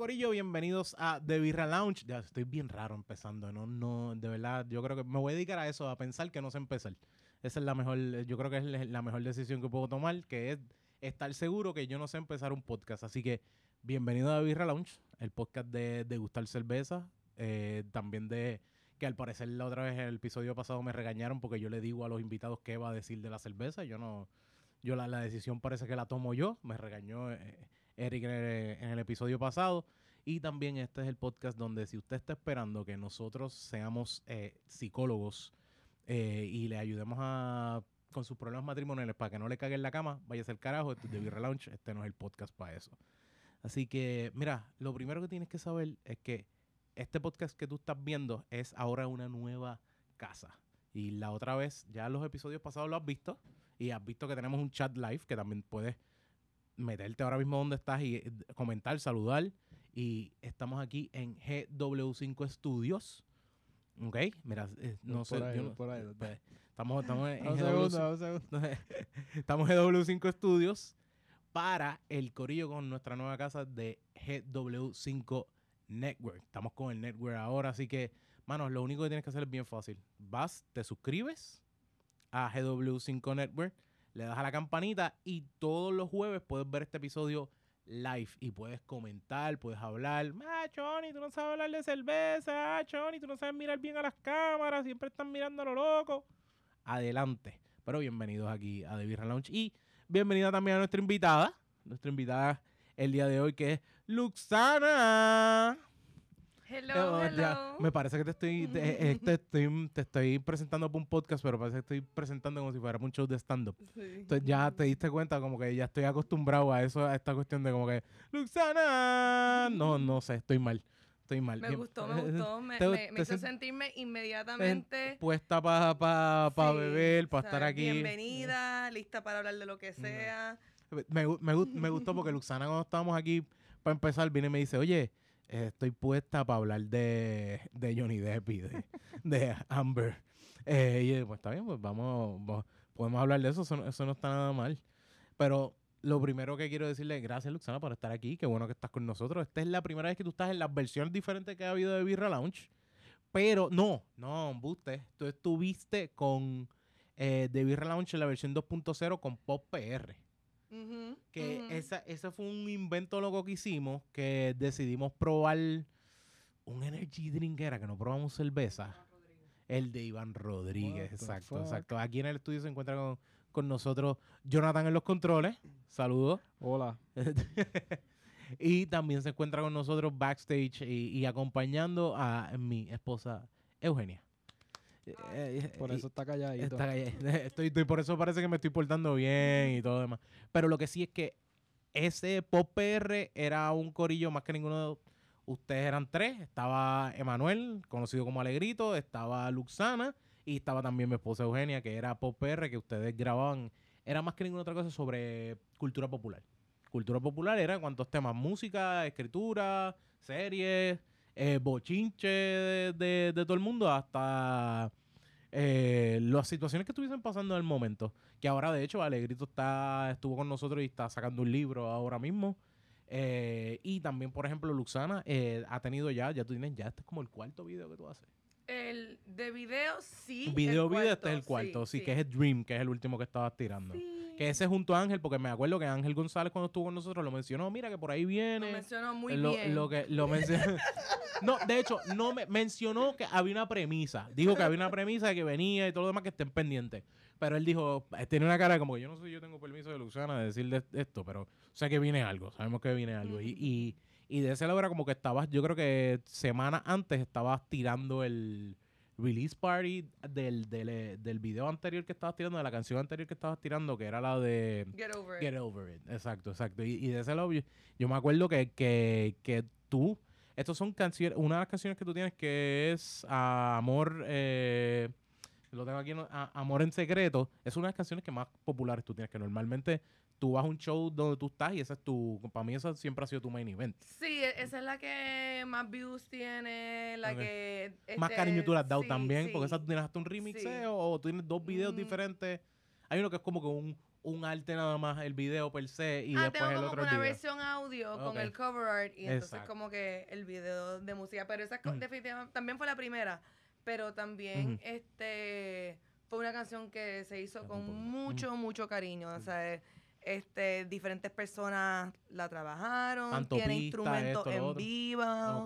Corillo, bienvenidos a The Birra Lounge. Ya estoy bien raro empezando, no, no, de verdad, yo creo que me voy a dedicar a eso, a pensar que no sé empezar. Esa es la mejor, yo creo que es la la mejor decisión que puedo tomar, que es estar seguro que yo no sé empezar un podcast. Así que bienvenido a Birra Lounge, el podcast de degustar cerveza, eh, también de que al parecer la otra vez en el episodio pasado me regañaron porque yo le digo a los invitados qué va a decir de la cerveza. Yo no, yo la, decisión parece que la tomo yo. Me regañó eh, Eric en el, episodio pasado. Y también este es el podcast donde si usted está esperando que nosotros seamos eh, psicólogos eh, y le ayudemos a con sus problemas matrimoniales para que no le cague en la cama, váyase al carajo, este es The Beer Lounge, este no es el podcast para eso. Así que, mira, lo primero que tienes que saber es que este podcast que tú estás viendo es ahora una nueva casa. Y la otra vez, ya los episodios pasados lo has visto. Y has visto que tenemos un chat live que también puedes meterte ahora mismo donde estás y eh, comentar, saludar. Y estamos aquí en GW5 Studios. ¿Ok? Mira, eh, no sé. ahí, yo ahí. pues, estamos, estamos en Un GW5 segundo, un segundo. Estamos en GW5 Studios para el corillo con nuestra nueva casa de GW5 Network. Estamos con el network ahora, así que, manos, lo único que tienes que hacer es bien fácil. Vas, te suscribes a GW5 Network, le das a la campanita y todos los jueves puedes ver este episodio live y puedes comentar, puedes hablar. Ah, Choni, tú no sabes hablar de cerveza. Ah, Choni, tú no sabes mirar bien a las cámaras. Siempre están mirando a lo loco. Adelante. Pero bienvenidos aquí a The Birra Lounge. Y bienvenida también a nuestra invitada. Nuestra invitada el día de hoy que es Luxana. Hello, Eh, ya, hello. me parece que te estoy, te, eh, te estoy, te estoy presentando por un podcast, pero parece que estoy presentando como si fuera un show de stand-up. Sí. Entonces ya te diste cuenta como que ya estoy acostumbrado a eso, a esta cuestión de como que, Luxana, no, no sé, estoy mal, estoy mal. Me Bien- gustó, me gustó. Me, te- me- te me hizo sent- sentirme inmediatamente. Puesta para pa, pa sí, beber, para estar aquí. Bienvenida, lista para hablar de lo que sea. Me, me, gu- me gustó porque Luxana cuando estábamos aquí para empezar viene y me dice, oye, eh, estoy puesta para hablar de, de Johnny Depp y de, de Amber. Eh, y yo, pues está bien, pues vamos, va- podemos hablar de eso, eso no, eso no está nada mal. Pero lo primero que quiero decirle es gracias Luxana por estar aquí, qué bueno que estás con nosotros. Esta es la primera vez que tú estás en las versiones diferentes que ha habido de Birra Lounge. Pero no, no, embuste. Tú estuviste con eh, de Birra Lounge en la versión 2.0 con Pop PR que ujú. esa, ese fue un invento loco que hicimos, que decidimos probar un energy drink que era que no probamos cerveza. El de Iván Rodríguez, exacto, exacto. Aquí en el estudio se encuentra con, con nosotros Jonathan en los controles, saludos. Hola. y también se encuentra con nosotros backstage y, y acompañando a mi esposa Eugenia. Eh, eh, Por eso está calladito. Está estoy, estoy- por eso parece que me estoy portando bien y todo lo demás. Pero lo que sí es que ese Pop PR era un corillo más que ninguno de ustedes eran tres. Estaba Emanuel, conocido como Alegrito, estaba Luxana y estaba también mi esposa Eugenia, que era Pop PR, que ustedes grababan. Era más que ninguna otra cosa sobre cultura popular. Cultura popular era cuantos temas, música, escritura, series, eh, bochinche de, de- de todo el mundo, hasta eh, las situaciones que estuviesen pasando en el momento. Que ahora, de hecho, Alegrito está, estuvo con nosotros y está sacando un libro ahora mismo. Eh, y también, por ejemplo, Luxana eh, ha tenido ya, ya tú tienes, ya este es como el cuarto video que tú haces. El de video, sí. video, video, este es el cuarto, sí, que es el Dream, que es el último que estabas tirando. Sí. Que ese junto a Ángel, porque me acuerdo que Ángel González cuando estuvo con nosotros lo mencionó, mira que por ahí Lo viene. mencionó muy lo, bien. lo que lo mencionó. no, de hecho, no me mencionó que había una premisa. Dijo que había una premisa de que venía y todo lo demás que estén pendientes. Pero él dijo, eh, tiene una cara como que yo no sé si yo tengo permiso de Luciana de decir de esto, pero sé que viene algo, sabemos que viene algo. Y, y, y de ese lado era como que estabas, yo creo que semanas antes estabas tirando el release party del, del, eh, del video anterior que estabas tirando, de la canción anterior que estabas tirando, que era la de Get over it. Get Over It. Exacto, exacto. Y, y de ese lado, yo, yo me acuerdo que, que, que tú, estas son canciones, una de las canciones que tú tienes que es ah, Amor, eh, lo tengo aquí. Ah, Amor en Secreto, es una de las canciones que más populares tú tienes, que normalmente tú vas a un show donde tú estás y ese es tu, para mí eso siempre ha sido tu main event. Sí, e- esa es la que más views tiene, la Ok. que... Más este, cariño tú le has dado sí, también, porque sí. esa tú tienes hasta un remix Sí. o, o tienes dos videos Mm. diferentes. Hay uno que es como que un, un arte nada más, el video per se, y ah, después tengo el como otro una video. versión audio Ok. con el cover art y entonces Exacto. como que el video de música. Pero esa Mm. definitivamente también fue la primera, pero también Ujú. este fue una canción que se hizo con un poquito. mucho, mucho cariño. O sea, eh, este, diferentes personas la trabajaron, tiene instrumentos esto, en vivo.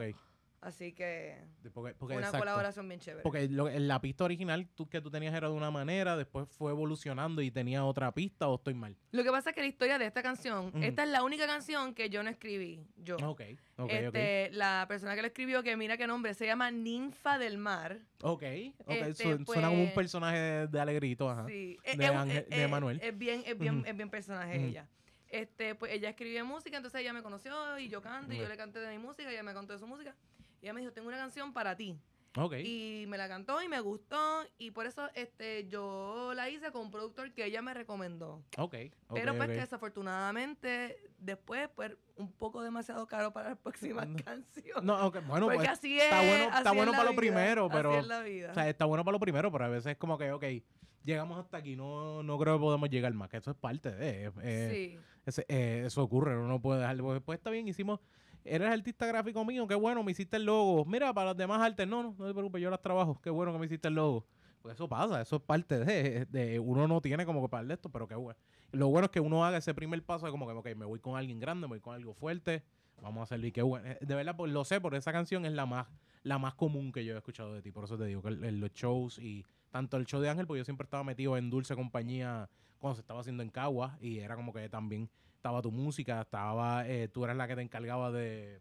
Así que porque, porque fue una exacto. colaboración bien chévere. Porque lo- la pista original tú, que tú tenías era de una manera, después fue evolucionando y tenía otra pista, o estoy mal. Lo que pasa es que la historia de esta canción, esta es la única canción que yo no escribí, yo. Ok, ok, este, La persona que lo escribió, que mira qué nombre, se llama Ninfa del Mar. ok. Ok, este, su- suena como un pues, personaje de, de Alegrito, ajá. Sí. De es un- Ángel- es- de Manuel. Es bien, es bien, es bien personaje Ujú. ella. Este, pues ella escribía música, entonces ella me conoció y yo canto y yo le canté de mi música y ella me contó de su música. Y ella me dijo, tengo una canción para ti. Y me la cantó y me gustó y por eso este, yo la hice con un productor que ella me recomendó. Ok. ok, Pero pues que desafortunadamente después pues un poco demasiado caro para las próximas No. canciones. No, ok, bueno, Porque pues, así es. está bueno- está así bueno para lo primero, pero, Así es la vida. o sea, está bueno para lo primero, pero a veces es como que, ok, llegamos hasta aquí, no, no creo que podemos llegar más, que eso es parte de... eh, sí. ese- eh, eso ocurre, uno no puede dejarlo. Pues, pues está bien, hicimos... Eres artista gráfico mío, qué bueno, me hiciste el logo. Mira, para las demás artes, no, no, no te preocupes, yo las trabajo. Qué bueno que me hiciste el logo. Pues eso pasa, eso es parte de, de- uno no tiene como que para de esto, pero qué bueno. Lo bueno es que uno haga ese primer paso de como que, ok, me voy con alguien grande, me voy con algo fuerte, vamos a hacerlo y qué bueno. Eh, De verdad, pues lo sé, por esa canción es la más, la más común que yo he escuchado de ti, por eso te digo que el- los shows y tanto el show de Ángel, porque yo siempre estaba metido en Dulce Compañía cuando se estaba haciendo en Cagua y era como que también estaba tu música, estaba, eh, tú eras la que te encargaba de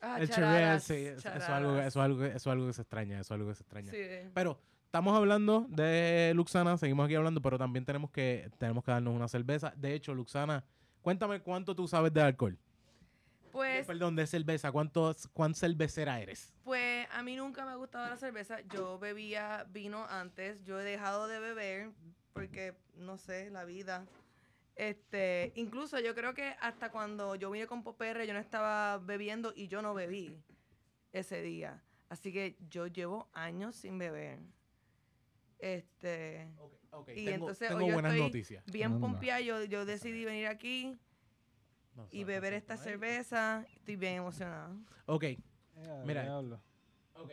Ah, el charadas, sí, eso, es algo, eso, es algo, eso es algo que se extraña, eso es algo que se extraña. Sí. Pero estamos hablando de Luxana, seguimos aquí hablando, pero también tenemos que, tenemos que darnos una cerveza. De hecho, Luxana, cuéntame cuánto tú sabes de alcohol. Pues, Perdón, de cerveza, ¿cuánto, ¿cuán cervecera eres? pues a mí nunca me ha gustado la cerveza. Yo bebía vino antes. Yo he dejado de beber porque, no sé, la vida. Este, incluso yo creo que hasta cuando yo vine con Popr yo no estaba bebiendo y yo no bebí ese día. Así que yo llevo años sin beber. Este, Y tengo, entonces, tengo hoy yo buenas estoy- noticias. bien pompeada, yo, yo decidí venir aquí No, y beber esta cerveza. Estoy bien emocionada. Ok, Mira. Mira. ok.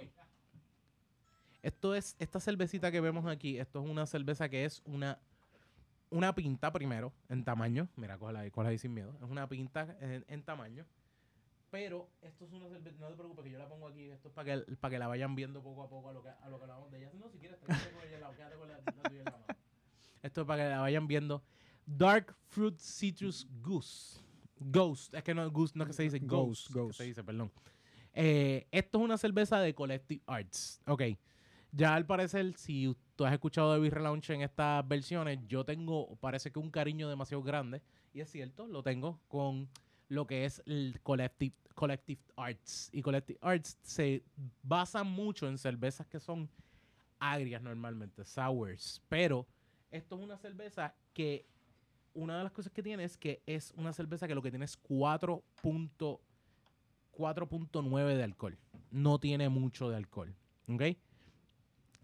Esto es, esta cervecita que vemos aquí, esto es una cerveza que es una, una pinta primero, en tamaño. Mira, cógela ahí, cógela ahí sin miedo. Es una pinta en, en tamaño. Pero esto es una cerveza, no te preocupes que yo la pongo aquí, esto es para que, para que la vayan viendo poco a poco a lo que, a lo que hablamos de ella. No, si quieres, quédate con ella al lado, quédate con la, la tuya en la mano. Esto es para que la vayan viendo. Dark Fruit Citrus Goose. Ghost, es que no, goose, no es que se dice ghost, Ghost, que se dice, perdón. Eh, esto es una cerveza de Collective Arts. Ok. Ya al parecer, si tú has escuchado de Relaunch en estas versiones, yo tengo, parece que un cariño demasiado grande. Y es cierto, lo tengo con lo que es el Collective, Arts. Y Collective Arts se basa mucho en cervezas que son agrias normalmente, sours. Pero esto es una cerveza que una de las cosas que tiene es que es una cerveza que lo que tiene es 4.9 4.9 de alcohol. No tiene mucho de alcohol. ¿Ok?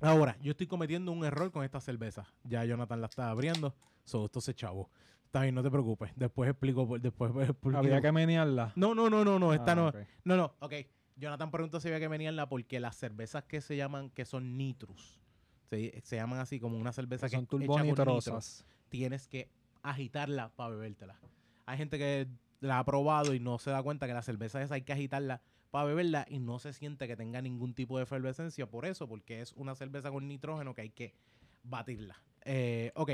Ahora, yo estoy cometiendo un error con esta cerveza. Ya Jonathan la está abriendo. So, esto se chavo. Está bien, no te preocupes. Después explico. Después explico. Había que menearla. No, no, no, no, no. Esta Ah, no. No, no. Ok. Jonathan preguntó si había que venirla porque las cervezas que se llaman, que son nitrus, se, se llaman así como una cerveza Que que, son turbonitrosas. tienes que agitarla para bebértela. Hay gente que la ha probado y no se da cuenta que la cerveza esa hay que agitarla para beberla y no se siente que tenga ningún tipo de efervescencia por eso, porque es una cerveza con nitrógeno que hay que batirla. Eh, ok.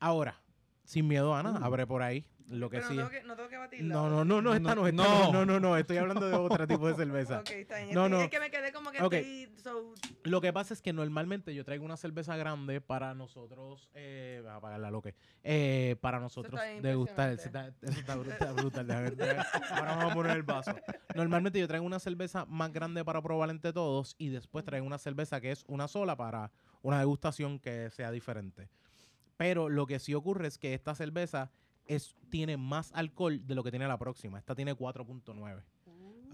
Ahora, sin miedo, Ana, Uh. abre por ahí lo que Pero sí. no, tengo que, no tengo que batirla. No, no, no, no, esta no, esta no, No. no, no, no, estoy hablando de otro tipo de cerveza. Ok, está bien. No, no. es que me quedé como que Ok. estoy... so- Lo que pasa es que normalmente yo traigo una cerveza grande para nosotros, eh, voy a apagarla lo que, eh, para nosotros degustar. Eso está, eso está brutal, brutal, ver. Ahora vamos a poner el vaso. Normalmente yo traigo una cerveza más grande para probar entre todos y después traigo una cerveza que es una sola para una degustación que sea diferente. Pero lo que sí ocurre es que esta cerveza es, tiene más alcohol de lo que tiene la próxima. Esta tiene 4.9.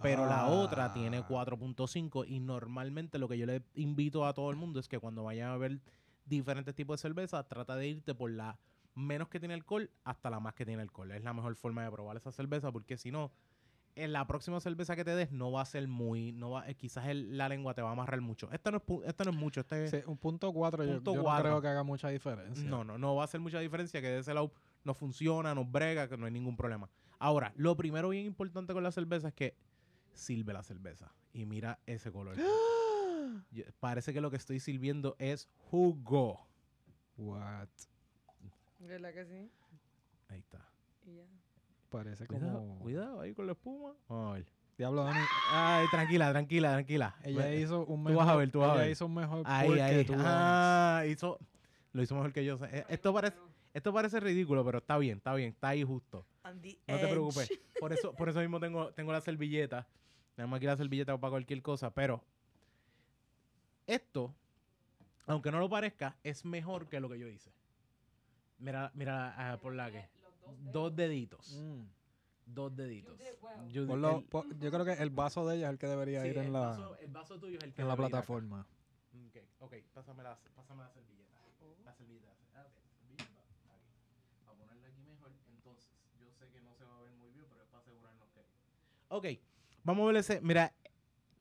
Pero la otra tiene Ah. 4.5 y normalmente lo que yo le invito a todo el mundo es que cuando vayan a ver diferentes tipos de cerveza, trata de irte por la menos que tiene alcohol hasta la más que tiene alcohol. Es la mejor forma de probar esa cerveza porque si no, en la próxima cerveza que te des no va a ser muy, no va, eh, quizás el- la lengua te va a amarrar mucho. Esta no es, esta no es mucho, este Sí, un punto cuatro, yo, Punto yo no cuatro. creo que haga mucha diferencia. no, no, no va a hacer mucha diferencia que de ese lado no funciona, no brega, que no hay ningún problema. Ahora, lo primero bien importante con la cerveza es que sirve la cerveza. Y mira ese color. Yo- Parece que lo que estoy sirviendo es jugo. What? ¿Verdad que sí? Ahí está. Y ya. Parece Cuidado, como... cuidado ahí con la espuma. Vamos a ver. Diablo, Dani. Ay, tranquila, tranquila, tranquila. Ella hizo un tú mejor... vas a ver, tú vas a ella hizo un mejor Ahí, ahí. que tú. Ah, hizo, lo hizo mejor que yo. Eh, Esto parece, esto parece ridículo, pero está bien, está bien, está ahí justo. No te edge. preocupes. Por eso, por eso mismo tengo, tengo la servilleta. Tenemos aquí la servilleta para cualquier cosa. Pero esto, aunque no lo parezca, es mejor que lo que yo hice. Mira, mira ah, por la que. Dos deditos. Mm. Dos deditos. Yo el- pon- yo creo que el vaso de ella es el que debería sí, ir en el la, vaso- el vaso tuyo es el que en la ir acá. plataforma. Ok, ok, pásame la, pásame la servilleta. La servilleta. Ah, ok, servilleta. Aquí. Para ponerla aquí mejor. Entonces, yo sé que no se va a ver muy bien, pero es para asegurarnos que. Ok, vamos a ver ese. Mira,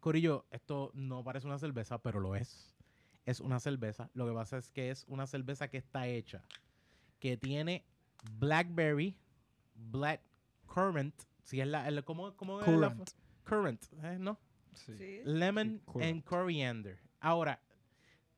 Corillo, esto no parece una cerveza, pero lo es. Es una cerveza. Lo que pasa es que es una cerveza que está hecha. Que tiene blackberry, black currant. Si es la. El, ¿Cómo, cómo es la- Current. Currant, ¿eh? ¿no? Sí. Sí. Lemon Sí, and coriander. Ahora,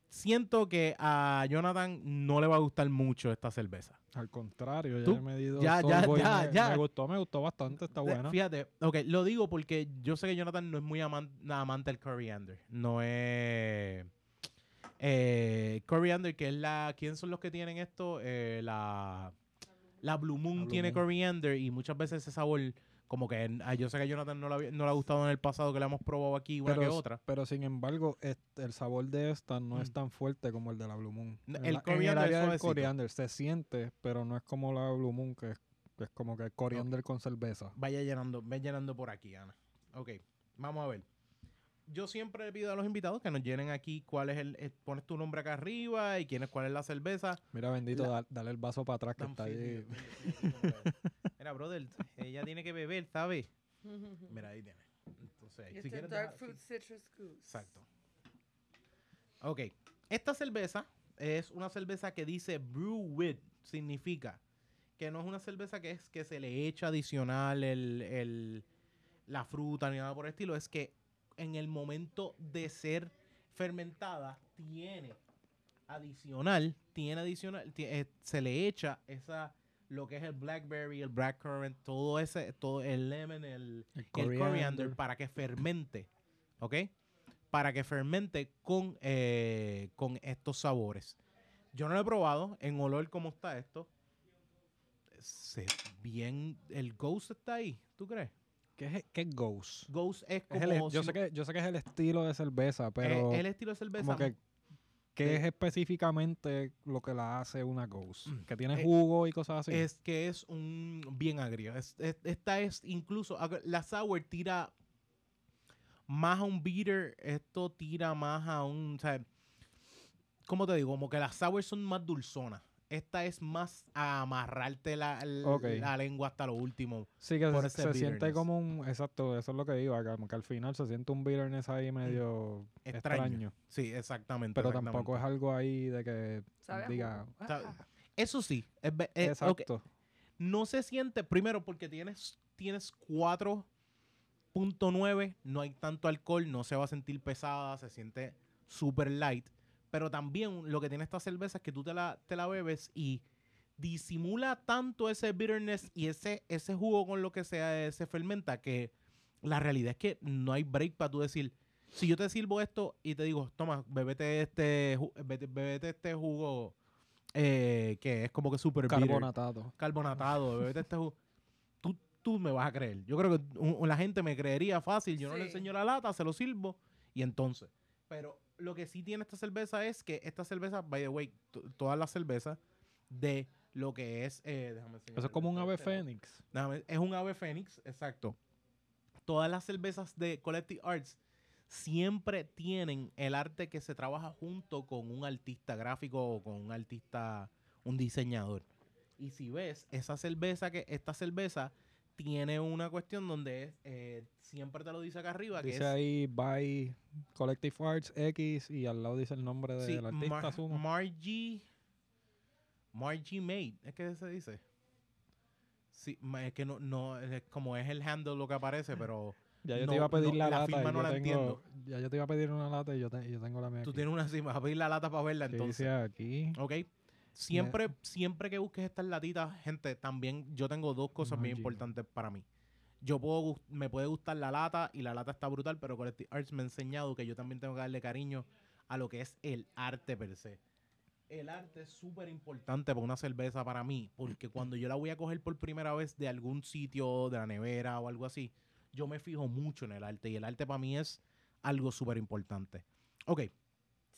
siento que a Jonathan no le va a gustar mucho esta cerveza. Al contrario, ya Tú- he medido ya, ya, ya, me, ya. me gustó, me gustó bastante, está De- buena. Fíjate, ok, lo digo porque yo sé que Jonathan no es muy aman- amante del coriander. No es. Eh, coriander, que es la. ¿Quién son los que tienen esto? Eh, la. La Blue Moon La Blue tiene Moon. coriander y muchas veces ese sabor, como que ah, yo sé que a Jonathan no le, había- no le ha gustado en el pasado que le hemos probado aquí una pero, que otra. pero sin embargo, este, el sabor de esta no es Mm. tan fuerte como el de la Blue Moon. El la- en coriander es área del coriander se siente, pero no es como la Blue Moon, que es, que es como que coriander con cerveza. Vaya llenando, ve llenando por aquí, Ana. Ok, vamos a ver. Yo siempre le pido a los invitados que nos llenen aquí cuál es el. eh, pones tu nombre acá arriba y quién es cuál es la cerveza. Mira, bendito, La- da- dale el vaso para atrás que está ahí. Mira, brother, ella tiene que beber, ¿sabes? Mira, ahí tiene. Entonces, si este quieres Dark dejar- Fruit sí, Citrus Goose. Exacto. Ok. Esta cerveza es una cerveza que dice brew with. Significa que no es una cerveza que es que se le echa adicional el, el- la fruta ni nada por el estilo. Es que en el momento de ser fermentada tiene adicional, tiene adicional, ti- eh, se le echa esa lo que es el blackberry, el blackcurrant, todo ese, todo el lemon, el, El el coriander coriander. para que fermente, ¿ok? Para que fermente con, eh, con estos sabores. Yo no lo he probado, en olor cómo está esto. Se, bien, el Ghost está ahí, ¿tú crees? ¿Qué es, qué es Ghost? Ghost es Es como... el- yo, si- sé que, yo sé que es el estilo de cerveza, pero es el estilo de cerveza. como que, ¿qué de- es específicamente lo que la hace una Ghost? Que tiene Eh, jugo y cosas así. Es que es un bien agrio. Es- es- esta es incluso, la sour tira más a un bitter, esto tira más a un, o sea, ¿cómo te digo? Como que las sour son más dulzonas. Esta es más a amarrarte la, la- lengua hasta lo último. Sí, que por se, ese se siente como un. Exacto, eso es lo que iba. Como que al final se siente un bitterness ahí medio Extraño. extraño. Sí, exactamente. pero tampoco es algo ahí de que ¿Sabe a diga. Ah, Eso sí, es eh, exacto. no se siente, primero porque tienes, tienes 4.9, no hay tanto alcohol, no se va a sentir pesada, se siente super light. Pero también lo que tiene esta cerveza es que tú te la, te la bebes y disimula tanto ese bitterness y ese, ese jugo con lo que se, se fermenta que la realidad es que no hay break para tú decir, si yo te sirvo esto y te digo, toma, bebete este, bebete, este jugo eh, que es como que super bitter Carbonatado. carbonatado, bebete este jugo. Tú, tú me vas a creer. Yo creo que un- la gente me creería fácil. Yo no le Sí. enseño la lata, se lo sirvo y entonces. Pero lo que sí tiene esta cerveza es que esta cerveza, by the way, to- todas las cervezas de lo que es. eh, déjame Eso es como un ave fénix. Déjame- es un ave fénix, exacto. Todas las cervezas de Collective Arts siempre tienen el arte que se trabaja junto con un artista gráfico o con un artista, un diseñador. Y si ves, esa cerveza, que esta cerveza tiene una cuestión donde eh, siempre te lo dice acá arriba, que Dice es ahí by Collective Arts X y al lado dice el nombre del sí, artista, Mar-. Margie, Margie Made, es que se dice. Sí, es que no, no, es como es el handle lo que aparece, pero ya yo no- te iba a pedir no, la, la lata. firma y no yo la tengo- entiendo. Ya yo te iba a pedir una lata y yo, te- yo tengo la mía. tú aquí. tienes una así, vas a abrir la lata para verla ¿Qué entonces. dice aquí? Ok. Siempre, siempre que busques estas latitas, gente, también yo tengo dos cosas bien Margie. importantes para mí. Yo puedo, me puede gustar la lata y la lata está brutal, pero Collective Arts me ha enseñado que yo también tengo que darle cariño a lo que es el arte per se. El arte es súper importante para una cerveza para mí, porque cuando yo la voy a coger por primera vez de algún sitio, de la nevera o algo así, yo me fijo mucho en el arte y el arte para mí es algo súper importante. Ok,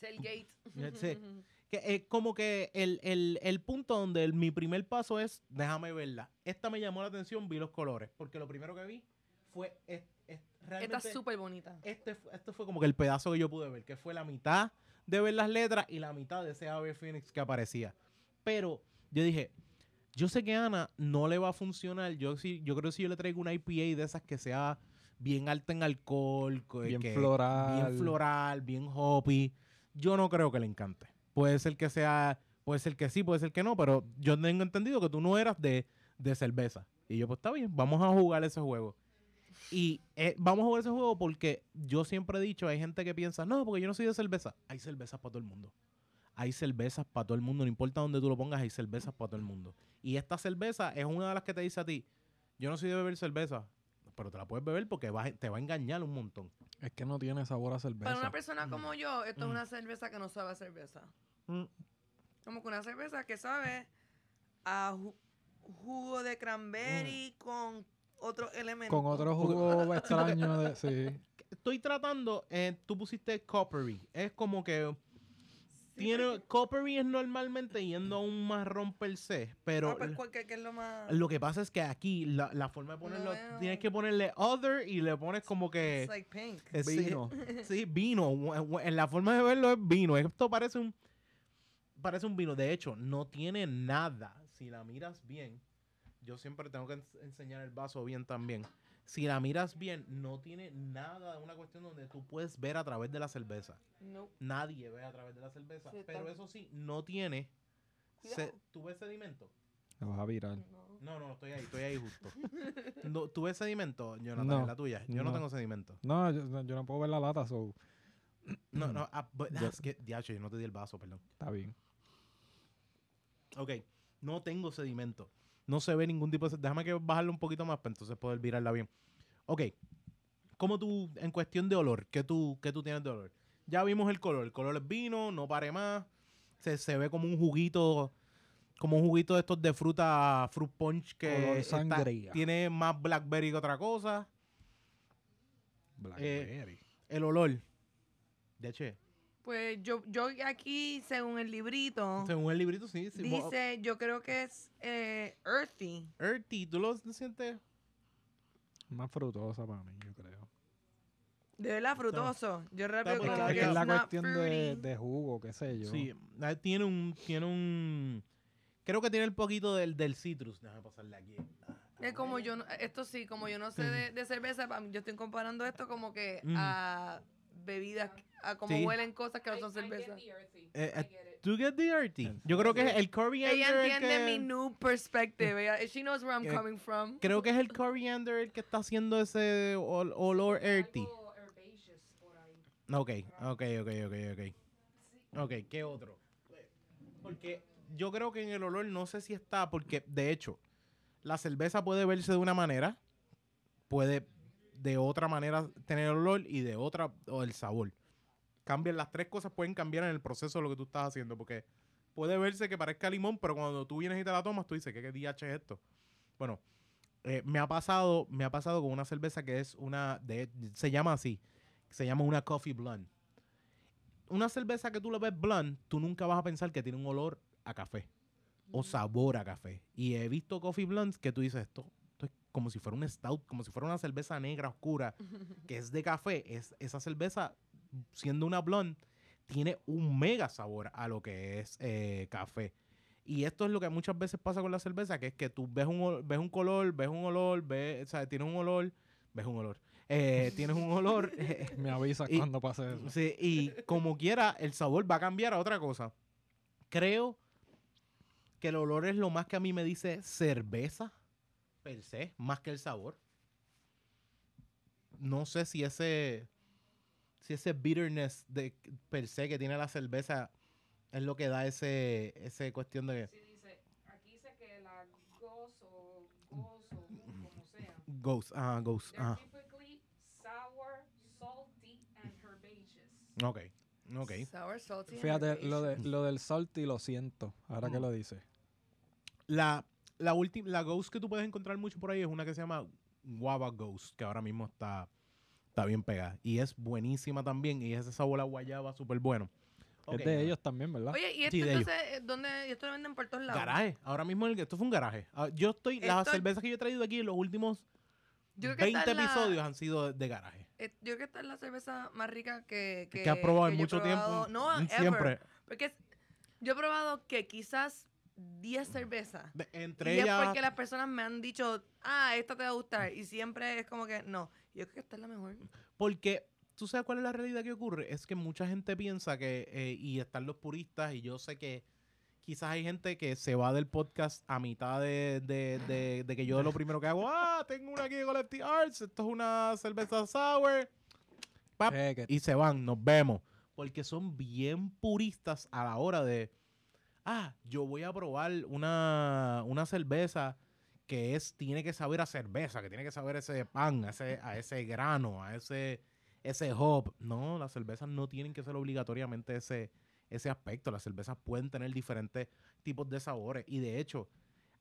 Tailgate. Sí. que es como que el, el- el punto donde el- mi primer paso es, déjame verla. Esta me llamó la atención, vi los colores, porque lo primero que vi fue, es, es- Está realmente, súper bonita. este, este fue como que el pedazo que yo pude ver, que fue la mitad de ver las letras y la mitad de ese ave phoenix que aparecía. Pero yo dije, yo sé que a Ana no le va a funcionar. Yo, sí, yo creo que si yo le traigo una IPA de esas que sea bien alta en alcohol, que- Bien que- floral. bien floral, bien hoppy, yo no creo que le encante. Puede ser que sea, puede ser que sí, puede ser que no, pero yo tengo entendido que tú no eras de, de cerveza. Y yo, pues está bien, vamos a jugar ese juego. Y eh, vamos a jugar ese juego porque yo siempre he dicho, hay gente que piensa, no, porque yo no soy de cerveza. Hay cervezas para todo el mundo. Hay cervezas para todo el mundo, no importa dónde tú lo pongas, hay cervezas para todo el mundo. Y esta cerveza es una de las que te dice a ti, yo no soy de beber cerveza, pero te la puedes beber porque va te va a engañar un montón. Es que no tiene sabor a cerveza. Para una persona Mm. como yo, esto Mm. es una cerveza que no sabe a cerveza. Mm. Como que una cerveza que sabe a ju- jugo de cranberry con otros elementos. Con otro jugo extraño de... Sí. Estoy tratando, eh, tú pusiste coppery, es como que Sí, tiene, porque- coppery es normalmente yendo a un marrón per se, pero... Ah, pues, ¿cuál- qué- qué es lo más. Lo que pasa es que aquí la, la forma de ponerlo, tienes que ponerle other y le pones como que... It's like pink. eh, sí, Vino. Sí, vino. En la forma de verlo es vino. Esto parece un... Parece un vino. De hecho, no tiene nada. Si la miras bien, yo siempre tengo que ens- enseñar el vaso bien también. Si la miras bien, no tiene nada de una cuestión donde tú puedes ver a través de la cerveza. No. Nadie ve a través de la cerveza. Sí, pero eso sí, no tiene... se-. ¿Tú ves sedimento? Te vas a virar. No. No, no, estoy ahí, estoy ahí justo. No, ¿Tú ves sedimento, Jonathan, No, en la tuya? Yo no, no. tengo sedimento. No, yo, no- yo no puedo ver la lata, so... No, no, ah, but Yo- that's que, diacho, yo no te di el vaso, perdón. Está bien. Ok, no tengo sedimento. No se ve ningún tipo de... Déjame que bajarle un poquito más para entonces poder virarla bien. Ok, ¿cómo tú, en cuestión de olor, qué tú, qué tú tienes de olor? Ya vimos el color. El color es vino, no pare más. Se, se ve como un juguito, como un juguito de estos de fruta, fruit punch que está- tiene más blackberry que otra cosa. Blackberry. El olor. De hecho, Pues yo, yo aquí, según el librito, según el librito, sí. sí dice, yo creo que es eh, earthy. Earthy, ¿tú lo sientes? Más frutosa para mí, yo creo. De verdad, frutoso. Yo rápido como Es es que que es la cuestión de, de jugo, qué sé yo. Sí, ah, tiene un, tiene un, creo que tiene el poquito del, del citrus. Déjame pasarle aquí. Ah, Es como yo, no- esto sí, como yo no sé de, de cerveza, yo estoy comparando esto como que Mm. a bebidas, a como Sí. huelen cosas que no son cerveza. Eh, eh, ¿Tú get the earthy? Yo creo que es el coriander Ella el entiende que- mi new perspective. ella- she knows where I'm Eh, coming from. Creo que es el coriander el que está haciendo ese ol- olor earthy. Ok, ok, ok, ok, ok. Ok, ¿qué otro? Porque yo creo que en el olor no sé si está, porque de hecho, la cerveza puede verse de una manera, puede de otra manera tener olor y de otra o el sabor. Cambian las tres cosas, pueden cambiar en el proceso de lo que tú estás haciendo, porque puede verse que parezca limón, pero cuando tú vienes y te la tomas, tú dices, ¿qué, qué DH es esto? Bueno, eh, me ha pasado, me ha pasado con una cerveza que es una, de, se llama así, se llama una coffee blonde. Una cerveza que tú le ves blonde, tú nunca vas a pensar que tiene un olor a café. o sabor a café. Y he visto coffee blunts que tú dices esto, esto es como si fuera un stout, como si fuera una cerveza negra oscura que es de café. Es, esa cerveza, siendo una blonde, tiene un mega sabor a lo que es eh, café. Y esto es lo que muchas veces pasa con la cerveza, que es que tú ves un, ves un color, ves un olor, ves, o sea, tienes un olor, ves un olor, eh, tienes un olor, eh, Me avisas Y- cuando pase eso. sí, y como quiera, el sabor va a cambiar a otra cosa. Creo que el olor es lo más que a mí me dice cerveza, per se, más que el sabor. No sé si ese, si ese bitterness de, per se que tiene la cerveza es lo que da ese, ese cuestión de Sí, dice, aquí dice que la gozo, gozo, como sea. ghost, ah, ghost, They're ah, typically sour, salty, and herbaceous. ok, ok. Sour, salty, and Fíjate, lo, de, lo del salty lo siento, ahora que Mm. lo dice. La, la última, la Ghost que tú puedes encontrar mucho por ahí es una que se llama Guava Ghost, que ahora mismo está, está bien pegada. Y es buenísima también. Y es ese sabor a guayaba súper bueno. Ok, es de ellos también, ¿verdad? Oye, ¿y esto Sí, de ellos. entonces, eh, dónde? ¿Y esto lo venden por todos lados? Garaje. Ahora mismo el- esto fue un garaje. Ah, yo estoy, las cervezas que yo he traído aquí en los últimos Yo creo que esta 20 es la- episodios han sido de, garaje. eh, yo creo que esta es la cerveza más rica que, que, Que, has probado que en mucho probado. tiempo. No, Mm, ever. Siempre. Porque es- yo he probado que quizás 10 cervezas. De- Y entre es ellas. porque las personas me han dicho, ah, esta te va a gustar. Y siempre es como que, no. Yo creo que esta es la mejor. Porque, ¿tú sabes cuál es la realidad que ocurre? Es que mucha gente piensa que, eh, y están los puristas, y yo sé que quizás hay gente que se va del podcast a mitad de, de- de- de que yo lo primero que hago, ah, tengo una aquí de Collective Arts, esto es una cerveza sour, pap, y se van, nos vemos. Porque son bien puristas a la hora de, ah, yo voy a probar una, una cerveza que es, tiene que saber a cerveza, que tiene que saber ese pan, a ese, a ese grano, a ese, ese hop. No, las cervezas no tienen que ser obligatoriamente ese, ese aspecto. Las cervezas pueden tener diferentes tipos de sabores. Y de hecho,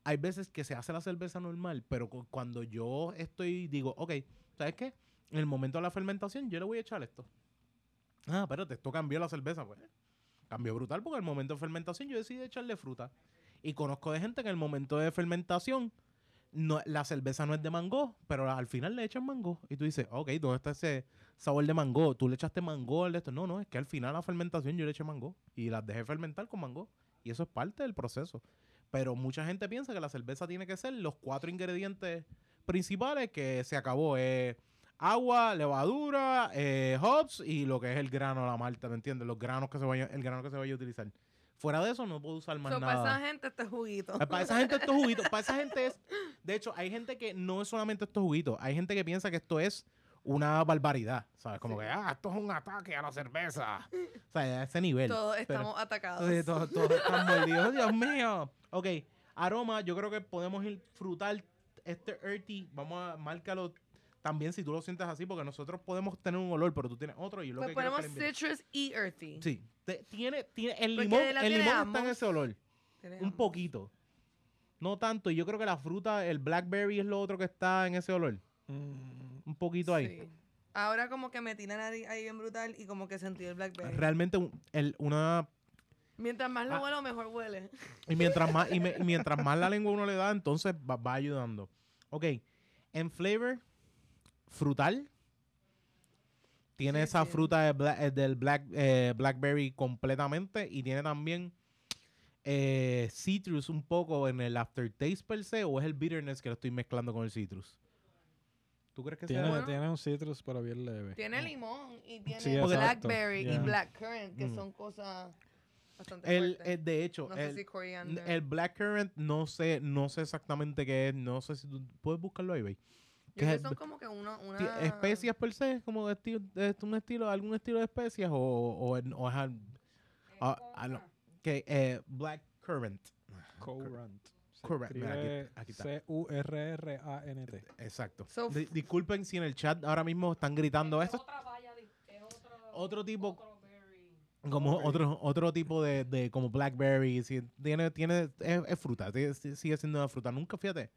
hay veces que se hace la cerveza normal, pero cu- cuando yo estoy, digo, ok, ¿sabes qué? En el momento de la fermentación, yo le voy a echar esto. Ah, espérate, esto cambió la cerveza, pues. Cambió brutal porque en el momento de fermentación yo decidí echarle fruta. Y conozco de gente que en el momento de fermentación no, la cerveza no es de mango, pero al final le echan mango. Y tú dices, ok, ¿dónde está ese sabor de mango? Tú le echaste mango al esto. No, no, es que al final la fermentación yo le eché mango. Y las dejé fermentar con mango. Y eso es parte del proceso. Pero mucha gente piensa que la cerveza tiene que ser los cuatro ingredientes principales que se acabó. agua, levadura, eh, hops y lo que es el grano, la malta, ¿me entiendes? Los granos que se vayan, el grano que se vaya a utilizar. Fuera de eso no puedo usar más So, nada. para esa gente este juguito. Eh, Para esa gente estos juguitos, para esa gente es, de hecho, hay gente que no es solamente estos juguitos, hay gente que piensa que esto es una barbaridad, ¿sabes? Como que, ah, esto es un ataque a la cerveza. O sea, a ese nivel. Todos Pero- estamos atacados. Sí, todos, todos están mordidos. Dios mío. Ok, aroma, yo creo que podemos ir frutal este earthy. Vamos a márcalo también si tú lo sientes así, porque nosotros podemos tener un olor, pero tú tienes otro y yo lo Pues que ponemos citrus y earthy. Sí, te- tiene, tiene, el Porque limón, el tiene limón está en ese olor. Tiene Un poquito. No tanto. Y yo creo que la fruta, el blackberry es lo otro que está en ese olor. Mm, Un poquito ahí. Sí. Ahora como que me tiran ahí, ahí bien brutal y como que sentí el blackberry. Realmente un- el- una... Mientras más lo Ah. huelo, mejor huele. Y mientras más, y, me- y mientras más la lengua uno le da, entonces va, va ayudando. Ok. En flavor, frutal. Tiene Sí, esa sí. fruta de bla- eh, del black, eh, blackberry completamente. Y tiene también eh, citrus un poco en el aftertaste per se. O es el bitterness que lo estoy mezclando con el citrus. ¿Tú crees que tiene, tiene un citrus, pero bien leve. Tiene limón y tiene Sí, blackberry y Yeah. blackcurrant, que Mm. son cosas bastante El, de hecho, no sé el, si coriander. el blackcurrant no sé, no sé exactamente qué es. No sé si tú puedes buscarlo ahí, ¿veis? Yo ¿qué creo es que son como que una... ¿Especias per se? ¿Como de estilo, de un estilo, algún estilo de especias? ¿O, o, o es al- Ah, no. que, eh, black currant? Currant. Se Currant, mira, aquí- escribe aquí está. C-U-R-R-A-N-T. Exacto. So- Di- disculpen si en el chat ahora mismo están gritando Es esto. es otro, Otro tipo- otro. Como otro, otro tipo de, de como blackberry. si tiene, tiene, es, es fruta, sigue siendo una fruta. Nunca, fíjate.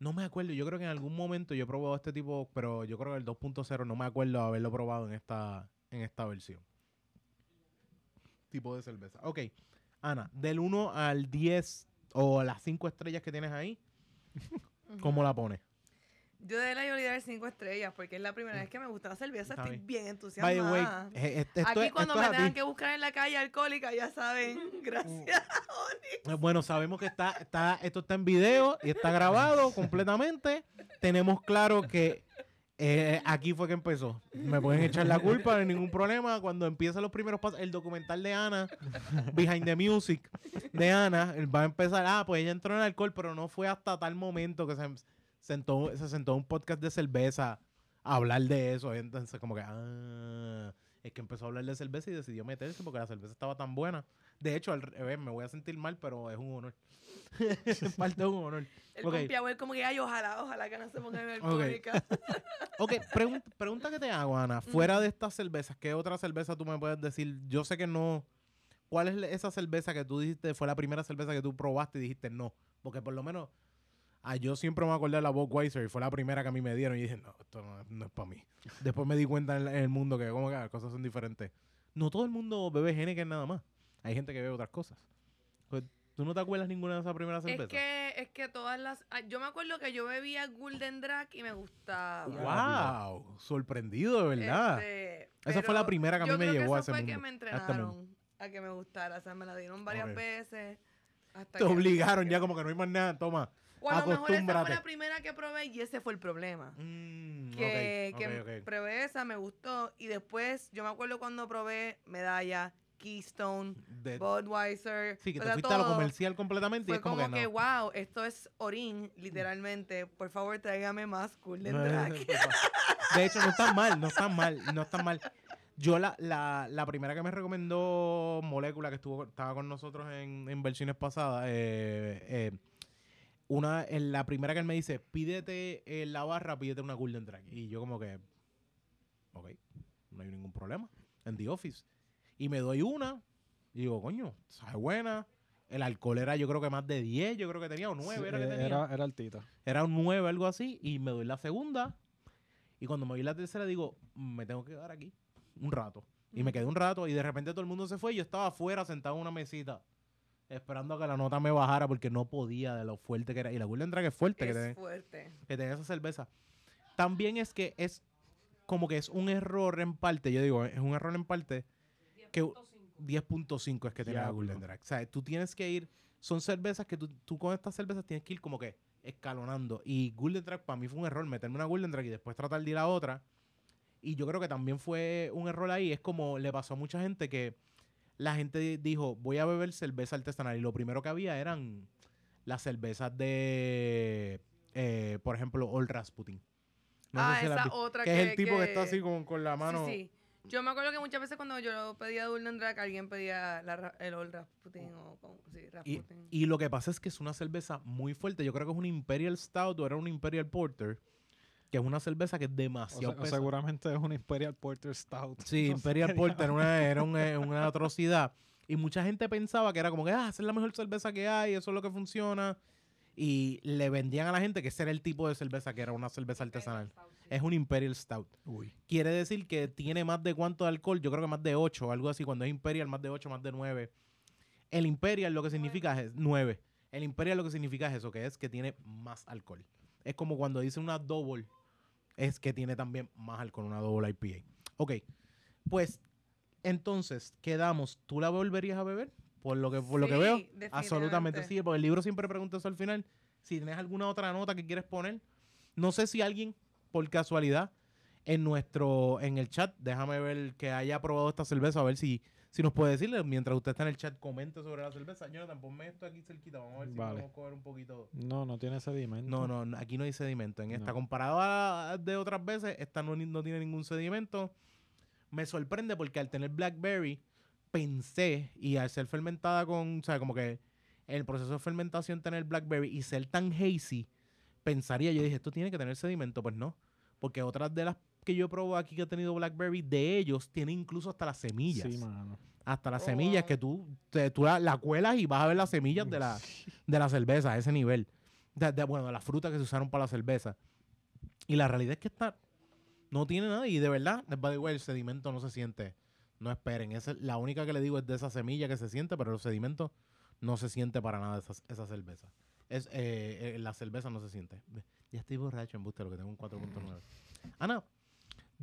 No me acuerdo. Yo creo que en algún momento yo he probado este tipo, pero yo creo que el 2.0 no me acuerdo haberlo probado en esta, en esta versión. Tipo de cerveza. Ok. Ana, del 1 al 10 o las cinco estrellas que tienes ahí, ¿cómo la pones? Yo de la yo le daré cinco estrellas porque es la primera vez que me gusta la cerveza. Está Estoy bien. bien By the way, entusiasmada. eh, esto Aquí cuando me tengan ti. que buscar en la calle alcohólica, ya saben. Gracias. Eh, Bueno, sabemos que está, está, esto está en video y está grabado completamente. Tenemos claro que eh, aquí fue que empezó. Me pueden echar la culpa, no hay ningún problema. Cuando empiezan los primeros pasos, el documental de Ana, Behind the Music de Ana, él va a empezar, ah, pues ella entró en alcohol, pero no fue hasta tal momento que se sentó, se sentó en un podcast de cerveza a hablar de eso. Entonces, como que, ah, es que empezó a hablar de cerveza y decidió meterse porque la cerveza estaba tan buena. De hecho, al revés, me voy a sentir mal, pero es un honor. Es parte de un honor. El Ok. compiado es como que, ay, ojalá, ojalá que no se pongan alcohólicas. Ok, pregun- pregunta que te hago, Ana. Fuera de estas cervezas, ¿qué otra cerveza tú me puedes decir? Yo sé que no. ¿Cuál es esa cerveza que tú dijiste fue la primera cerveza que tú probaste y dijiste no? Porque por lo menos ah, yo siempre me acordé de la Budweiser y fue la primera que a mí me dieron y dije, no, esto no, no es para mí. Después me di cuenta en, en el mundo que como que las cosas son diferentes. No todo el mundo bebe Heineken nada más. Hay gente que bebe otras cosas. Pues, ¿Tú no te acuerdas ninguna de esas primeras Es cervezas? que, es que todas las. ah, Yo me acuerdo que yo bebía Golden Drag y me gustaba. ¡Wow! Sorprendido, de verdad. Este, Esa fue la primera que a mí yo me creo llevó a ese fue que mundo, me a este entrenaron a que me gustara. O sea, me la dieron varias veces. Hasta Te que- obligaron ya como que no hay más nada. Toma. O a lo mejor esa fue la primera que probé y ese fue el problema. Mm, Que, que probé esa, me gustó. Y después, yo me acuerdo cuando probé Medalla, Keystone, De- Budweiser. sí, que o te sea, fuiste a lo comercial completamente y Fue es como, como que, que, no. wow, esto es orín, literalmente. Por favor, tráigame más Golden No, Drag. De hecho, no está mal, no está mal, no está mal. Yo la, la, la primera que me recomendó Molécula, que estuvo, estaba con nosotros en, en versiones pasadas, eh, eh, una, en la primera que él me dice, pídete en la barra, pídete una Golden Drag. Y yo como que, ok, no hay ningún problema, en The Office. Y me doy una, y digo, coño, sabe buena. El alcohol era yo creo que más de 10, yo creo que tenía, o 9 Sí, era que eh, tenía. era, era altita. Era un 9, algo así, y me doy la segunda. Y cuando me doy la tercera, digo, me tengo que quedar aquí un rato. Y me quedé un rato, y de repente todo el mundo se fue, y yo estaba afuera sentado en una mesita, esperando a que la nota me bajara, porque no podía de lo fuerte que era. Y la Golden Drag es fuerte, que, Es tiene, fuerte. que tiene esa cerveza. También es que es como que es un error en parte, yo digo, es un error en parte, que 10.5 es que tiene la. Golden Drag. O sea, tú tienes que ir, son cervezas que tú, tú con estas cervezas tienes que ir como que escalonando. Y Golden Drag para mí fue un error meterme una Golden Drag y después tratar de ir a otra. Y yo creo que también fue un error ahí. Es como le pasó a mucha gente que la gente di- dijo, voy a beber cerveza artesanal. Y lo primero que había eran las cervezas de, eh, por ejemplo, Old Rasputin. No sé ah, si esa otra que, que es el tipo que, está así con, con la mano. Sí, sí. Yo me acuerdo que muchas veces cuando yo pedía Golden Drag, alguien pedía la, el Old Rasputin o con, sí, Y, Rasputin. y lo que pasa es que es una cerveza muy fuerte. Yo creo que es un Imperial Stout o era un Imperial Porter. Que es una cerveza que es demasiado o pesada. seguramente es un Imperial Porter Stout. Sí, No Imperial Porter era una, era un- eh, una atrocidad. Y mucha gente pensaba que era como que, ah, esa es la mejor cerveza que hay, eso es lo que funciona. Y le vendían a la gente que ese era el tipo de cerveza que era una cerveza artesanal. Es un Imperial Stout. Uy. Quiere decir que tiene más de cuánto de alcohol, yo creo que más de 8, algo así. Cuando es Imperial, más de 8, más de 9. El Imperial lo que significa es 9. El Imperial lo que significa es eso, que es que tiene más alcohol. Es como cuando dice una double, es que tiene también más alcohol, una double IPA. Ok, pues entonces quedamos, ¿tú la volverías a beber? Por lo que, por lo que veo, absolutamente sí, porque el libro siempre pregunta eso al final. Si tienes alguna otra nota que quieres poner, no sé si alguien, por casualidad, en nuestro, en el chat, déjame ver que haya probado esta cerveza, a ver si, si nos puede decirle, mientras usted está en el chat, comente sobre la cerveza. Jonathan, ponme esto aquí cerquita, vamos a ver si Vale. podemos coger un poquito. No, no tiene sedimento. No, no, aquí no hay sedimento. En esta, comparado a de otras veces, esta no, no tiene ningún sedimento. Me sorprende porque al tener Blackberry, pensé, y al ser fermentada con, o sea, como que el proceso de fermentación tener Blackberry y ser tan hazy, pensaría, yo dije, esto tiene que tener sedimento. Pues no, porque otras de las que yo probo aquí que ha tenido Blackberry, de ellos, tiene incluso hasta las semillas. Sí, mano. hasta las Oh, semillas wow. que tú, te- tú la, la cuelas y vas a ver las semillas de la, de la cerveza a ese nivel. De, de- bueno, de las frutas que se usaron para la cerveza. Y la realidad es que está, no tiene nada. Y de verdad, by the way, el sedimento no se siente. No esperen. Esa es la única que le digo es de esa semilla que se siente, pero los sedimentos no se siente para nada esa, esa cerveza. Es, eh, eh, la cerveza no se siente. Ya estoy borracho en buste, lo que tengo un 4.9. Ana,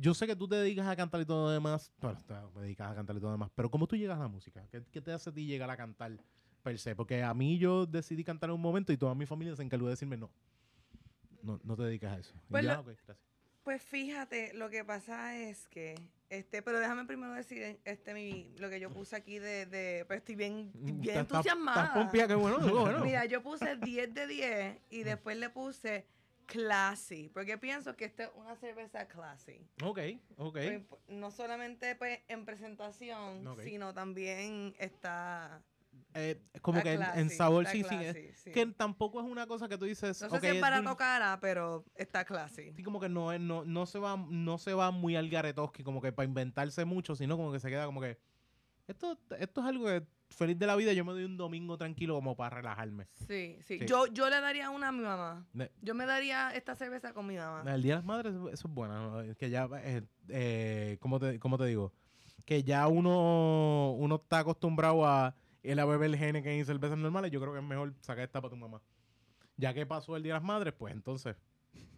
yo sé que tú te dedicas a cantar y todo lo demás. Bueno, te dedicas a cantar y todo lo demás. Pero ¿cómo tú llegas a la música? ¿Qué, qué te hace a ti llegar a cantar per se? Porque a mí yo decidí cantar en un momento y toda mi familia se encargó de decirme no. No, no te dedicas a eso. Pues ya, lo- ok, gracias. Pues fíjate, lo que pasa es que, este, pero déjame primero decir este mi, lo que yo puse aquí de, de pues estoy bien, bien Estás- estás- entusiasmada. Estás pompía, qué bueno, qué bueno. Mira, yo puse 10 de 10 y después le puse classy, porque pienso que esta es una cerveza classy. Ok, ok. Pues, no solamente pues en presentación, Ok. sino también está Eh, como que en, sabor sí, sí, classy, sí. Que tampoco es una cosa que tú dices. No sé si es dul- o cara, pero está classy. Sí, como que no, no, no se va, no se va muy al garetoski, como que para inventarse mucho, sino como que se queda como que. Esto, esto es algo que feliz de la vida, yo me doy un domingo tranquilo como para relajarme. Sí, sí. Sí. Yo, yo le daría una a mi mamá. Yo me daría esta cerveza con mi mamá. El Día de las Madres, eso es bueno. ¿no? Es Que ya, eh, eh, ¿cómo, te, cómo te digo? Que ya uno, uno está acostumbrado a ir a beber Heineken y cervezas normales. Yo creo que es mejor sacar esta para tu mamá. Ya que pasó el Día de las Madres, pues entonces,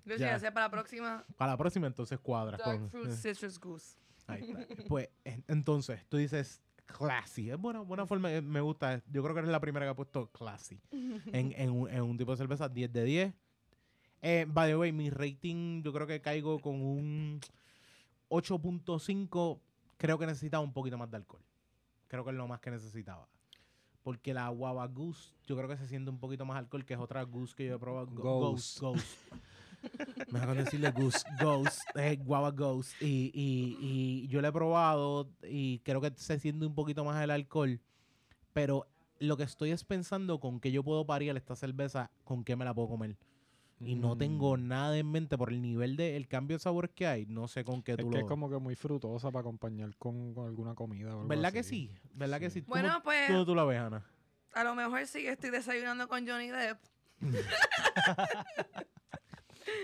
Yo ya. sé para la próxima. para la próxima, entonces cuadras Dark con. Fruit Citrus Goose. Ahí está. Pues en- entonces, tú dices classy. Es buena, buena forma, eh, me gusta. Yo creo que eres la primera que ha puesto classy en, en, un, en un tipo de cerveza 10 de 10. Eh, by the way, mi rating yo creo que caigo con un 8.5. Creo que necesitaba un poquito más de alcohol. Creo que es lo más que necesitaba. Porque la guava goose, yo creo que se siente un poquito más alcohol, que es otra goose que yo he probado. Ghost. Ghost. Ghost. Me van a decirle goose, ghost, eh, guava ghost. Y, y, y yo lo he probado y creo que se siente un poquito más el alcohol. Pero lo que estoy es pensando con qué yo puedo parir esta cerveza, con qué me la puedo comer. Y no tengo Mm. nada en mente por el nivel de el cambio de sabores que hay. No sé con qué Es tú que lo... es como que muy frutosa para acompañar con, con alguna comida. o algo ¿Verdad que así. sí? ¿Verdad que sí? ¿Cómo- Bueno, pues ¿Cómo tú la ves, Ana? a lo mejor sí que estoy desayunando con Johnny Depp.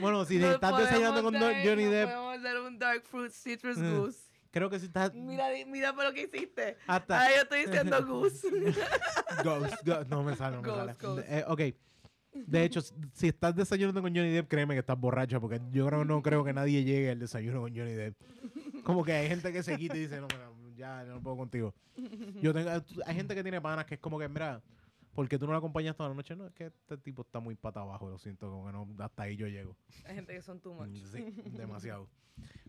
Bueno, si estás desayunando con dar- Johnny nos Depp, Podemos dar un Dark Fruit Citrus Mm. Goose. creo que si estás Mira, mira por lo que hiciste. hasta... Ahora yo estoy diciendo Goose. Ghost, ghost. No me sale, no me Ghost, sale. ghost. Eh, ok. De hecho, si estás desayunando con Johnny Depp, créeme que estás borracho, porque yo creo, no creo que nadie llegue al desayuno con Johnny Depp. Como que hay gente que se quita y dice, no, mira, ya no puedo contigo. Yo tengo, hay gente que tiene panas que es como que, mira, ¿por qué tú no lo acompañas toda la noche? No, es que este tipo está muy pata abajo, lo siento, como que no, hasta ahí yo llego. Hay gente que son too much. Mm, Sí, demasiado.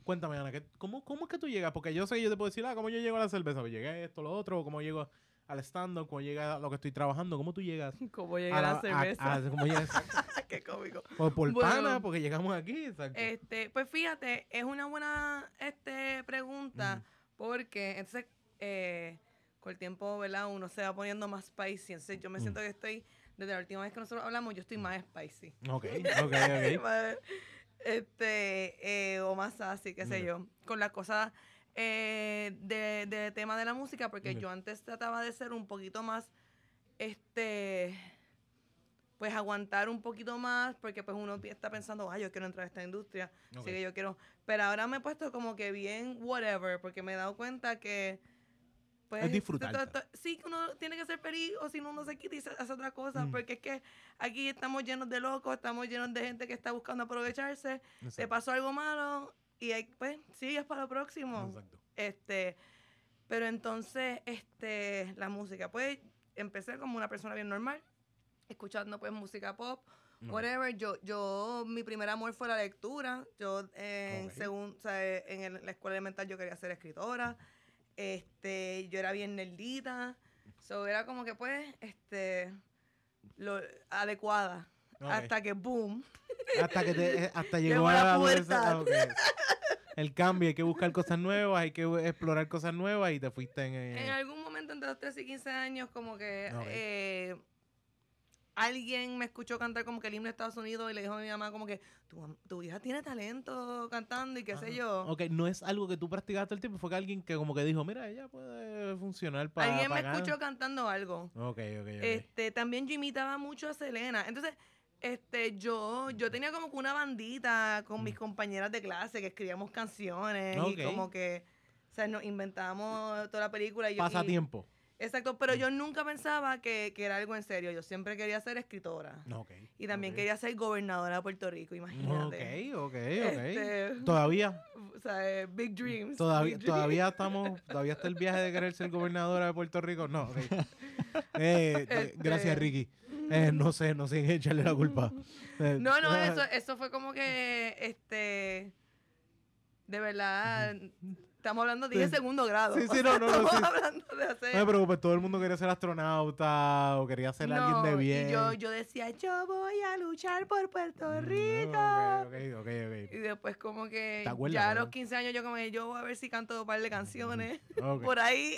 Cuéntame, Ana, ¿qué- cómo, ¿cómo es que tú llegas? Porque yo sé que yo te puedo decir, ah, ¿cómo yo llego a la cerveza? Pues llegué a esto, lo otro, ¿cómo llego al stand-up? ¿Cómo llega a lo que estoy trabajando? ¿Cómo tú llegas? Como llega la, a- cerveza. a- ¿Cómo llegas? Qué cómico. Por, por Bueno. pana, porque llegamos aquí, exacto. Este, pues fíjate, es una buena este, pregunta porque entonces eh, con el tiempo, ¿verdad? Uno se va poniendo más spicy. Entonces yo me siento que estoy, desde la última vez que nosotros hablamos, yo estoy más spicy. ok, ok, ok. Este, eh, o más sassy, qué sé yo. Con las cosas eh, de, de tema de la música, porque yo antes trataba de ser un poquito más, este, pues aguantar un poquito más, porque pues uno está pensando, ay, yo quiero entrar a esta industria, Ok. así que yo quiero, pero ahora me he puesto como que bien whatever, porque me he dado cuenta que pues, Es disfrutar. Sí, que uno tiene que ser feliz o si no, uno se quita y se hace otra cosa. Mm. Porque es que aquí estamos llenos de locos, estamos llenos de gente que está buscando aprovecharse. Te Exacto. pasó algo malo y hay, pues sigues para lo próximo. Exacto. Este, pero entonces, este, la música, pues empecé como una persona bien normal, escuchando pues música pop, whatever. Yo, yo, mi primer amor fue la lectura. Yo en Ok. segun- o sea, en el- la escuela elemental yo quería ser escritora. Este, yo era bien nerdita. So era como que pues, este, lo adecuada. Ok. Hasta que boom. Hasta que te, eh, hasta Llegó llegó la la pubertad. adolescencia, ok. El cambio, hay que buscar cosas nuevas, hay que explorar cosas nuevas y te fuiste en... eh, En algún momento entre los 13 y 15 años, como que Ok. eh, alguien me escuchó cantar como que el himno de Estados Unidos y le dijo a mi mamá como que tu, tu hija tiene talento cantando y qué sé yo. Ok, no es algo que tú practicaste el tiempo, fue que alguien que como que dijo, mira, ella puede funcionar para... alguien me escuchó cantando algo. Ok, ok, ok. Este, también yo imitaba mucho a Selena. Entonces, este, yo, yo tenía como que una bandita con mis compañeras de clase que escribíamos canciones Mm. Ok. y como que, o sea, nos inventábamos toda la película. Y yo, y- Pasatiempo. Exacto, pero yo nunca pensaba que, que era algo en serio. Yo siempre quería ser escritora. Y también quería ser gobernadora de Puerto Rico, imagínate. Ok, ok, ok. Este, Todavía, o sea, eh, big dreams. todavía, big dreams. todavía estamos, todavía está el viaje de querer ser gobernadora de Puerto Rico. No, ok. Eh, Este- Gracias, Ricky. Eh, no sé, no sé echarle la culpa. Eh, No, no, eso, eso fue como que, este, de verdad, estamos hablando de Sí. 10 segundo grado. Sí, sí, no, no, no, Estamos sí. hablando de hacer... No me preocupes, todo el mundo quería ser astronauta o quería ser alguien de bien. Y yo, yo decía, yo voy a luchar por Puerto Mm, Rico. Ok, ok, ok, ok. Y después como que ¿Te acuerdas, ya a los 15 años yo como que yo voy a ver si canto un par de canciones Ok. por ahí.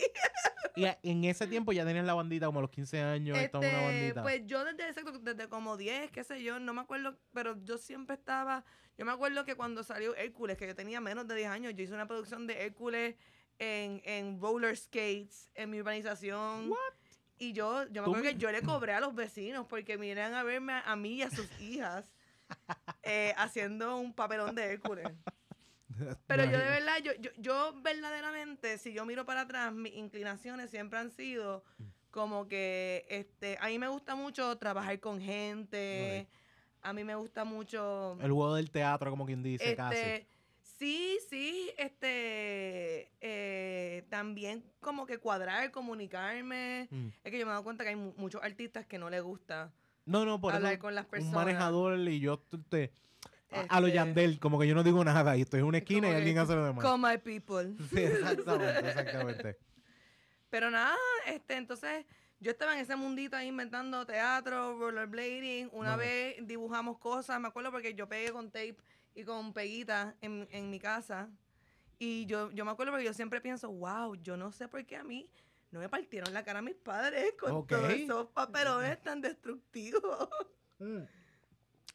Y en ese tiempo ya tenías la bandita, como a los 15 años, estaba una Este, bandita. pues yo desde, exacto, desde como 10, qué sé yo, no me acuerdo, pero yo siempre estaba, yo me acuerdo que cuando salió Hércules, que yo tenía menos de 10 años, yo hice una producción de Hércules en, en roller skates en mi urbanización. Y yo, yo me acuerdo que yo le cobré a los vecinos porque vinieran a verme a, a mí y a sus hijas eh, haciendo un papelón de Hércules. Pero yo de verdad, yo, yo, yo verdaderamente, si yo miro para atrás, mis inclinaciones siempre han sido como que, este, a mí me gusta mucho trabajar con gente, a mí me gusta mucho, El juego del teatro, como quien dice, casi. este, sí, sí, este, eh, también como que cuadrar, comunicarme. Mm. Es que yo me he dado cuenta que hay mu- muchos artistas que no les gusta No, no, por hablar eso con las un personas. manejador y yo te- a, a lo Este, Yandel, como que yo no digo nada y estoy en una Es esquina y alguien hace lo demás. Call my people. Sí, exactamente, exactamente. Pero nada, este, entonces yo estaba en ese mundito ahí inventando teatro, rollerblading. Una vez dibujamos cosas, me acuerdo porque yo pegué con tape y con peguita en, en mi casa. Y yo, yo me acuerdo porque yo siempre pienso, wow, yo no sé por qué a mí no me partieron la cara mis padres con Ok. todos esos papelones tan destructivos. Mm.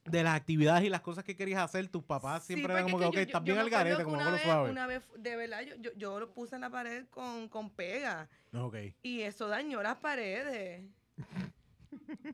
De las actividades y las cosas que querías hacer, tus papás Sí, siempre eran como que, ok, estás bien al garete, como que lo suave. Una vez, de verdad, yo, yo, yo lo puse en la pared con, con pega. Ok. Y eso dañó las paredes.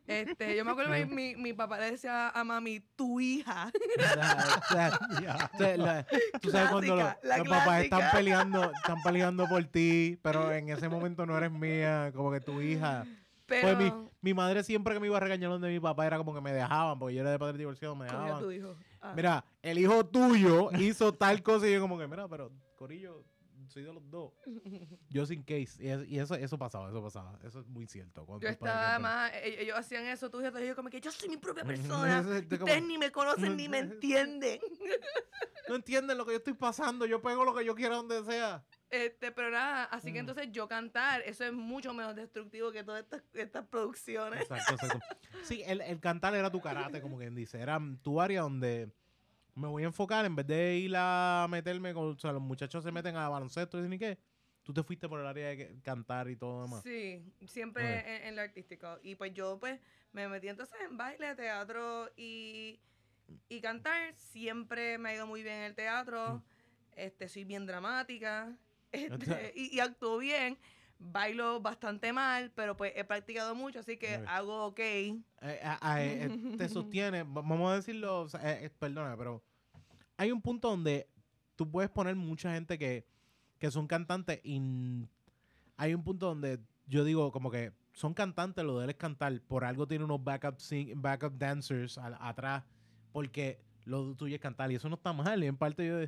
Este, yo me acuerdo que mi, mi papá le decía a mami, tu hija. Tú sabes cuando los, los papás están peleando, están peleando por ti, pero en ese momento no eres mía, como que tu hija. Pero Pues mi, mi madre siempre que me iba a regañar donde mi papá era como que me dejaban, porque yo era de padre divorciado, me dejaban. tu hijo. Ah. Mira, el hijo tuyo hizo tal cosa y yo como que, mira, pero Corillo, soy de los dos. Yo sin case. Y, es- y eso, eso pasaba, eso pasaba. Eso es muy cierto. cuando yo estaba más, e- ellos hacían eso, tu hijo, yo como que yo soy mi propia persona. Eso es de Ustedes como- ni me conocen ni me entienden. No entienden lo que yo estoy pasando. Yo pego lo que yo quiera donde sea. Este, pero nada, así que Mm. entonces yo cantar, eso es mucho menos destructivo que todas estas, estas producciones. Exacto, exacto. Sí, el, el cantar era tu karate, como quien dice. Era tu área donde me voy a enfocar en vez de ir a meterme con. O sea, los muchachos se meten a baloncesto y ni qué. Tú te fuiste por el área de cantar y todo demás. Sí, siempre en, en lo artístico. Y pues yo pues me metí entonces en baile, teatro y, y cantar. Siempre me ha ido muy bien el teatro. Este, soy bien dramática. Este, y, y actúo bien. Bailo bastante mal, pero pues he practicado mucho, así que hago ok. Eh, a- a- eh, eh, te sostiene, va- vamos a decirlo, eh, eh, perdona, pero hay un punto donde tú puedes poner mucha gente que, que son cantantes y hay un punto donde yo digo como que son cantantes, lo de él es cantar, por algo tiene unos backup, sing- backup dancers al- atrás, porque lo tuyo es cantar y eso no está mal, y en parte yo...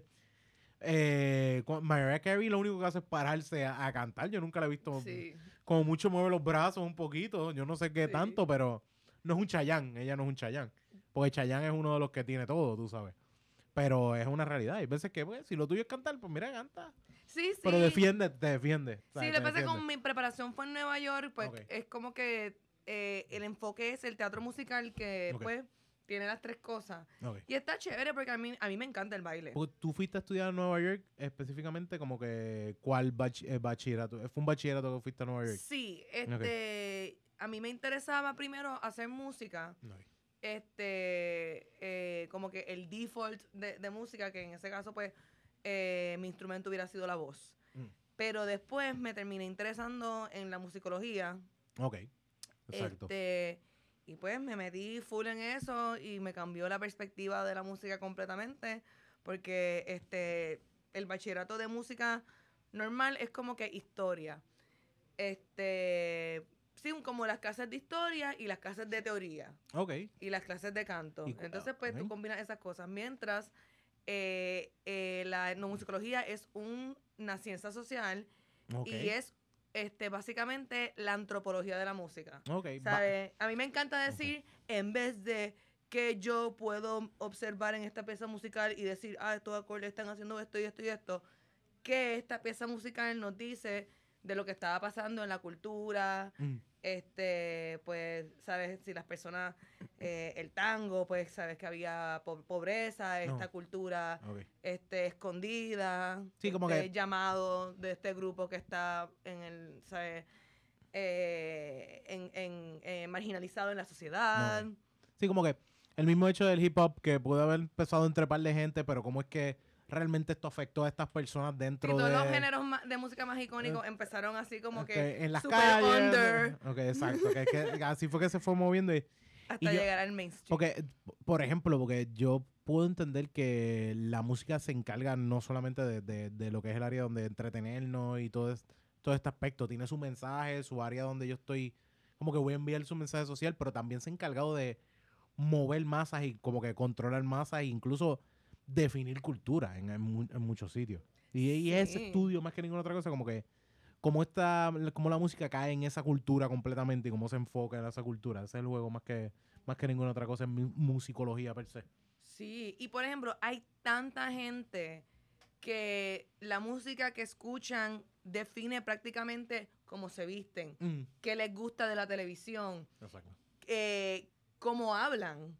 Eh, Mariah Carey lo único que hace es pararse a, a cantar. Yo nunca la he visto Sí. como mucho mueve los brazos un poquito, yo no sé qué Sí. tanto, pero no es un Chayán, ella no es un Chayán, porque Chayán es uno de los que tiene todo, tú sabes. Pero es una realidad. Hay veces que, pues, si lo tuyo es cantar, pues mira, canta. Sí, sí. Pero defiende, te defiende. Sí, ¿sabes? lo que pasa con mi preparación fue en Nueva York, pues es como que eh, el enfoque es el teatro musical que Ok. pues tiene las tres cosas. Y está chévere porque a mí, a mí me encanta el baile. Porque tú fuiste a estudiar a Nueva York, específicamente como que, ¿cuál bach- eh, bachillerato? ¿Fue un bachillerato que fuiste a Nueva York? Sí, este, a mí me interesaba primero hacer música, No. este, eh, como que el default de, de música, que en ese caso pues eh, mi instrumento hubiera sido la voz. Mm. Pero después me terminé interesando en la musicología. Ok, exacto. Este, y pues me metí full en eso y me cambió la perspectiva de la música completamente. Porque este, el bachillerato de música normal es como que historia. este, sí, como las clases de historia y las clases de teoría Ok. y las clases de canto. Y Entonces, pues tú combinas esas cosas. Mientras eh, eh, la etnomusicología es un- una ciencia social y es este, básicamente la antropología de la música. Ok. va- ¿Sabe? A mí me encanta decir, en vez de que yo puedo observar en esta pieza musical y decir, ah, estos acordes están haciendo esto y esto y esto, que esta pieza musical nos dice de lo que estaba pasando en la cultura, Mm, este, pues, sabes, si las personas, eh, el tango, pues, sabes que había po- pobreza, esta No. cultura, este, escondida, Sí, como este que- llamado de este grupo que está en el, ¿sabes? Eh, en, en, eh, marginalizado en la sociedad. Sí, como que el mismo hecho del hip hop que pudo haber empezado entre par de gente, pero cómo es que realmente esto afectó a estas personas Y dentro todos de... los géneros de música más icónicos empezaron así como que que en las super calles. under Ok, exacto. que, que así fue que se fue moviendo. Y, hasta yo- llegar al mainstream. porque, por ejemplo, porque yo puedo entender que la música se encarga no solamente de, de- de lo que es el área donde entretenernos y todo, es- todo este aspecto. Tiene su mensaje, su área donde yo estoy, como que voy a enviar su mensaje social, pero también se ha encargado de mover masas y como que controlar masas e incluso definir cultura en, en en muchos sitios. Y, y ese Sí. estudio, más que ninguna otra cosa, como que cómo, está, cómo la música cae en esa cultura completamente y cómo se enfoca en esa cultura. Ese es el juego más que, más que ninguna otra cosa mu- musicología per se. Sí, y por ejemplo, hay tanta gente que la música que escuchan define prácticamente cómo se visten, qué les gusta de la televisión, eh, cómo hablan,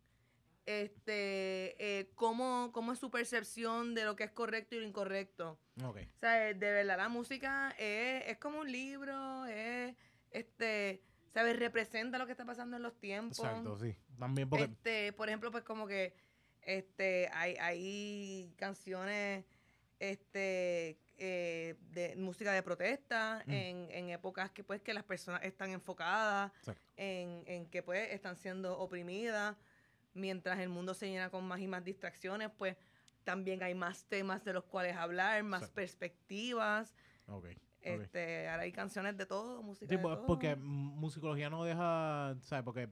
este, eh, cómo, cómo es su percepción de lo que es correcto y lo incorrecto. Ok. O sea, eh, de verdad la música es, es como un libro, es, este, ¿sabes? Representa lo que está pasando en los tiempos. Exacto, sí. También porque... Este, por ejemplo, pues como que este, hay, hay canciones este, eh, de música de protesta Mm. en, en épocas que pues que las personas están enfocadas en, en que pues están siendo oprimidas mientras el mundo se llena con más y más distracciones pues también hay más temas de los cuales hablar más Exacto. perspectivas Ok. ok. este ahora hay canciones de todo música Sí, de pues, todo. porque musicología no deja, ¿sabes? Porque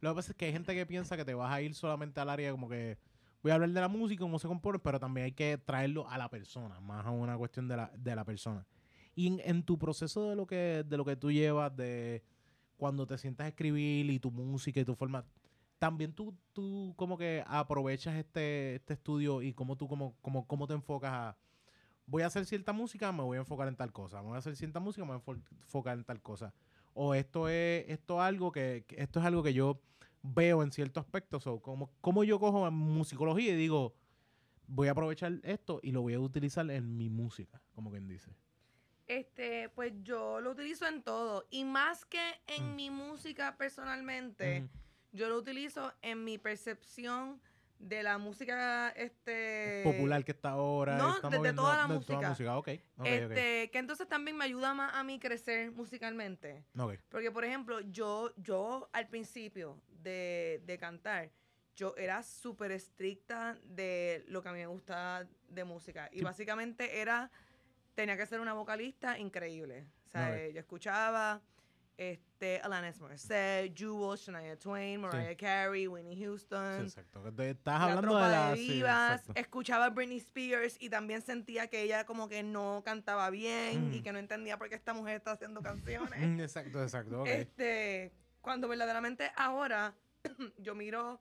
lo que pasa es que hay gente que piensa que te vas a ir solamente al área como que voy a hablar de la música, cómo se compone, pero también hay que traerlo a la persona, más a una cuestión de la, de la persona. Y en, en tu proceso de lo que de lo que tú llevas, de cuando te sientas a escribir y tu música y tu forma, también tú, tú como que aprovechas este, este estudio y cómo tú como, como, cómo te enfocas a voy a hacer cierta música, me voy a enfocar en tal cosa. Voy a hacer cierta música, me voy a enfo- enfocar en tal cosa. O esto es, esto es algo que, esto es algo que yo veo en ciertos aspectos. O como, como yo cojo musicología y digo, voy a aprovechar esto y lo voy a utilizar en mi música, como quien dice. Este, pues yo lo utilizo en todo. Y más que en Mm. mi música personalmente. Yo lo utilizo en mi percepción de la música, este... Popular que está ahora. no, está de- de moviendo- toda la de música. Ok, ok, ok. este, que entonces también me ayuda más a mí crecer musicalmente. Porque, por ejemplo, yo, yo al principio de, de cantar, yo era súper estricta de lo que a mí me gusta de música. Y Sí. básicamente era, tenía que ser una vocalista increíble. O sea, eh, yo escuchaba este, Alanis Morissette, Jewel, Shania Twain, Mariah Carey, Winnie Sí, Houston. exacto. Que te- Estás la hablando de la. de sí, divas, exacto. escuchaba a Britney Spears y también sentía que ella como que no cantaba bien y Mm. que no entendía por qué esta mujer está haciendo canciones. Exacto, exacto. Este, cuando verdaderamente ahora yo miro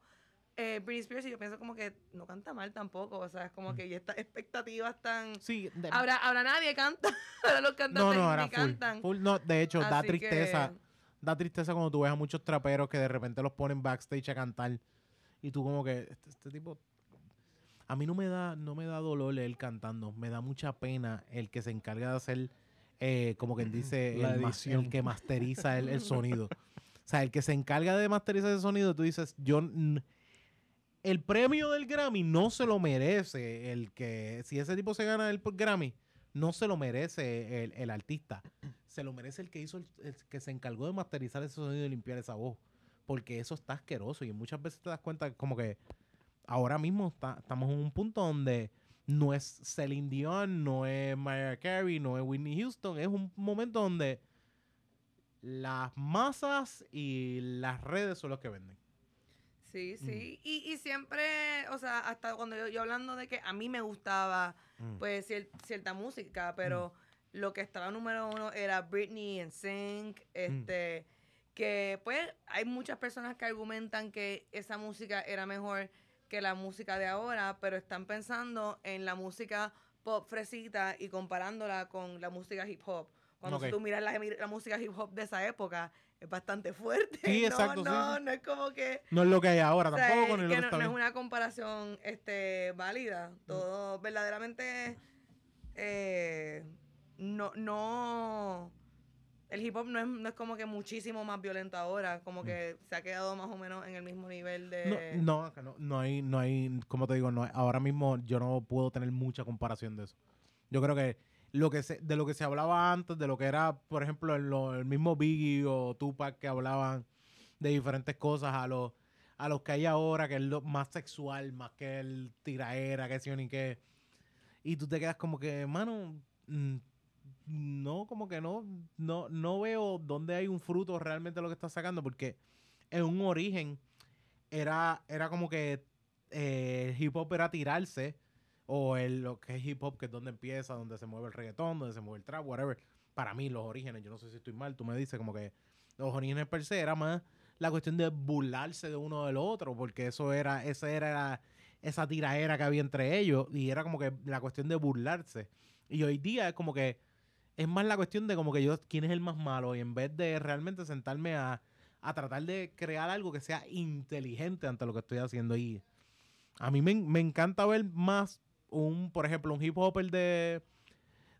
eh, Britney Spears y yo pienso como que no canta mal tampoco, o sea, es como Mm. que y estas expectativas tan... Sí, de- Ahora, ahora nadie canta, ahora los cantantes no, no, ni ahora full, cantan. full. No, de hecho, da tristeza. que- Da tristeza cuando tú ves a muchos traperos que de repente los ponen backstage a cantar. Y tú como que, este, este tipo... A mí no me da no me da dolor él cantando. Me da mucha pena el que se encarga de hacer, eh, como quien dice, La el, el que masteriza el, el sonido. O sea, el que se encarga de masterizar ese sonido, tú dices, yo... El premio del Grammy no se lo merece el que... Si ese tipo se gana el Grammy, no se lo merece el, el artista. Se lo merece el que hizo, el, el que se encargó de masterizar ese sonido y limpiar esa voz. Porque eso está asqueroso. Y muchas veces te das cuenta como que ahora mismo está- estamos en un punto donde no es Celine Dion, no es Mariah Carey, no es Whitney Houston. Es un momento donde las masas y las redes son los que venden. Sí, sí. Y, y siempre, o sea, hasta cuando yo, yo hablando de que a mí me gustaba, Mm. pues, cier- cierta música, pero lo que estaba número uno era Britney en Sync, este, que pues hay muchas personas que argumentan que esa música era mejor que la música de ahora, pero están pensando en la música pop fresita y comparándola con la música hip hop. Cuando Ok. si tú miras la, la música hip hop de esa época, es bastante fuerte. Sí, No, exacto, No, sí. no es como que... No es lo que hay ahora O sea, tampoco, ni es lo que no, no es una comparación este, válida. Todo verdaderamente eh, no, no el hip hop no es, no es como que muchísimo más violento ahora, como que se ha quedado más o menos en el mismo nivel de No, no, no, no hay, no hay, como te digo, no hay- ahora mismo yo no puedo tener mucha comparación de eso. Yo creo que de lo que se hablaba antes, de lo que era, por ejemplo, el mismo Biggie o Tupac que hablaban de diferentes cosas a los a los que hay ahora, que es lo más sexual, más que el tiraera, que sí o ni qué. Y tú te quedas como que, mano, mm, no, como que no, no, no veo dónde hay un fruto realmente lo que está sacando, porque en un origen era, era como que eh, el hip hop era tirarse, o el, lo que es hip hop, que es donde empieza, donde se mueve el reggaetón, donde se mueve el trap, whatever. Para mí, los orígenes, yo no sé si estoy mal, tú me dices como que los orígenes per se era más la cuestión de burlarse de uno del otro, porque eso era, esa era la- esa tiraera que había entre ellos, y era como que la cuestión de burlarse. Y hoy día es como que es más la cuestión de como que yo, quién es el más malo, y en vez de realmente sentarme a, a tratar de crear algo que sea inteligente ante lo que estoy haciendo. Y a mí me, me encanta ver más un, por ejemplo, un hip hopper de,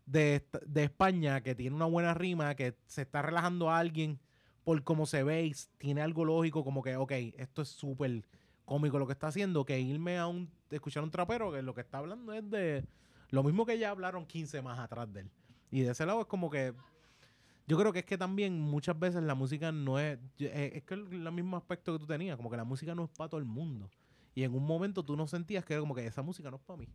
de, de España que tiene una buena rima, que se está relajando a alguien por cómo se ve y tiene algo lógico, como que, ok, esto es súper cómico lo que está haciendo, que irme a un, escuchar a un trapero que lo que está hablando es de lo mismo que ya hablaron 15 más atrás de él. Y de ese lado es como que yo creo que es que también muchas veces la música no es. eh, Es que el mismo aspecto que tú tenías, como que la música no es para todo el mundo. Y en un momento tú no sentías que era como que esa música no es para mí.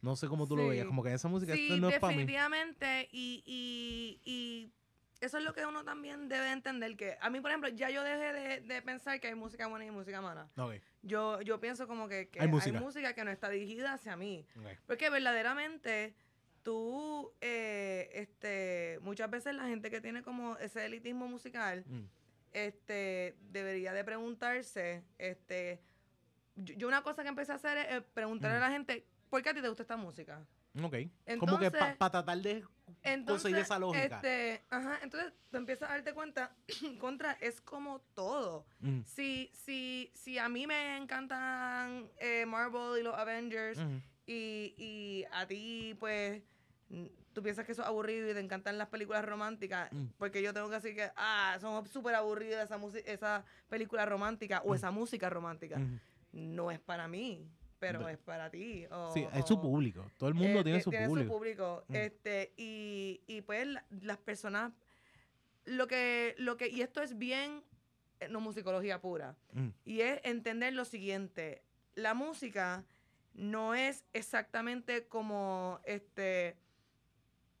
No sé cómo tú lo veías, como que esa música Sí, no es para mí. definitivamente. Y, y, y eso es lo que uno también debe entender. Que a mí, por ejemplo, ya yo dejé de, de pensar que hay música buena y música mala. Yo, yo pienso como que, que Hay hay, música. que no está dirigida hacia mí. Porque verdaderamente tú, eh, este, muchas veces la gente que tiene como ese elitismo musical, Mm. este, debería de preguntarse, este, yo, yo una cosa que empecé a hacer es eh, preguntarle a la gente, ¿por qué a ti te gusta esta música? Ok. como que para Entonces- tratar de Entonces, conseguir esa lógica. Este, ajá, entonces tú empiezas a darte cuenta, contra, es como todo. Mm, Si, si, si a mí me encantan eh, Marvel y los Avengers, mm, y, y a ti, pues, tú piensas que eso es aburrido y te encantan las películas románticas, Mm. porque yo tengo que decir que, ah, son súper aburridas esa, esa película romántica o Mm. esa música romántica. No es para mí, pero es para ti. o- Sí, es su público. Todo el mundo eh, tiene ti- su público. público. Mm. Este, y, y pues la- las personas, lo que, lo que, y esto es bien, eh, no musicología pura, Mm, y es entender lo siguiente, la música no es exactamente como este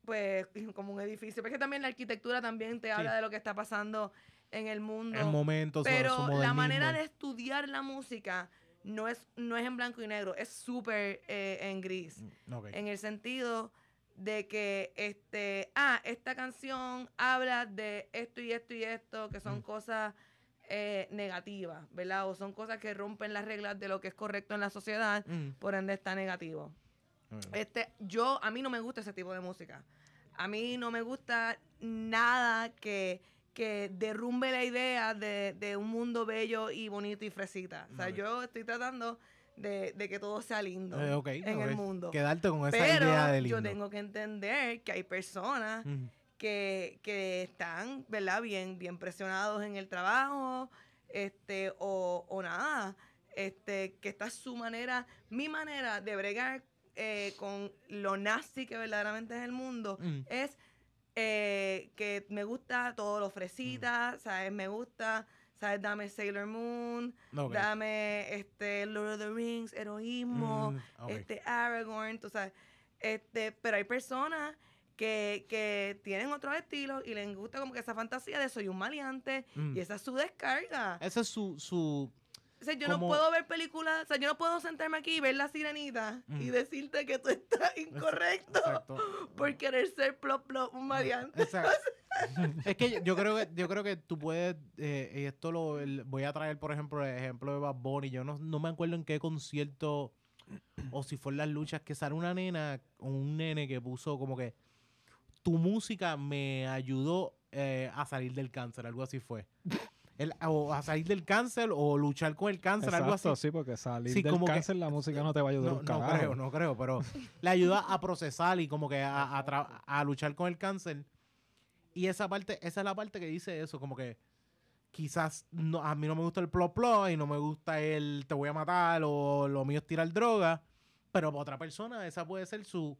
pues como un edificio, porque también la arquitectura también te habla de lo que está pasando en el mundo. El momento, su- su pero la manera de estudiar la música no es no es en blanco y negro, es súper eh, en gris. Mm, en el sentido de que este ah esta canción habla de esto y esto y esto que son Mm. cosas eh, negativas verdad o son cosas que rompen las reglas de lo que es correcto en la sociedad Mm, por ende está negativo. Este yo a mí no me gusta ese tipo de música. A mí no me gusta nada que que derrumbe la idea de, de un mundo bello y bonito y fresita. O sea, yo estoy tratando de, de que todo sea lindo Eh, en el mundo. Quedarte con esa Pero idea de lindo. yo tengo que entender que hay personas Mm, que, que están, ¿verdad? Bien, bien presionados en el trabajo, este, o, o nada, este, que esta es su manera, mi manera de bregar eh, con lo nasty que verdaderamente es el mundo, mm, es eh, que me gusta todo lo fresita, ¿sabes? Me gusta, ¿sabes? Dame Sailor Moon, dame este Lord of the Rings, heroísmo, Mm, este Aragorn, tú sabes. Este, pero hay personas que, que tienen otros estilos y les gusta como que esa fantasía de soy un maleante Mm. y esa es su descarga. Ese es su, su O sea, yo como- no puedo ver películas, o sea, yo no puedo sentarme aquí y ver la sirenita y Mm. decirte que tú estás incorrecto exacto. por querer ser plop plop un maleante. Exacto. es que yo creo que yo creo que tú puedes eh, y esto lo el- voy a traer por ejemplo el ejemplo de Bad Bunny yo no, no me acuerdo en qué concierto o si fue en las luchas que sale una nena o un nene que puso como que tu música me ayudó eh, a salir del cáncer algo así fue El- o a salir del cáncer o luchar con el cáncer algo así Exacto, sí, porque salir Sí, del como que- cáncer la música no te va a ayudar no, un no creo, no creo, pero le ayuda a procesar y como que a, a a luchar con el cáncer. Y esa parte, esa es la parte que dice eso, como que quizás no, a mí no me gusta el plop plop y no me gusta el te voy a matar o lo mío es tirar droga, pero para otra persona esa puede ser su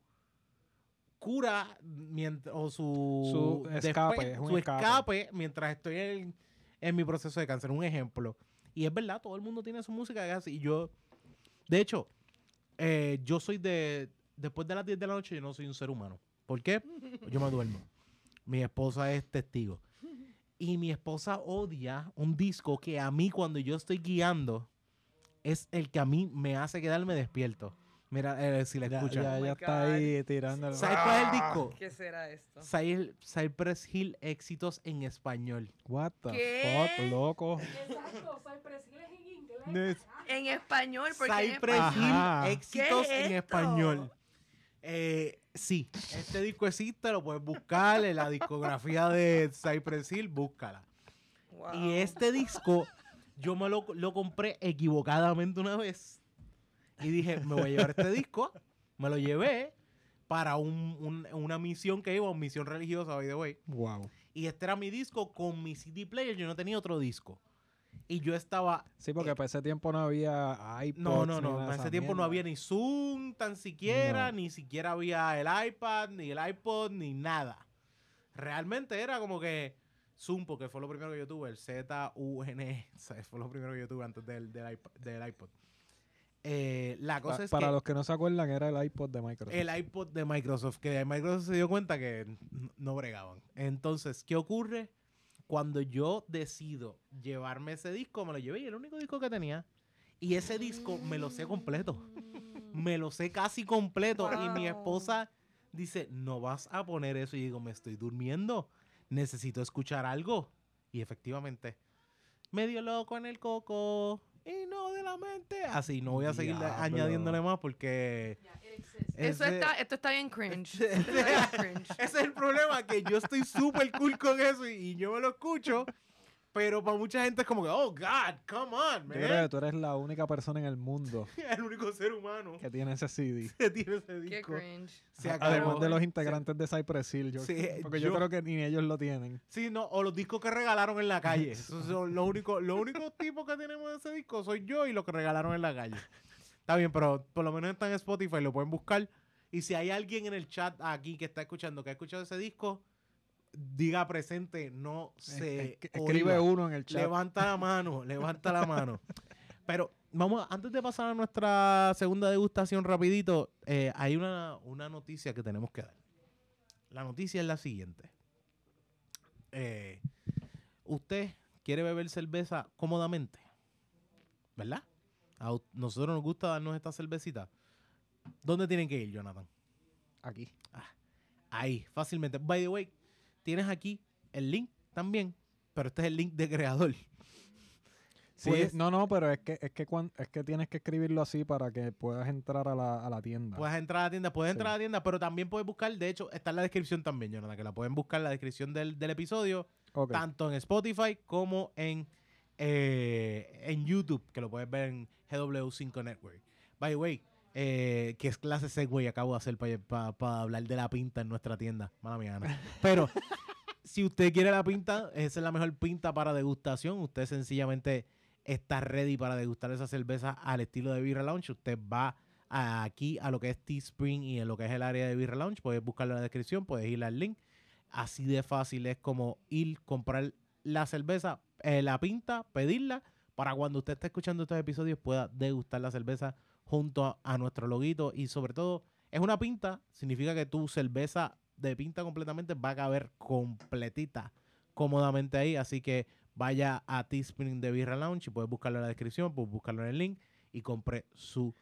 cura mient- o su, Su escape, despe- es un su escape. escape mientras estoy en, en mi proceso de cáncer. Un ejemplo. Y es verdad, todo el mundo tiene su música que. Y yo, de hecho, eh, yo soy de, después de las 10 de la noche, yo no soy un ser humano. ¿Por qué? Yo me duermo. Mi esposa es testigo. Y mi esposa odia un disco que a mí cuando yo estoy guiando es el que a mí me hace quedarme despierto. Mira, eh, si la Ya, escucha. ya, Oh ya está ahí tirando. ¿Sabes cuál es el disco? ¿Qué será esto? Cy- Cypress Hill éxitos en español. What the ¿Qué? fuck, loco. Exacto, Cypress Hill es en inglés. En español, porque en Cypress Ajá. Hill éxitos ¿Qué es en español. Eh, sí, este disco existe, lo puedes buscar en la discografía de Cypress Hill, búscala. Wow. Y este disco, yo me lo, lo compré equivocadamente una vez. Y dije, me voy a llevar este disco. Me lo llevé para un- un- una misión que iba, una misión religiosa, by the way. Wow. Y este era mi disco con mi CD player. Yo no tenía otro disco. Y yo estaba. Sí, porque para ese tiempo no había iPods. No, no, no. En ese tiempo no mierda. había ni Zoom tan siquiera, No. ni siquiera había el iPad, ni el iPod, ni nada. Realmente era como que Zoom, porque fue lo primero que yo tuve, el Z-U-N, sea, fue lo primero que yo tuve antes del, del, iPod. del iPod. Eh, la cosa Pa- es para que los que no se acuerdan, era el iPod de Microsoft. el iPod de Microsoft, que Microsoft se dio cuenta que no bregaban. Entonces, ¿qué ocurre? Cuando yo decido llevarme ese disco, me lo llevé y el único disco que tenía. Y ese disco me lo sé completo. Me lo sé casi completo. Y mi Wow. esposa dice, no vas a poner eso. Y digo, me estoy durmiendo. Necesito escuchar algo. Y efectivamente, medio loco en el coco. Mente. Así, no voy a seguir Diablo. añadiéndole más porque... Ya, exceso. Eso ese- está, esto está bien cringe. Ese- Esto está bien cringe. Ese es el problema, que yo estoy súper cool con eso y, y yo me lo escucho, pero para mucha gente es como que, oh, God, come on, Yo creo que man. tú eres la única persona en el mundo El único ser humano que tiene ese CD. que tiene ese Qué disco. cringe. Se Además de los integrantes de Cypress Hill. Yo, Sí, porque yo- yo, creo que ni ellos lo tienen. Sí, no, o los discos que regalaron en la calle. Esos son los únicos los únicos tipos que tenemos de ese disco soy yo y los que regalaron en la calle. Está bien, pero por lo menos está en Spotify, lo pueden buscar. Y si hay alguien en el chat aquí que está escuchando, que ha escuchado ese disco, diga presente, no se Es- es- escribe oiga. uno en el chat. Levanta la mano, levanta la mano. Pero vamos, antes de pasar a nuestra segunda degustación rapidito, eh, hay una, una noticia que tenemos que dar. La noticia es la siguiente. Eh, usted quiere beber cerveza cómodamente, ¿verdad? A nosotros nos gusta darnos esta cervecita. ¿Dónde tienen que ir, Jonathan? Aquí. Ahí, fácilmente. By the way, tienes aquí el link también, pero este es el link de creador. Sí, Puedes- no, no, pero es que, es, que cuan- es que tienes que escribirlo así para que puedas entrar a la, a la tienda. Puedes entrar a la tienda, puedes Sí. entrar a la tienda, pero también puedes buscar, de hecho, está en la descripción también, Jonathan, que la pueden buscar en la descripción del, del episodio, tanto en Spotify como en, eh, en YouTube, que lo puedes ver en GW5 Network. By the way, eh, que es clase Segway acabo de hacer para hablar de la pinta en nuestra tienda. Mala mía, Ana. Pero si usted quiere la pinta, esa es la mejor pinta para degustación. Usted sencillamente está ready para degustar esa cerveza al estilo de Birra Lounge. Usted va a- aquí a lo que es Teespring y en lo que es el área de Birra Lounge. Puedes buscarlo en la descripción, puedes ir al link. Así de fácil es como ir, comprar la cerveza, eh, la pinta, pedirla, para cuando usted esté escuchando estos episodios pueda degustar la cerveza junto a, a nuestro loguito. Y sobre todo, es una pinta, significa que tu cerveza de pinta completamente, va a caber completita, cómodamente ahí. Así que vaya a Teespring de Birra Lounge y puedes buscarlo en la descripción, puedes buscarlo en el link y compre su,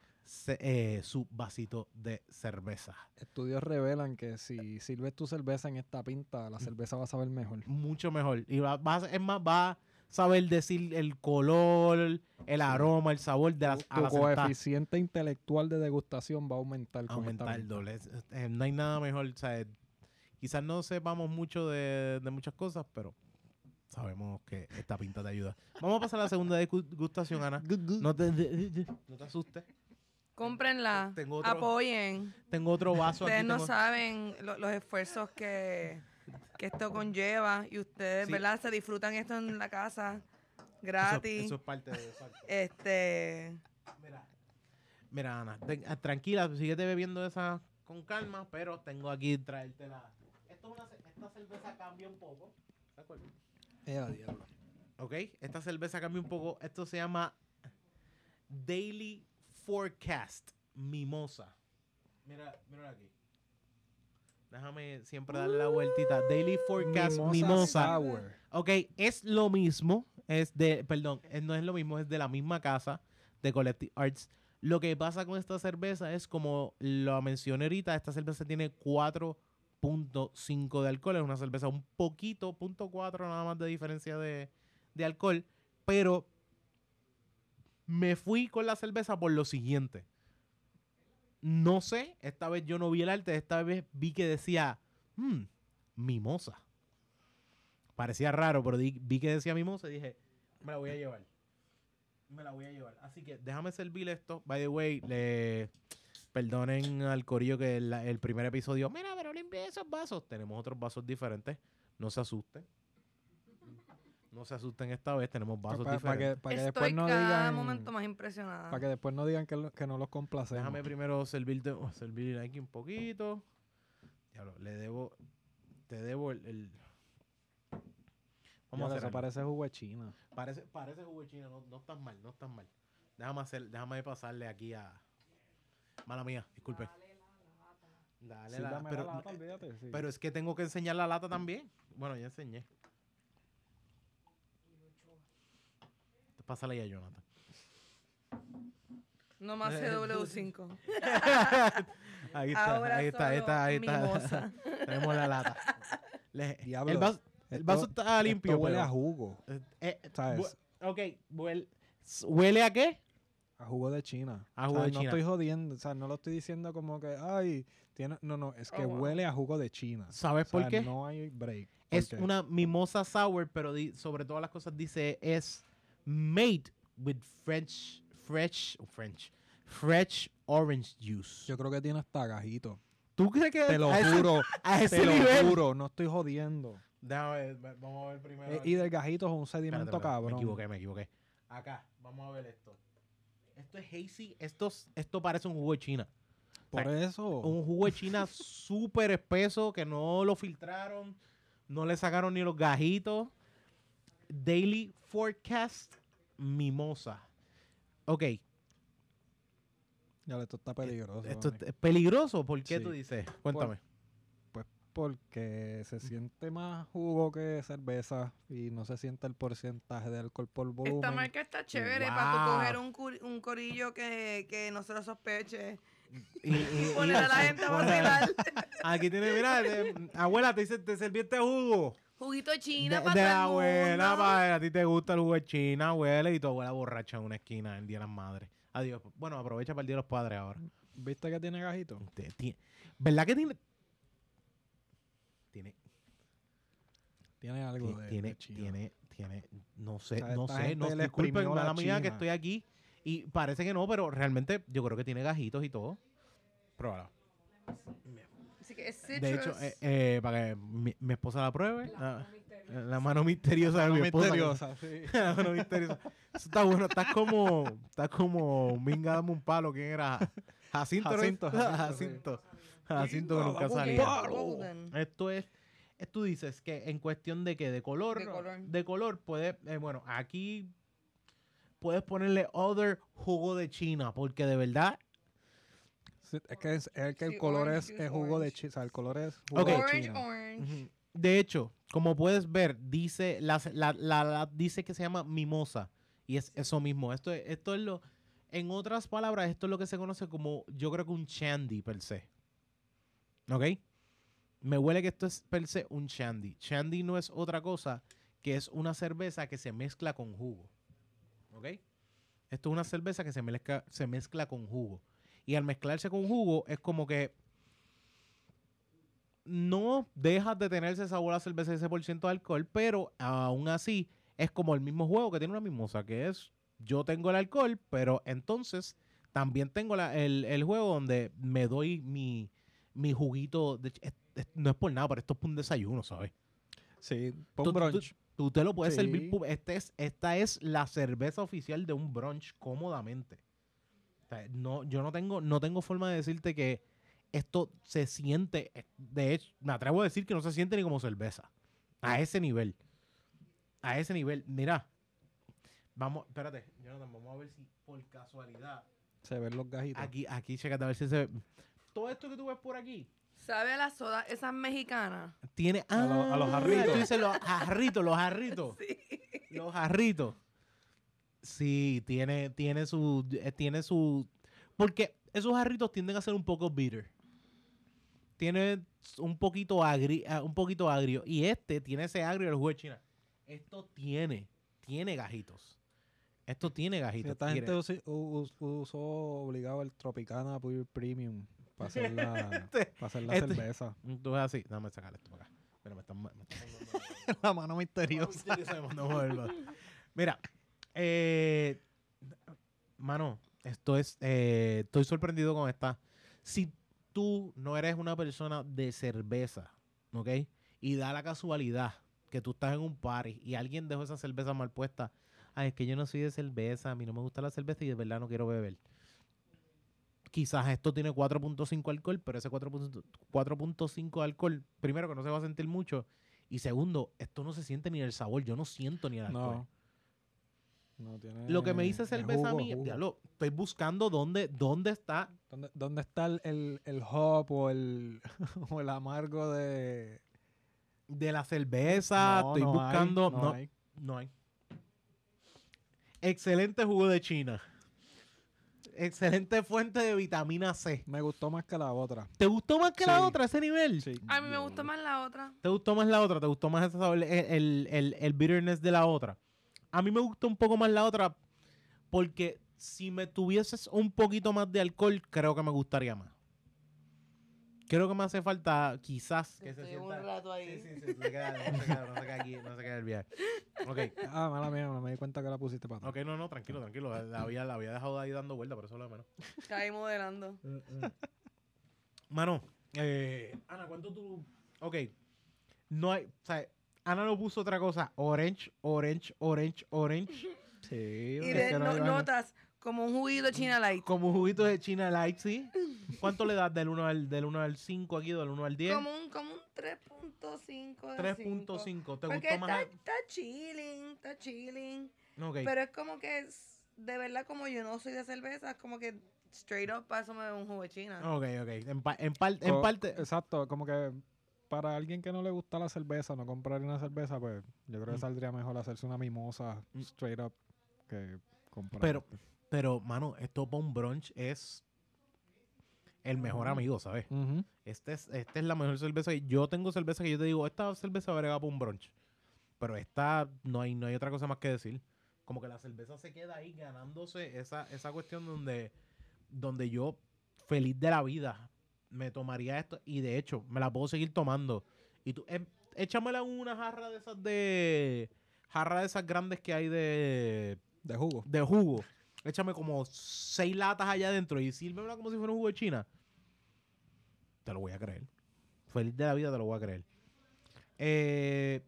eh, su vasito de cerveza. Estudios revelan que si sirves tu cerveza en esta pinta, la cerveza va a saber mejor. Mucho mejor. Y va, va es más, va a saber decir el color, el aroma, el sabor de las Tu, tu coeficiente intelectual de degustación va a aumentar. aumentar el doble. Eh, no hay nada mejor. o sea, eh, quizás no sepamos mucho de, de muchas cosas, pero sabemos que esta pinta te ayuda. Vamos a pasar a la segunda degustación, Ana. No te, de- de- de- no te asustes. Cómprenla, Tengo otro- apoyen. Tengo otro vaso Ustedes aquí. no tengo- saben lo- los esfuerzos que, que esto conlleva y ustedes, Sí. ¿verdad? Se disfrutan esto en la casa Eso- gratis. Eso, es parte de exacto. Este, Mira, mira, Ana, ten- ah, tranquila, síguete bebiendo esa con calma, pero tengo aquí traértela. Esto es una, ce- esta cerveza cambia un poco. ¿de acuerdo? Eh, diablo. Ok, esta cerveza cambia un poco. Esto se llama Daily Forecast Mimosa. Mira, mira aquí. Déjame siempre darle la vueltita. Daily Forecast Mimosa. Sour. Ok, es lo mismo. Es de, perdón, es- no es lo mismo, es de la misma casa de Collective Arts. Lo que pasa con esta cerveza es como lo mencioné ahorita, esta cerveza tiene 4.5 de alcohol. Es una cerveza un poquito, punto .4 nada más de diferencia de, de alcohol. Pero me fui con la cerveza por lo siguiente. No sé, esta vez yo no vi el arte, esta vez vi que decía, "Hmm, mimosa. Parecía raro, pero vi que decía mimosa y dije, me la voy a llevar. Me la voy a llevar. Así que déjame servir esto. By the way, le perdonen al corillo que el primer episodio, mira, pero limpia esos vasos. Tenemos otros vasos diferentes. No se asusten. No se asusten esta vez, tenemos vasos Para diferentes. que, pa' que estoy después no cada digan. momento más impresionada. Para que después no digan que, lo- que no los complacemos. Déjame primero servirte, oh, servir aquí un poquito. Diablo, le debo, te debo el... el- Vamos a hacer parece jugo de China. Parece, parece jugo de China, no, no estás mal, no estás mal. Déjame hacer, déjame pasarle aquí a... Mala mía, disculpe. Dale Sí, la, dame pero, la lata, olvídate, sí. pero es que tengo que enseñar la lata también. Bueno, ya enseñé. Pásale ahí a Jonathan. No más CW5. Ahí está, Ahora ahí está, ahí está, ahí está. Tenemos la lata. Le- Diablo, el vaso, el esto- vaso está limpio, Esto huele pero- a jugo. eh, eh, ¿Sabes? ok, huele, ¿huele a qué? A jugo de China. A O jugo sea, de no China. estoy jodiendo. O sea, no lo estoy diciendo como que, ay, tiene. No, no, es que Oh, wow. huele a jugo de China. ¿Sabes O sea, por qué? No hay break. ¿Por Es qué? una mimosa sour, pero di- sobre todas las cosas dice es made with French, fresh, French, fresh orange juice. Yo creo que tiene hasta gajito. ¿Tú crees que Te lo a ese- juro. a ese te lo juro. No estoy jodiendo. Déjame ver, ve- vamos a ver primero. Eh, y del gajito es un sedimento Espérate, espérate, cabrón. Me equivoqué, me equivoqué. Acá, vamos a ver esto. Esto es hazy, esto, es- esto parece un jugo de China. Por eso. Un jugo de China súper espeso que no lo filtraron, no le sacaron ni los gajitos. Daily Forecast Mimosa. Ok, Ya, esto está peligroso. esto es peligroso. ¿Por qué Sí. tú dices? Cuéntame. Pues porque se siente más jugo que cerveza y no se siente el porcentaje de alcohol por volumen. Esta marca está chévere para Wow. tú coger un, cur- un corillo que, que no se lo sospeche. Y, y- y- Poner a la gente a vacilar. Aquí tiene, mira, de- abuela, te, hice- te serví este jugo. Juguito de China de, para de todo el abuela, mundo. pa, a ti te gusta el jugo de China, abuela, y tu abuela borracha en una esquina el Día de las Madres. Adiós. Bueno, aprovecha para el Día de los Padres ahora. ¿Viste que tiene gajito? Te- ti- ¿Verdad que tiene? Tiene, Tiene algo de, tiene, de China. tiene, tiene, no sé, O sea, no sé, no, disculpen, la mala mía que estoy aquí y parece que no, pero realmente yo creo que tiene gajitos y todo. Pruébalo. Así que es De hecho, eh, eh, para que mi, mi esposa la pruebe, La ah, mano misteriosa. la mano misteriosa de mi esposa. misteriosa, sí. La mano misteriosa. Eso está bueno, está como, está como, minga, dame un palo, ¿quién era? Jacinto, ¿no? Jacinto, Jacinto, sí. Jacinto, Jacinto que nunca salía. Esto es, tú dices que en cuestión de que de color, De color. de color puede, eh, bueno, aquí puedes ponerle other jugo de China, porque de verdad Sí, es que es, es que el Sí, color orange es, jugo de. China. O sea, el color es jugo de Orange, China. orange. Ujú. De hecho, como puedes ver, dice, la, la- la- la- dice que se llama mimosa. Y es eso mismo. Esto es, esto es lo. En otras palabras, esto es lo que se conoce como, yo creo que un shandy per se. ¿Ok? Me huele que esto es per se un shandy. Shandy no es otra cosa que es una cerveza que se mezcla con jugo. ¿Ok? Esto es una cerveza que se mezcla, se mezcla con jugo. Y al mezclarse con jugo es como que no dejas de tener ese sabor a cerveza y ese por ciento de alcohol, pero aún así es como el mismo juego que tiene una mimosa, que es yo tengo el alcohol, pero entonces también tengo la- el, el juego donde me doy mi, mi juguito. De, es- es- no es por nada, pero esto es un desayuno, ¿sabes? Sí, un tú- brunch. Tú te lo puedes Sí. servir. Este es, esta es la cerveza oficial de un brunch cómodamente. O sea, no, yo no tengo, no tengo forma de decirte que esto se siente. eh, De hecho, me atrevo a decir que no se siente ni como cerveza. A ese nivel. A ese nivel. Mira. Vamos, espérate, Jonathan, vamos a ver si por casualidad. Se ven los gajitos. Aquí, aquí, chécate a ver si se. Todo esto que tú ves por aquí. ¿Sabe a la soda? Esas mexicanas. Tiene. A lo- a los Ah, jarritos. Tú dices los jarritos, los jarritos. Los jarritos. Sí, tiene, tiene su. eh, Tiene su. Porque esos jarritos tienden a ser un poco bitter. Tiene un poquito agri, ah, un poquito agrio. Y este tiene ese agrio del jugo de China. Esto tiene, tiene gajitos. Esto tiene Sí, gajitos. esta gente us- usó obligado el Tropicana Pure Premium para hacer la, Este- para hacer la este- cerveza. Tú ves así. Dame sacar esto para acá. Mira, me están, me están la mano misteriosa. Mira, eh, mano, esto es, eh, estoy sorprendido con esta. Si tú no eres una persona de cerveza, ¿ok? Y da la casualidad que tú estás en un party y alguien dejó esa cerveza mal puesta. Ay, es que yo no soy de cerveza, a mí no me gusta la cerveza y de verdad no quiero beber. Quizás esto tiene 4.5 alcohol, pero ese 4.5 4.5 alcohol, primero que no se va a sentir mucho, y segundo, esto no se siente ni el sabor, yo no siento ni el alcohol. No. No tiene. Lo que me dice es cerveza a jugo, mí, jugo. diablo, estoy buscando dónde, dónde está. ¿Dónde, dónde está el, el, el hop o el, o el amargo de. De la cerveza, No, estoy no hay, buscando. no no, hay. no hay. Excelente jugo de China. Excelente fuente de vitamina C. Me gustó más que la otra. ¿Te gustó más que la otra ese nivel? Sí. A mí me gusta más la otra. ¿Te gustó más la otra? ¿Te gustó más ese sabor, el, el, el- el bitterness de la otra? A mí me gustó un poco más la otra porque si me tuvieses un poquito más de alcohol, creo que me gustaría más. Creo que me hace falta quizás que se Estoy un sienta... rato ahí. Sí, sí, sí, se queda, no se queda, no se queda aquí, no se queda el viaje. Ok, Ah, mala mía, no me di cuenta que la pusiste para atrás. ok, no, no, tranquilo, tranquilo. La había, la había dejado ahí dando vuelta, pero eso es lo de menos. Está ahí modelando. Mano, eh, Ana, ¿cuánto tú...? Ok, no hay... O sea, Ana no puso otra cosa. Orange, orange, orange, orange. Sí. Y de, no notas como un juguito China Light. Como un juguito de China Light, ¿sí? ¿Cuánto le das del 1 al, del 1 al 5 aquí, del 1 al 10? Como un, como un 3.5 de 3.5. 5. ¿Te Porque gustó más? está, está chilling, está chilling. Ok. Pero es como que, es- de verdad, como yo no soy de cerveza, es como que straight up para eso me un jugo de China. Ok, ok. En, pa- en, par- en parte... Exacto, como que para alguien que no le gusta la cerveza, no comprar una cerveza, pues yo creo que Mm. saldría mejor hacerse una mimosa Mm. straight up que comprar. Pero, pero, mano, esto para un brunch es el mejor amigo, ¿sabes? Este es, esta es la mejor cerveza. Yo tengo cerveza que yo te digo, esta cerveza brega para un brunch. Pero esta, no hay, no hay otra cosa más que decir. Como que la cerveza se queda ahí ganándose esa, esa cuestión donde, donde yo, feliz de la vida, me tomaría esto. Y de hecho, me la puedo seguir tomando. Y tú, em, échamela en una jarra de esas de... Jarra de esas grandes que hay de, De jugo. de jugo. Échame como seis latas allá adentro y sírvemela como si fuera un jugo de China. Te lo voy a creer. Feliz de la vida te lo voy a creer. Eh,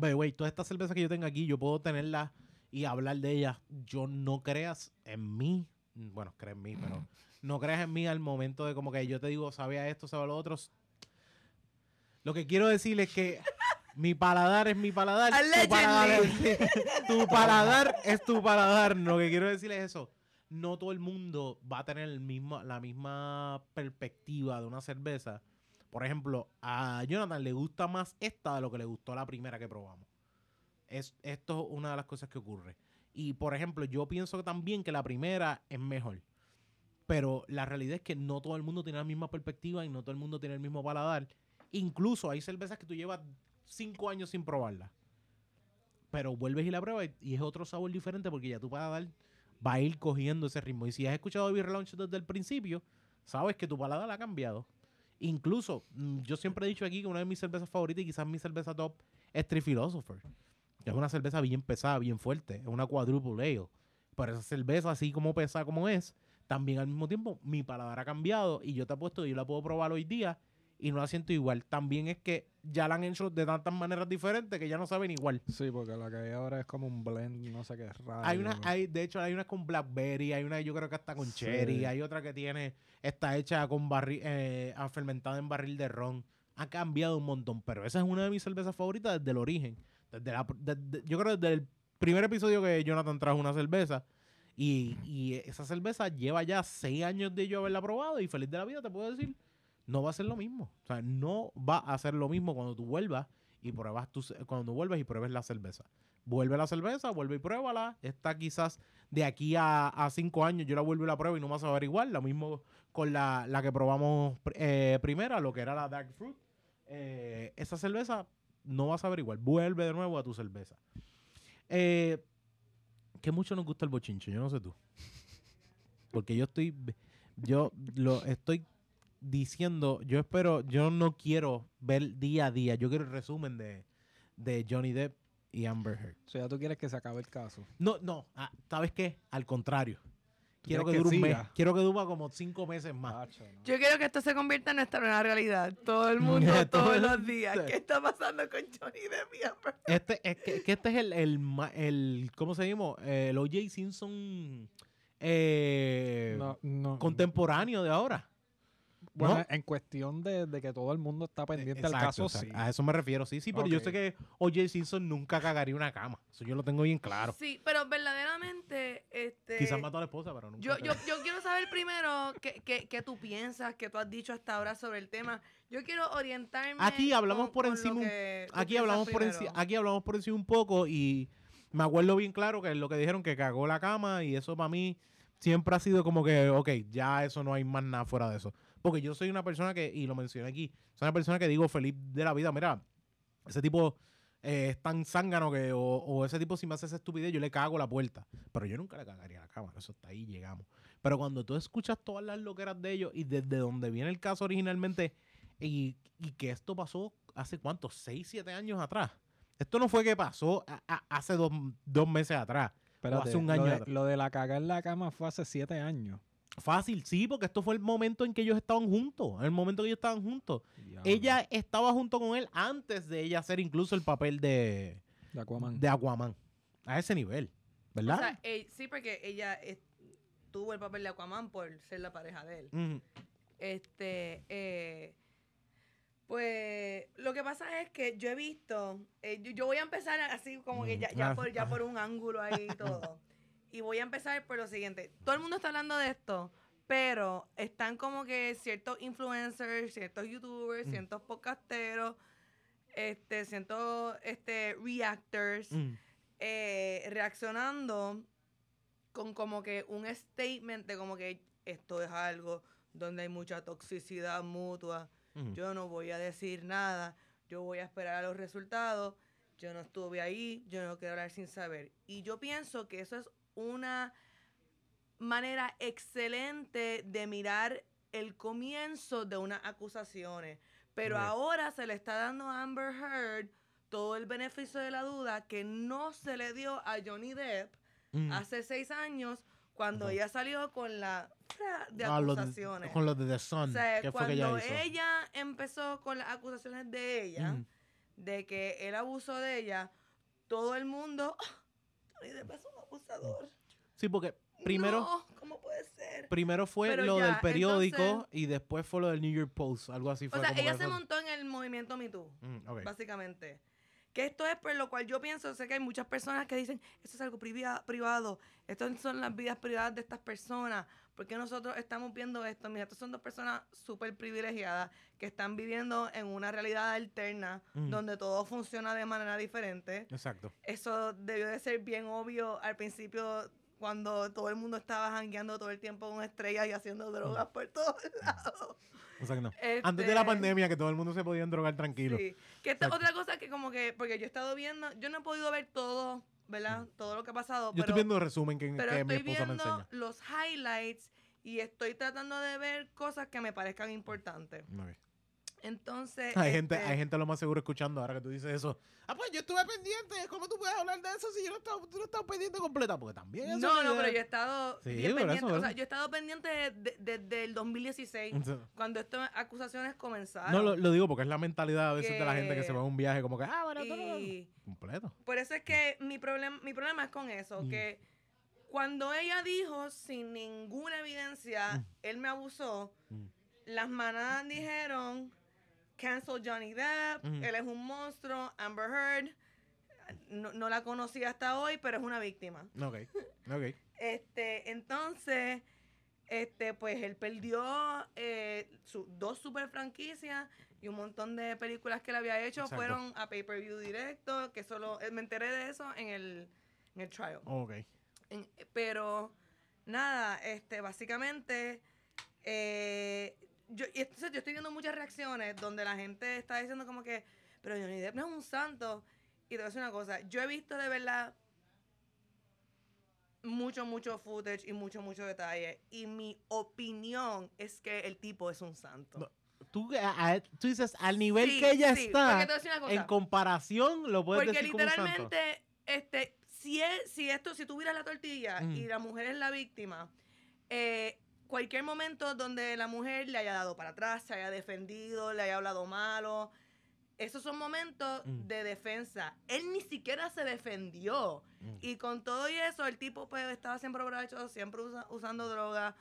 the way, todas estas cervezas que yo tengo aquí, yo puedo tenerlas y hablar de ellas. Yo no creas en mí. Bueno, crees en mí, pero no creas en mí al momento de como que yo te digo, sabía esto, sabía lo otro. Lo que quiero decir es que mi paladar es mi paladar. Tu paladar, es, tu paladar es tu paladar. Lo que quiero decir es eso. no todo el mundo va a tener el mismo, la misma perspectiva de una cerveza. Por ejemplo, a Jonathan le gusta más esta de lo que le gustó la primera que probamos. Es, esto es una de las cosas que ocurre. Y por ejemplo, yo pienso también que la primera es mejor. Pero la realidad es que no todo el mundo tiene la misma perspectiva y no todo el mundo tiene el mismo paladar. Incluso hay cervezas que tú llevas cinco años sin probarla. Pero vuelves y la pruebas y- y es otro sabor diferente porque ya tu paladar va a ir cogiendo ese ritmo. Y si has escuchado Beer Launch desde el principio, sabes que tu paladar ha cambiado. Incluso, mm, yo siempre he dicho aquí que una de mis cervezas favoritas y quizás mi cerveza top es Tree Philosopher. Que es una cerveza bien pesada, bien fuerte. Es una quadruple ale. Pero esa cerveza, así como pesada como es, también al mismo tiempo mi paladar ha cambiado y yo te apuesto que yo la puedo probar hoy día y no la siento igual. También es que ya la han hecho de tantas maneras diferentes que ya no saben igual. Sí, porque la que hay ahora es como un blend, no sé qué raro. Hay una, hay, de hecho, hay una con blackberry, hay una yo creo que hasta con Sí. cherry, hay otra que tiene, está hecha con barril, eh, ah, fermentada en barril de ron. Ha cambiado un montón, pero esa es una de mis cervezas favoritas desde el origen. Desde la, desde- yo creo desde el primer episodio que Jonathan trajo una cerveza. Y, y esa cerveza lleva ya seis años de yo haberla probado y feliz de la vida te puedo decir, no va a ser lo mismo. O sea, no va a ser lo mismo cuando tú vuelvas y pruebas tu, cuando vuelves y pruebes la cerveza. Vuelve la cerveza, vuelve y pruébala. Esta quizás de aquí a, a cinco años yo la vuelvo y la pruebo y no me va a saber igual. Lo mismo con la, la que probamos pr- eh, primera, lo que era la Dark Fruit. Eh, esa cerveza no va a saber igual. Vuelve de nuevo a tu cerveza. Eh, que mucho nos gusta el bochinche, yo no sé tú. Porque yo estoy, yo lo estoy diciendo, yo espero, yo no quiero ver día a día, yo quiero el resumen de, de Johnny Depp y Amber Heard. O sea, tú quieres que se acabe el caso. No, no, ah, ¿sabes qué? Al contrario. ¿Tú Quiero que dure que un mes. Quiero que dure como cinco meses más. No. Yo quiero que esto se convierta en nuestra nueva realidad. Todo el mundo, Todo todos el- los días. ¿Qué está pasando con Johnny Depp? Este, es que, que este es el, el, el ¿cómo se llama? El O.J. Simpson eh, No, no. contemporáneo de ahora. Bueno, ¿no? en cuestión de, de que todo el mundo está pendiente del caso, o sea, sí. A eso me refiero, sí, sí, pero yo sé que O.J. Simpson nunca cagaría una cama. Eso yo lo tengo bien claro. Sí, pero verdaderamente, este... Quizás mató a la esposa, pero nunca. Yo, yo, yo quiero saber primero qué, qué, qué tú piensas, qué tú has dicho hasta ahora sobre el tema. Yo quiero orientarme. Aquí hablamos con- por con lo encima aquí hablamos por encima, aquí hablamos por encima un poco y me acuerdo bien claro que es lo que dijeron que cagó la cama y eso para mí siempre ha sido como que, ok, ya eso no hay más nada fuera de eso. Porque yo soy una persona que, y lo mencioné aquí, soy una persona que digo feliz de la vida, mira, ese tipo eh, es tan zángano que, o, o ese tipo si me hace esa estupidez, yo le cago la puerta. Pero yo nunca le cagaría la cama, eso está ahí, llegamos. Pero cuando tú escuchas todas las loqueras de ellos y desde donde viene el caso originalmente, y, y que esto pasó hace cuánto, seis, siete años atrás. Esto no fue que pasó a- a- hace dos, dos meses atrás. Espérate, hace un lo año de- atrás. lo de la caga en la cama fue hace siete años. Fácil, sí, porque esto fue el momento en que ellos estaban juntos. En el momento que ellos estaban juntos. Ella estaba junto con él antes de ella hacer incluso el papel de, De Aquaman. de Aquaman. A ese nivel. ¿Verdad? O sea, eh, sí, porque ella eh, tuvo el papel de Aquaman por ser la pareja de él. Este, eh, pues lo que pasa es que yo he visto, eh, yo, yo voy a empezar así como que Mm, ya, ya ah, por, ya por un ángulo ahí y todo. y voy a empezar por lo siguiente. Todo el mundo está hablando de esto, pero están como que ciertos influencers, ciertos youtubers, Mm. ciertos podcasteros, este, ciertos este, reactors, Mm. eh, reaccionando con como que un statement de como que esto es algo donde hay mucha toxicidad mutua. Ujú. Yo no voy a decir nada, yo voy a esperar a los resultados. Yo no estuve ahí, yo no quiero hablar sin saber. Y yo pienso que eso es una manera excelente de mirar el comienzo de unas acusaciones. Pero ahora se le está dando a Amber Heard todo el beneficio de la duda que no se le dio a Johnny Depp Mm. hace seis años cuando Ajá. ella salió con la fra de Ah, los de- acusaciones. con los de The Sun. o sea, ¿Qué fue que ella cuando hizo? ella empezó con las acusaciones de ella, Ujú. de que él abusó de ella, todo el mundo, "Ah, Johnny Depp es un abusador. Sí, porque primero, No, ¿cómo puede ser? primero fue Pero lo ya, del periódico entonces- y después fue lo del New York Post. Algo así O fue. sea, como ella se fue- montó en el movimiento Me Too, Mm, básicamente. Que esto es por lo cual yo pienso, sé que hay muchas personas que dicen, esto es algo privado, estas son las vidas privadas de estas personas, porque nosotros estamos viendo esto? Mira, estas son dos personas súper privilegiadas que están viviendo en una realidad alterna, Mm. donde todo funciona de manera diferente. Exacto. Eso debió de ser bien obvio al principio cuando todo el mundo estaba jangueando todo el tiempo con estrellas y haciendo drogas por todos lados. Exacto. Antes de la pandemia, que todo el mundo se podía drogar tranquilo. Sí. Que esta Exacto. otra cosa que como que, porque yo he estado viendo, yo no he podido ver todo, ¿verdad? Todo lo que ha pasado, Yo pero, estoy viendo el resumen que, pero que mi esposa me viendo enseña. los highlights y estoy tratando de ver cosas que me parezcan importantes. Ok. Entonces, Hay gente, este, hay gente lo más seguro escuchando ahora que tú dices eso. Ah, pues yo estuve pendiente. ¿Cómo tú puedes hablar de eso si yo no estaba, tú no estabas pendiente completa? Porque también eso No, no, pero yo he estado Sí, bien eso, pendiente. o sea, yo he estado pendiente de- de- desde el 2016, Entonces, cuando estas acusaciones comenzaron. No, lo, lo digo porque es la mentalidad a veces de la gente que se va a un viaje como que, ah, bueno, y completo. por eso es que mi problema, mi problema es con eso, Mm. que cuando ella dijo sin ninguna evidencia, Mm. él me abusó, Mm. las manadas dijeron, cancel Johnny Depp, Mm. él es un monstruo, Amber Heard, no, no la conocí hasta hoy, pero es una víctima. Ok, ok. Este, entonces, este, pues él perdió eh, su- dos super franquicias y un montón de películas que él había hecho Exacto. fueron a pay-per-view directo, que solo, eh, me enteré de eso en el, en el trial. Ok. En- pero, nada, este, básicamente, eh, yo, y entonces yo estoy viendo muchas reacciones donde la gente está diciendo como que, pero Johnny Depp no es un santo. Y te voy a decir una cosa, yo he visto de verdad mucho, mucho footage y mucho, mucho detalle. Y mi opinión es que el tipo es un santo. No, Tú, a- a- tú dices, al nivel Sí, que ella sí, está, en comparación, lo puedes Porque decir como un santo. literalmente, este, si es, si esto, si tuvieras la tortilla Mm. y la mujer es la víctima, eh, cualquier momento donde la mujer le haya dado para atrás, se haya defendido, le haya hablado malo, esos son momentos Mm. de defensa. Él ni siquiera se defendió. Mm. Y con todo y eso, el tipo pues estaba siempre borracho, siempre usa- usando droga,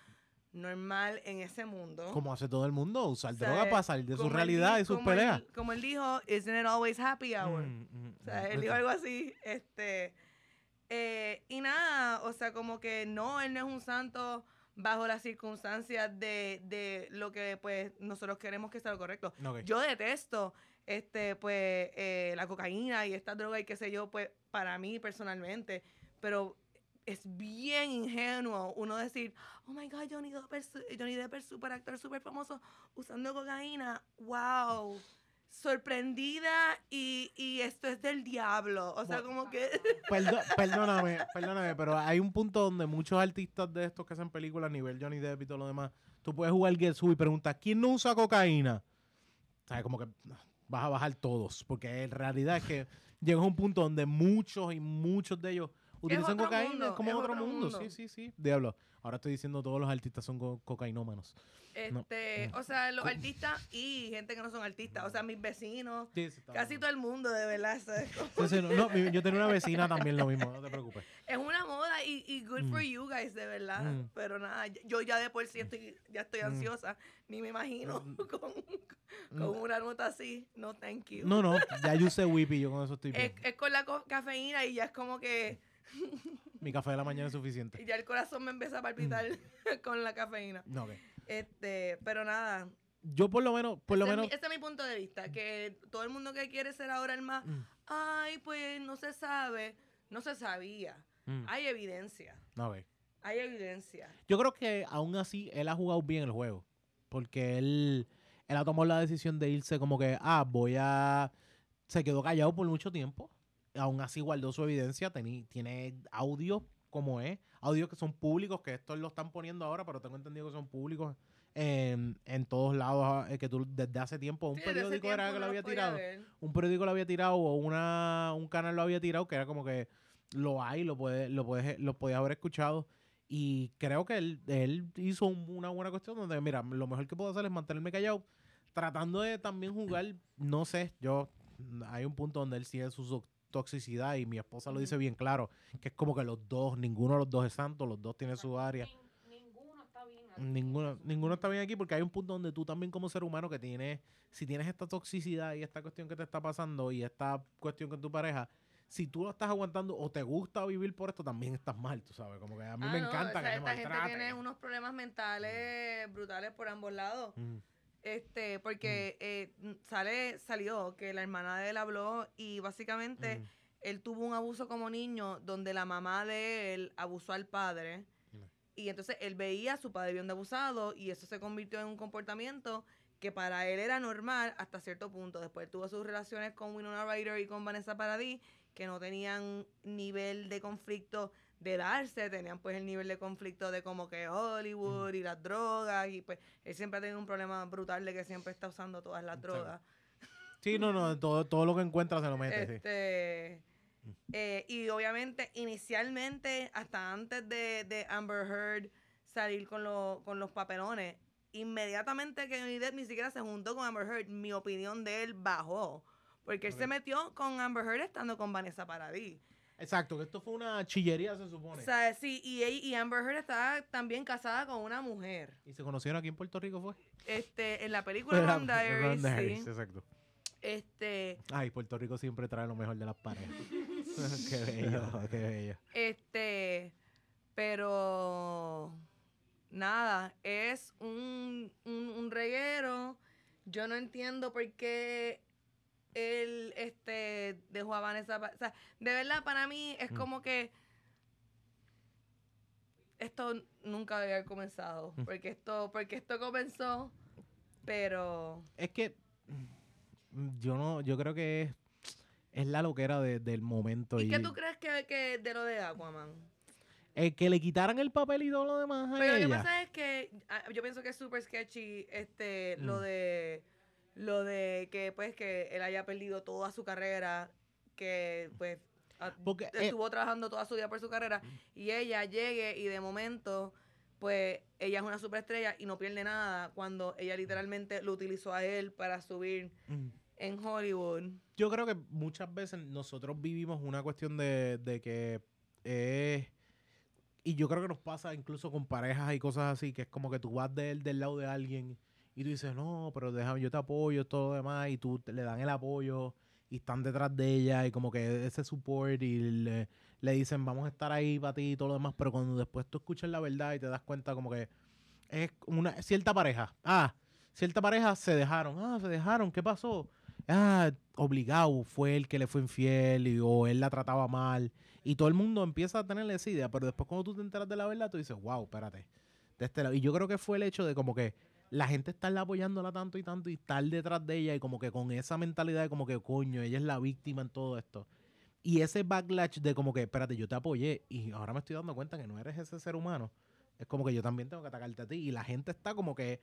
normal en ese mundo. Como hace todo el mundo, usar O sea, droga para salir de su él realidad y sus él- peleas. como él dijo, isn't it always happy hour? Mm, mm, O sea, él dijo algo así, este, eh, y nada, o sea, como que no, él no es un santo bajo las circunstancias de, de lo que, pues, nosotros queremos que sea lo correcto. Yo detesto, este, pues, eh, la cocaína y esta droga y qué sé yo, pues, para mí personalmente, pero es bien ingenuo uno decir, oh my God, Johnny Depp Johnny Depp es super actor, súper famoso, usando cocaína, wow, sorprendida y, y esto es del diablo, o sea, como que... Perdo- perdóname, perdóname, pero hay un punto donde muchos artistas de estos que hacen películas a nivel Johnny Depp y todo lo demás, tú puedes jugar Guess Who y preguntas, ¿quién no usa cocaína? ¿Sabes? Como que vas a bajar todos, porque en realidad es que llegas a un punto donde muchos y muchos de ellos utilizan cocaína, mundo, es como es otro, otro mundo. mundo. Sí, sí, sí. Diablo. Ahora estoy diciendo todos los artistas son co- cocainómanos. No. Este, o sea, los artistas y gente que no son artistas, o sea, mis vecinos, Sí, casi bien. todo el mundo, de verdad, es, Sí, sí, no, yo tenía una vecina también lo mismo, no te preocupes. es una moda y, y good for Mm. you guys, de verdad, Mm. pero nada, yo ya de por sí estoy, ya estoy Mm. ansiosa, ni me imagino Mm. con, con una nota así, no thank you. No, no, ya yo usé Whippy, yo con eso estoy es, bien. es con la cafeína y ya es como que Mi café de la mañana es suficiente. ya el corazón me empieza a palpitar con la cafeína. No, ok. Este, pero nada, Yo por lo menos, por lo ese, menos... es mi, ese es mi punto de vista, que todo el mundo que quiere ser ahora el más, Mm, ay, pues no se sabe, no se sabía. mm, Hay evidencia, no, ok. hay evidencia. Yo creo que aún así él ha jugado bien el juego. Porque él, él ha tomado la decisión de irse como que, ah, voy a... Se quedó callado por mucho tiempo. Aún así guardó su evidencia. tení- tiene audio como es. Audios que son públicos, que estos lo están poniendo ahora, pero tengo entendido que son públicos en, en todos lados. ah, eh, Que tú desde hace tiempo, un Sí, periódico era tiempo que lo había tirado. ver. un periódico lo había tirado o una, un canal lo había tirado que era como que lo hay, lo puedes, lo puedes, lo podías haber escuchado. Y creo que él, él hizo un- una buena cuestión donde, mira, lo mejor que puedo hacer es mantenerme callado, tratando de también jugar, no sé, yo, hay un punto donde él sigue su so- toxicidad y mi esposa lo dice bien claro, que es como que los dos, ninguno de los dos es santo, los dos tienen su área. Nin- ninguno está bien. Ninguno, ninguno está bien aquí porque hay un punto donde tú también como ser humano que tienes, si tienes esta toxicidad y esta cuestión que te está pasando y esta cuestión con tu pareja, si tú lo estás aguantando o te gusta vivir por esto, también estás mal, tú sabes. Como que a mí Ah, me no, encanta o sea, que me esta gente maltraten. tiene unos problemas mentales brutales por ambos lados. Mm. Este, porque eh, sale, salió que la hermana de él habló y básicamente Mm. él tuvo un abuso como niño donde la mamá de él abusó al padre. Mm. Y entonces él veía a su padre viendo abusado y eso se convirtió en un comportamiento que para él era normal hasta cierto punto. Después tuvo sus relaciones con Winona Ryder y con Vanessa Paradis que no tenían nivel de conflicto de darse, tenían pues el nivel de conflicto de como que Hollywood y las drogas y pues él siempre ha tenido un problema brutal de que siempre está usando todas las drogas. Sí, no, no, todo, todo lo que encuentra se lo mete, sí. Este, eh, y obviamente, inicialmente, hasta antes de, de Amber Heard salir con, lo- con los papelones, inmediatamente que Johnny Depp ni siquiera se juntó con Amber Heard, mi opinión de él bajó. Porque él se metió con Amber Heard estando con Vanessa Paradis. Exacto, que esto fue una chillería, se supone. O sea, sí, y, ella- y Amber Heard estaba también casada con una mujer. ¿Y se conocieron aquí en Puerto Rico fue? Este, en la película Ron Diaries, Ron Diaries, sí. exacto. Este, Ay, Puerto Rico siempre trae lo mejor de las parejas. qué bello, qué bello. Este, pero nada, es un, un, un reguero. Yo no entiendo por qué él este, dejó a Vanessa. O sea, de verdad, para mí es Mm. como que esto nunca debe haber comenzado. Mm. Porque esto, porque esto comenzó, pero Es que yo no, yo creo que es, es la loquera de- del momento. ¿Y Y, qué tú crees que, que de lo de Aquaman? el que le quitaran el papel y todo lo demás a Pero lo que pasa es que ah, yo pienso que es súper sketchy este lo Mm. de lo de que pues que él haya perdido toda su carrera, que pues eh, estuvo trabajando toda su vida por su carrera y ella llegue y de momento pues ella es una superestrella y no pierde nada cuando ella literalmente lo utilizó a él para subir Mm. en Hollywood. Yo creo que muchas veces nosotros vivimos una cuestión de, de que es... Y yo creo que nos pasa incluso con parejas y cosas así, que es como que tú vas de él del lado de alguien y tú dices, no, pero déjame, yo te apoyo, todo lo demás, y tú le dan el apoyo y están detrás de ella y como que ese support y le, le dicen, vamos a estar ahí para ti y todo lo demás, pero cuando después tú escuchas la verdad y te das cuenta como que es una cierta pareja. Ah, cierta pareja se dejaron. Ah, se dejaron, ¿qué pasó? Ah, obligado, fue el que le fue infiel o él la trataba mal. Y todo el mundo empieza a tener esa idea, pero después cuando tú te enteras de la verdad, tú dices, wow, espérate. De este lado. Y yo creo que fue el hecho de como que la gente estarla apoyándola tanto y tanto y estar detrás de ella y como que con esa mentalidad de como que, coño, ella es la víctima en todo esto. Y ese backlash de como que, espérate, yo te apoyé y ahora me estoy dando cuenta que no eres ese ser humano. Es como que yo también tengo que atacarte a ti. Y la gente está como que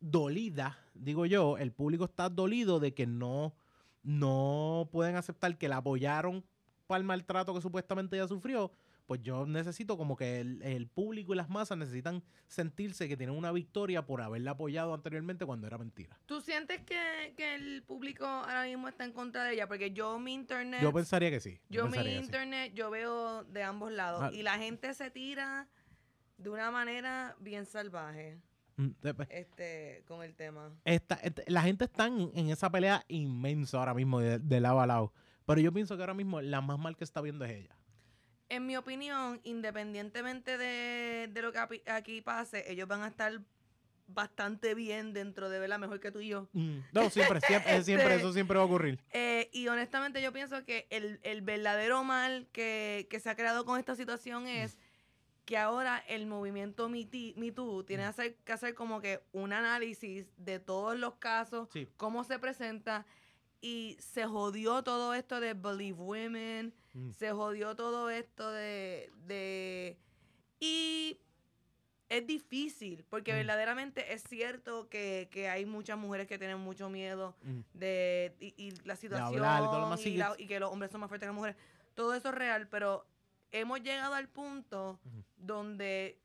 dolida, digo yo, el público está dolido de que no, no pueden aceptar que la apoyaron para el maltrato que supuestamente ella sufrió. Pues yo necesito como que el, el público y las masas necesitan sentirse que tienen una victoria por haberla apoyado anteriormente cuando era mentira. ¿Tú sientes que, que el público ahora mismo está en contra de ella? Porque yo mi internet Yo pensaría que sí. Yo mi sí. internet, yo veo de ambos lados. Ah. Y la gente se tira de una manera bien salvaje Mm, este, con el tema. esta- esta- la gente está en, en esa pelea inmensa ahora mismo de, de lado a lado. Pero yo pienso que ahora mismo la más mal que está viendo es ella. En mi opinión, independientemente de, de lo que aquí pase, ellos van a estar bastante bien dentro de verla mejor que tú y yo. Mm, No, siempre, siempre, siempre, eso siempre va a ocurrir. Eh, y honestamente yo pienso que el, el verdadero mal que, que se ha creado con esta situación es que ahora el movimiento Me, Too- Me Too tiene que hacer, que hacer como que un análisis de todos los casos, Sí. cómo se presenta y se jodió todo esto de Believe Women, Mm. se jodió todo esto de... de y es difícil, porque Mm. verdaderamente es cierto que, que hay muchas mujeres que tienen mucho miedo Mm. de y, y la situación y la- que los hombres son más fuertes que las mujeres. Todo eso es real, pero hemos llegado al punto donde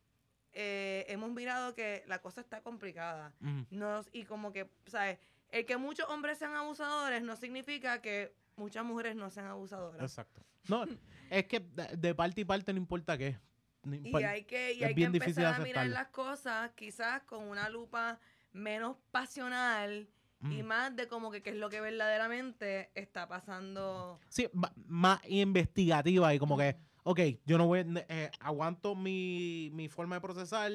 eh, hemos mirado que la cosa está complicada. Nos, y como que, ¿sabes? El que muchos hombres sean abusadores no significa que muchas mujeres no sean abusadoras. Exacto. No, es que de, parte y parte no importa qué. no Y impor- hay que, y hay que empezar a mirar las cosas quizás con una lupa menos pasional y Mm. más de como que qué es lo que verdaderamente está pasando. Sí, más investigativa y como que, ok, yo no voy, eh, aguanto mi, mi forma de procesar,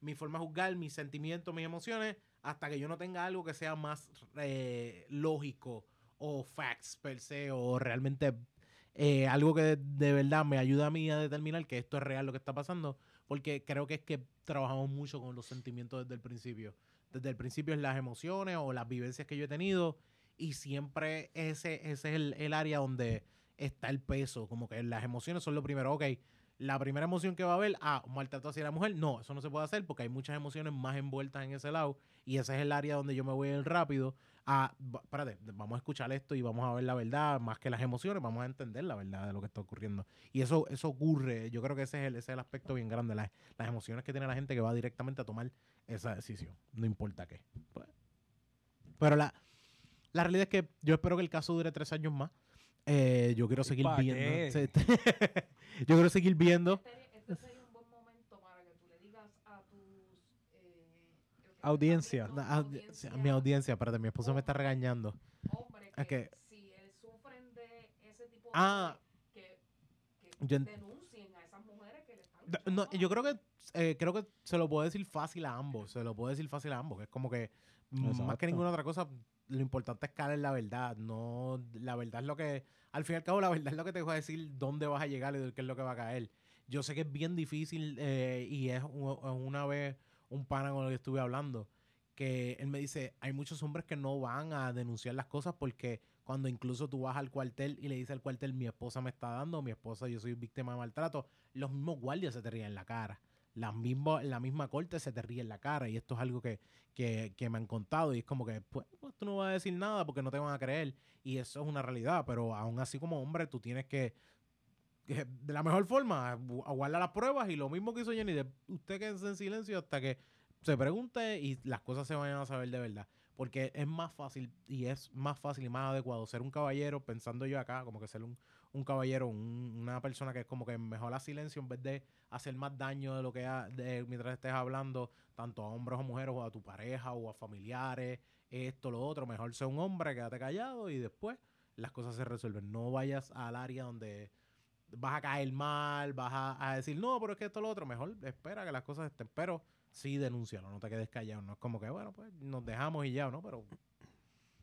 mi forma de juzgar, mis sentimientos, mis emociones, hasta que yo no tenga algo que sea más eh, lógico o facts per se o realmente eh, algo que de, verdad me ayuda a mí a determinar que esto es real lo que está pasando, porque creo que es que trabajamos mucho con los sentimientos desde el principio. Desde el principio es las emociones o las vivencias que yo he tenido y siempre ese, ese es el, el área donde está el peso, como que las emociones son lo primero, ok, la primera emoción que va a haber, ah, maltrato hacia la mujer, no, eso no se puede hacer porque hay muchas emociones más envueltas en ese lado y ese es el área donde yo me voy a ir rápido a, espérate, vamos a escuchar esto y vamos a ver la verdad, más que las emociones, vamos a entender la verdad de lo que está ocurriendo. Y eso, eso ocurre, yo creo que ese es el, ese es el aspecto bien grande, las, las emociones que tiene la gente que va directamente a tomar esa decisión, no importa qué. Pues, pero la, la realidad es que yo espero que el caso dure tres años más. Eh, yo quiero seguir viendo. yo quiero seguir viendo. Este, este sería un buen momento para que tú le digas a tus... Eh, el que te está Audiencia. audi- mi audiencia, espérate, mi esposo me está regañando. Hombre, Es que, que- si él sufren de ese tipo de... Ah. que, que Yo denuncien a esas mujeres que le están No, yo creo que eh, creo que se lo puedo decir fácil a ambos. Se lo puedo decir fácil a ambos. Que es como que mm, más que ninguna otra cosa, lo importante es caer en la verdad. No, la verdad es lo que, al fin y al cabo, la verdad es lo que te va a decir dónde vas a llegar y qué es lo que va a caer. Yo sé que es bien difícil eh, y es una vez un pana con el que estuve hablando que él me dice, hay muchos hombres que no van a denunciar las cosas porque cuando incluso tú vas al cuartel y le dices al cuartel, mi esposa me está dando, mi esposa, yo soy víctima de maltrato, los mismos guardias se te ríen en la cara. La misma, corte se te ríe en la cara y esto es algo que, que, que me han contado y es como que, pues, pues, tú no vas a decir nada porque no te van a creer y eso es una realidad, pero aún así como hombre tú tienes que de la mejor forma, gu- aguardar las pruebas y lo mismo que hizo Jenny, de usted quédese en silencio hasta que se pregunte y las cosas se vayan a saber de verdad. Porque es más fácil y es más fácil y más adecuado ser un caballero, pensando yo acá, como que ser un, un caballero, un- una persona que es como que mejor a silencio en vez de hacer más daño de lo que ha- de, mientras estés hablando, tanto a hombres o mujeres, o a tu pareja, o a familiares, esto, lo otro. Mejor ser un hombre, quédate callado y después las cosas se resuelven. No vayas al área donde vas a caer mal, vas a, a decir, no, pero es que esto, lo otro. Mejor espera que las cosas estén. Pero sí denúncialo, no te quedes callado. No es como que, bueno, pues nos dejamos y ya, ¿no? Pero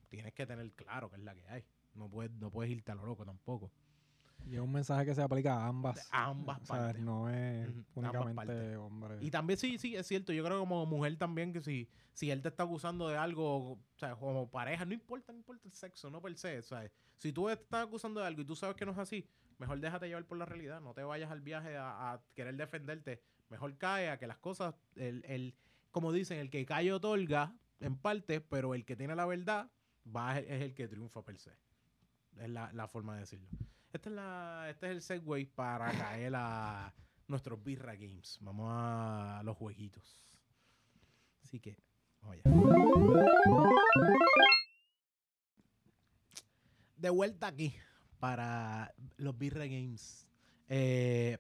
tienes que tener claro que es la que hay. No puedes, no puedes irte a lo loco tampoco. Y es un mensaje que se aplica a ambas. A ambas O sea, partes. No es únicamente hombre. Y también sí, sí, es cierto. Yo creo que como mujer también que si, si él te está acusando de algo, o sea, como pareja, no importa, no importa el sexo, no per se. O sea, si tú te estás acusando de algo y tú sabes que no es así, mejor déjate llevar por la realidad. No te vayas al viaje a, querer defenderte. Mejor cae a que las cosas, el, el, como dicen, el que cae otorga en parte, pero el que tiene la verdad va es el que triunfa per se. Es la, la forma de decirlo. Esta es la, este es el segue para caer a nuestros Birra Games. Vamos a los jueguitos. Así que, allá. De vuelta aquí para los Birra Games. Eh,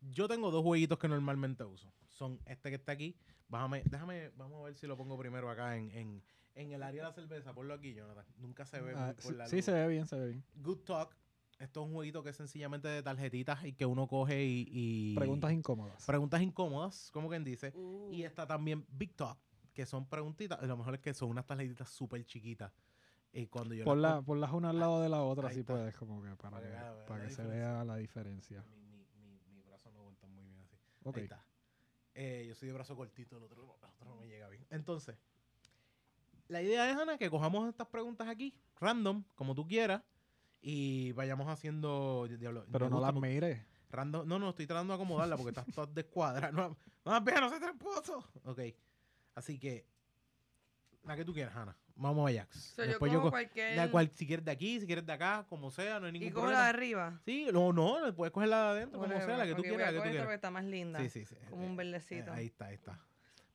yo tengo dos jueguitos que normalmente uso. Son este que está aquí. Bájame, déjame, vamos a ver si lo pongo primero acá en, en, en el área de la cerveza. Ponlo aquí, Jonathan. Nunca se ve Ah, por sí, la sí, luz. se ve bien, se ve bien. Good Talk. Esto es un jueguito que es sencillamente de tarjetitas y que uno coge y... y- Preguntas incómodas. preguntas incómodas, como quien dice. Uh, Y está también Big Talk, que son preguntitas. Lo mejor es que son unas tarjetitas súper chiquitas. Y cuando yo Ponla, ponlas una al lado de la otra si está. puedes, como que para, Para que para la que se vea la diferencia. Mi, mi, mi, mi brazo no aguanta muy bien así. Ok. Ahí está. Eh, yo soy de brazo cortito, el otro, el otro no me llega bien. Entonces, la idea es, Ana, que cojamos estas preguntas aquí, random, como tú quieras, y vayamos haciendo... diablo, Pero no las mires. Random, no, no, estoy tratando de acomodarla porque estás toda descuadrada. No, no, no se tramposo. Ok. Así que, la que tú quieras, Ana. Vamos a Jax. so yo Después cojo co- cualquier... da cual, si quieres de aquí, si quieres de acá, como sea, no hay ningún y cojo la de arriba. Sí, no, no, puedes coger la de adentro, como sea, la que tú voy quieras, a la que tú esta quieras. porque está más linda. Sí, sí, sí. Como Eh, un eh, verdecito. ahí está, ahí está.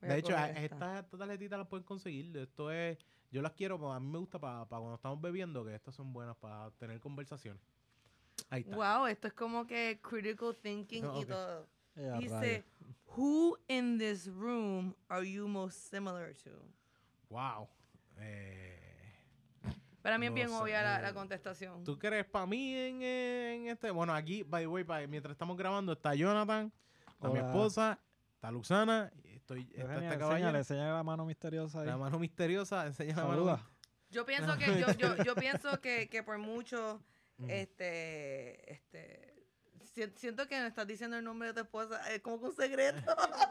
Voy De hecho, esta. estas estas tarjetitas las pueden conseguir. Esto es, yo las quiero, pues, a mí me gusta para cuando estamos bebiendo, que estas son buenas para tener conversaciones. Ahí está. Wow, esto es como que critical thinking No, y todo. Eh, Dice, who in this room are you most similar to? Wow. Eh, Para mí es bien sé, obvia la, la contestación. ¿Tú crees para mí en, en este? Bueno, aquí, by the way, mientras estamos grabando, está Jonathan, está mi esposa, está Luxana, y estoy, está Eugenia, este enséñale, caballero. enséñale la mano misteriosa ahí. La mano misteriosa, enseña la mano. Yo pienso que, yo, yo, yo pienso que, que por mucho, este, este, siento que me estás diciendo el nombre de tu esposa, es como que un secreto.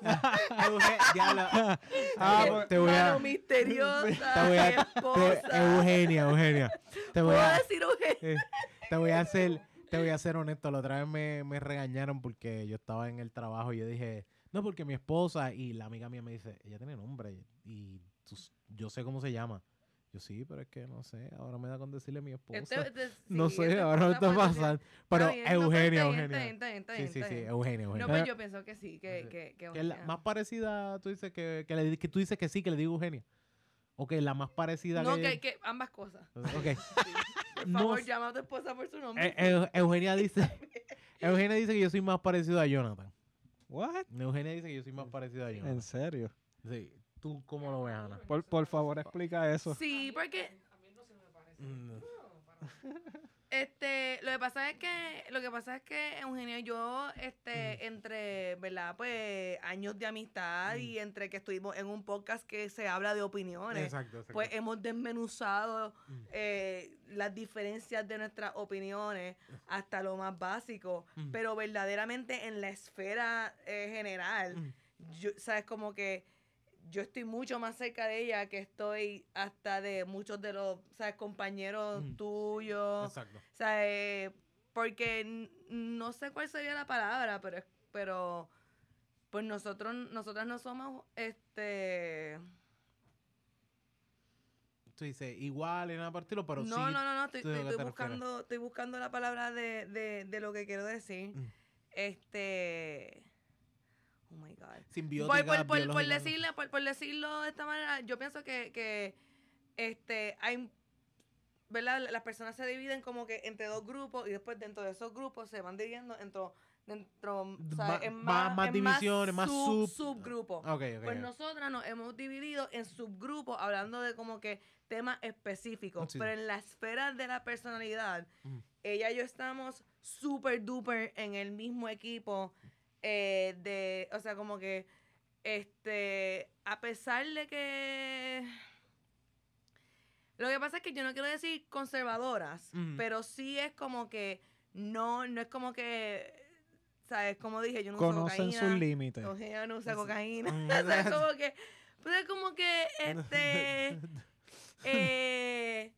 Euge- diablo, Ah, te- pues- te voy a, Mano misteriosa, te voy a- mi te- esposa. Eugenia, Eugenia, te voy ¿Puedo a, decir Eugenia? eh, te voy a hacer, te voy a ser honesto. La otra vez me, me regañaron porque yo estaba en el trabajo y yo dije, no, porque mi esposa y la amiga mía me dice, ella tiene nombre y tú yo sé cómo se llama. Yo sí, pero es que no sé, ahora me da con decirle mi esposa. Este- este- no sé, esta ahora me esposa está pasando. Pero no, pero Eugenia, Eugenia. Sí, sí, sí. Eugenia, Eugenia. No, pues yo pienso que sí, que, que, que Que es la más parecida, tú dices que, que, le, que tú dices que sí, que le digo Eugenia. O que la más parecida No, que... que, que ambas cosas. Ok. Por No favor, sé. llama a tu esposa por su nombre. Eh, Eu- Eugenia dice... Eugenia dice que yo soy más parecido a Jonathan. What? Eugenia dice que yo soy más parecido a ¿En Jonathan. serio? Sí. ¿Tú cómo lo ves, Ana? Por, por favor, explica eso. Sí, porque A mí no se me parece. Mm, No, este, lo que pasa es que, lo que pasa es que Eugenio y yo, este, entre, ¿verdad? Pues años de amistad Mm. y entre que estuvimos en un podcast que se habla de opiniones, Exacto, exacto. pues hemos desmenuzado Mm. eh, las diferencias de nuestras opiniones hasta lo más básico, Mm. pero verdaderamente en la esfera eh, general, Mm. yo, sabes como que yo estoy mucho más cerca de ella que estoy hasta de muchos de los sabes compañeros Mm. tuyos Exacto. sea, eh, porque no sé cuál sería la palabra pero pero pues nosotros nosotras no somos este Tú dices igual en una pero no, sí... no, no, no, estoy, buscando, estoy buscando la palabra de, de, de lo que quiero decir. Mm. Este. Oh my God. Simbiótica, por, por, decirle, por, por decirlo de esta manera, yo pienso que, que este, hay. ¿Verdad? Las personas se dividen como que entre dos grupos y después dentro de esos grupos se van dividiendo dentro. dentro o sea, Ma- en más- más en divisiones, más sub- sub- subgrupos. Ok, ok. Pues nosotras nos hemos dividido en subgrupos hablando de como que temas específicos. Sí. Pero en la esfera de la personalidad, Mm. ella y yo estamos súper duper en el mismo equipo. Eh, de, o sea, como que, este, a pesar de que... Lo que pasa es que yo no quiero decir conservadoras, pero sí es como que no, no es como que, ¿sabes? Como dije, yo no uso Conocen cocaína. sus límites. Ojea no usa Es- cocaína. O sea, es como que. Pues es como que este. eh,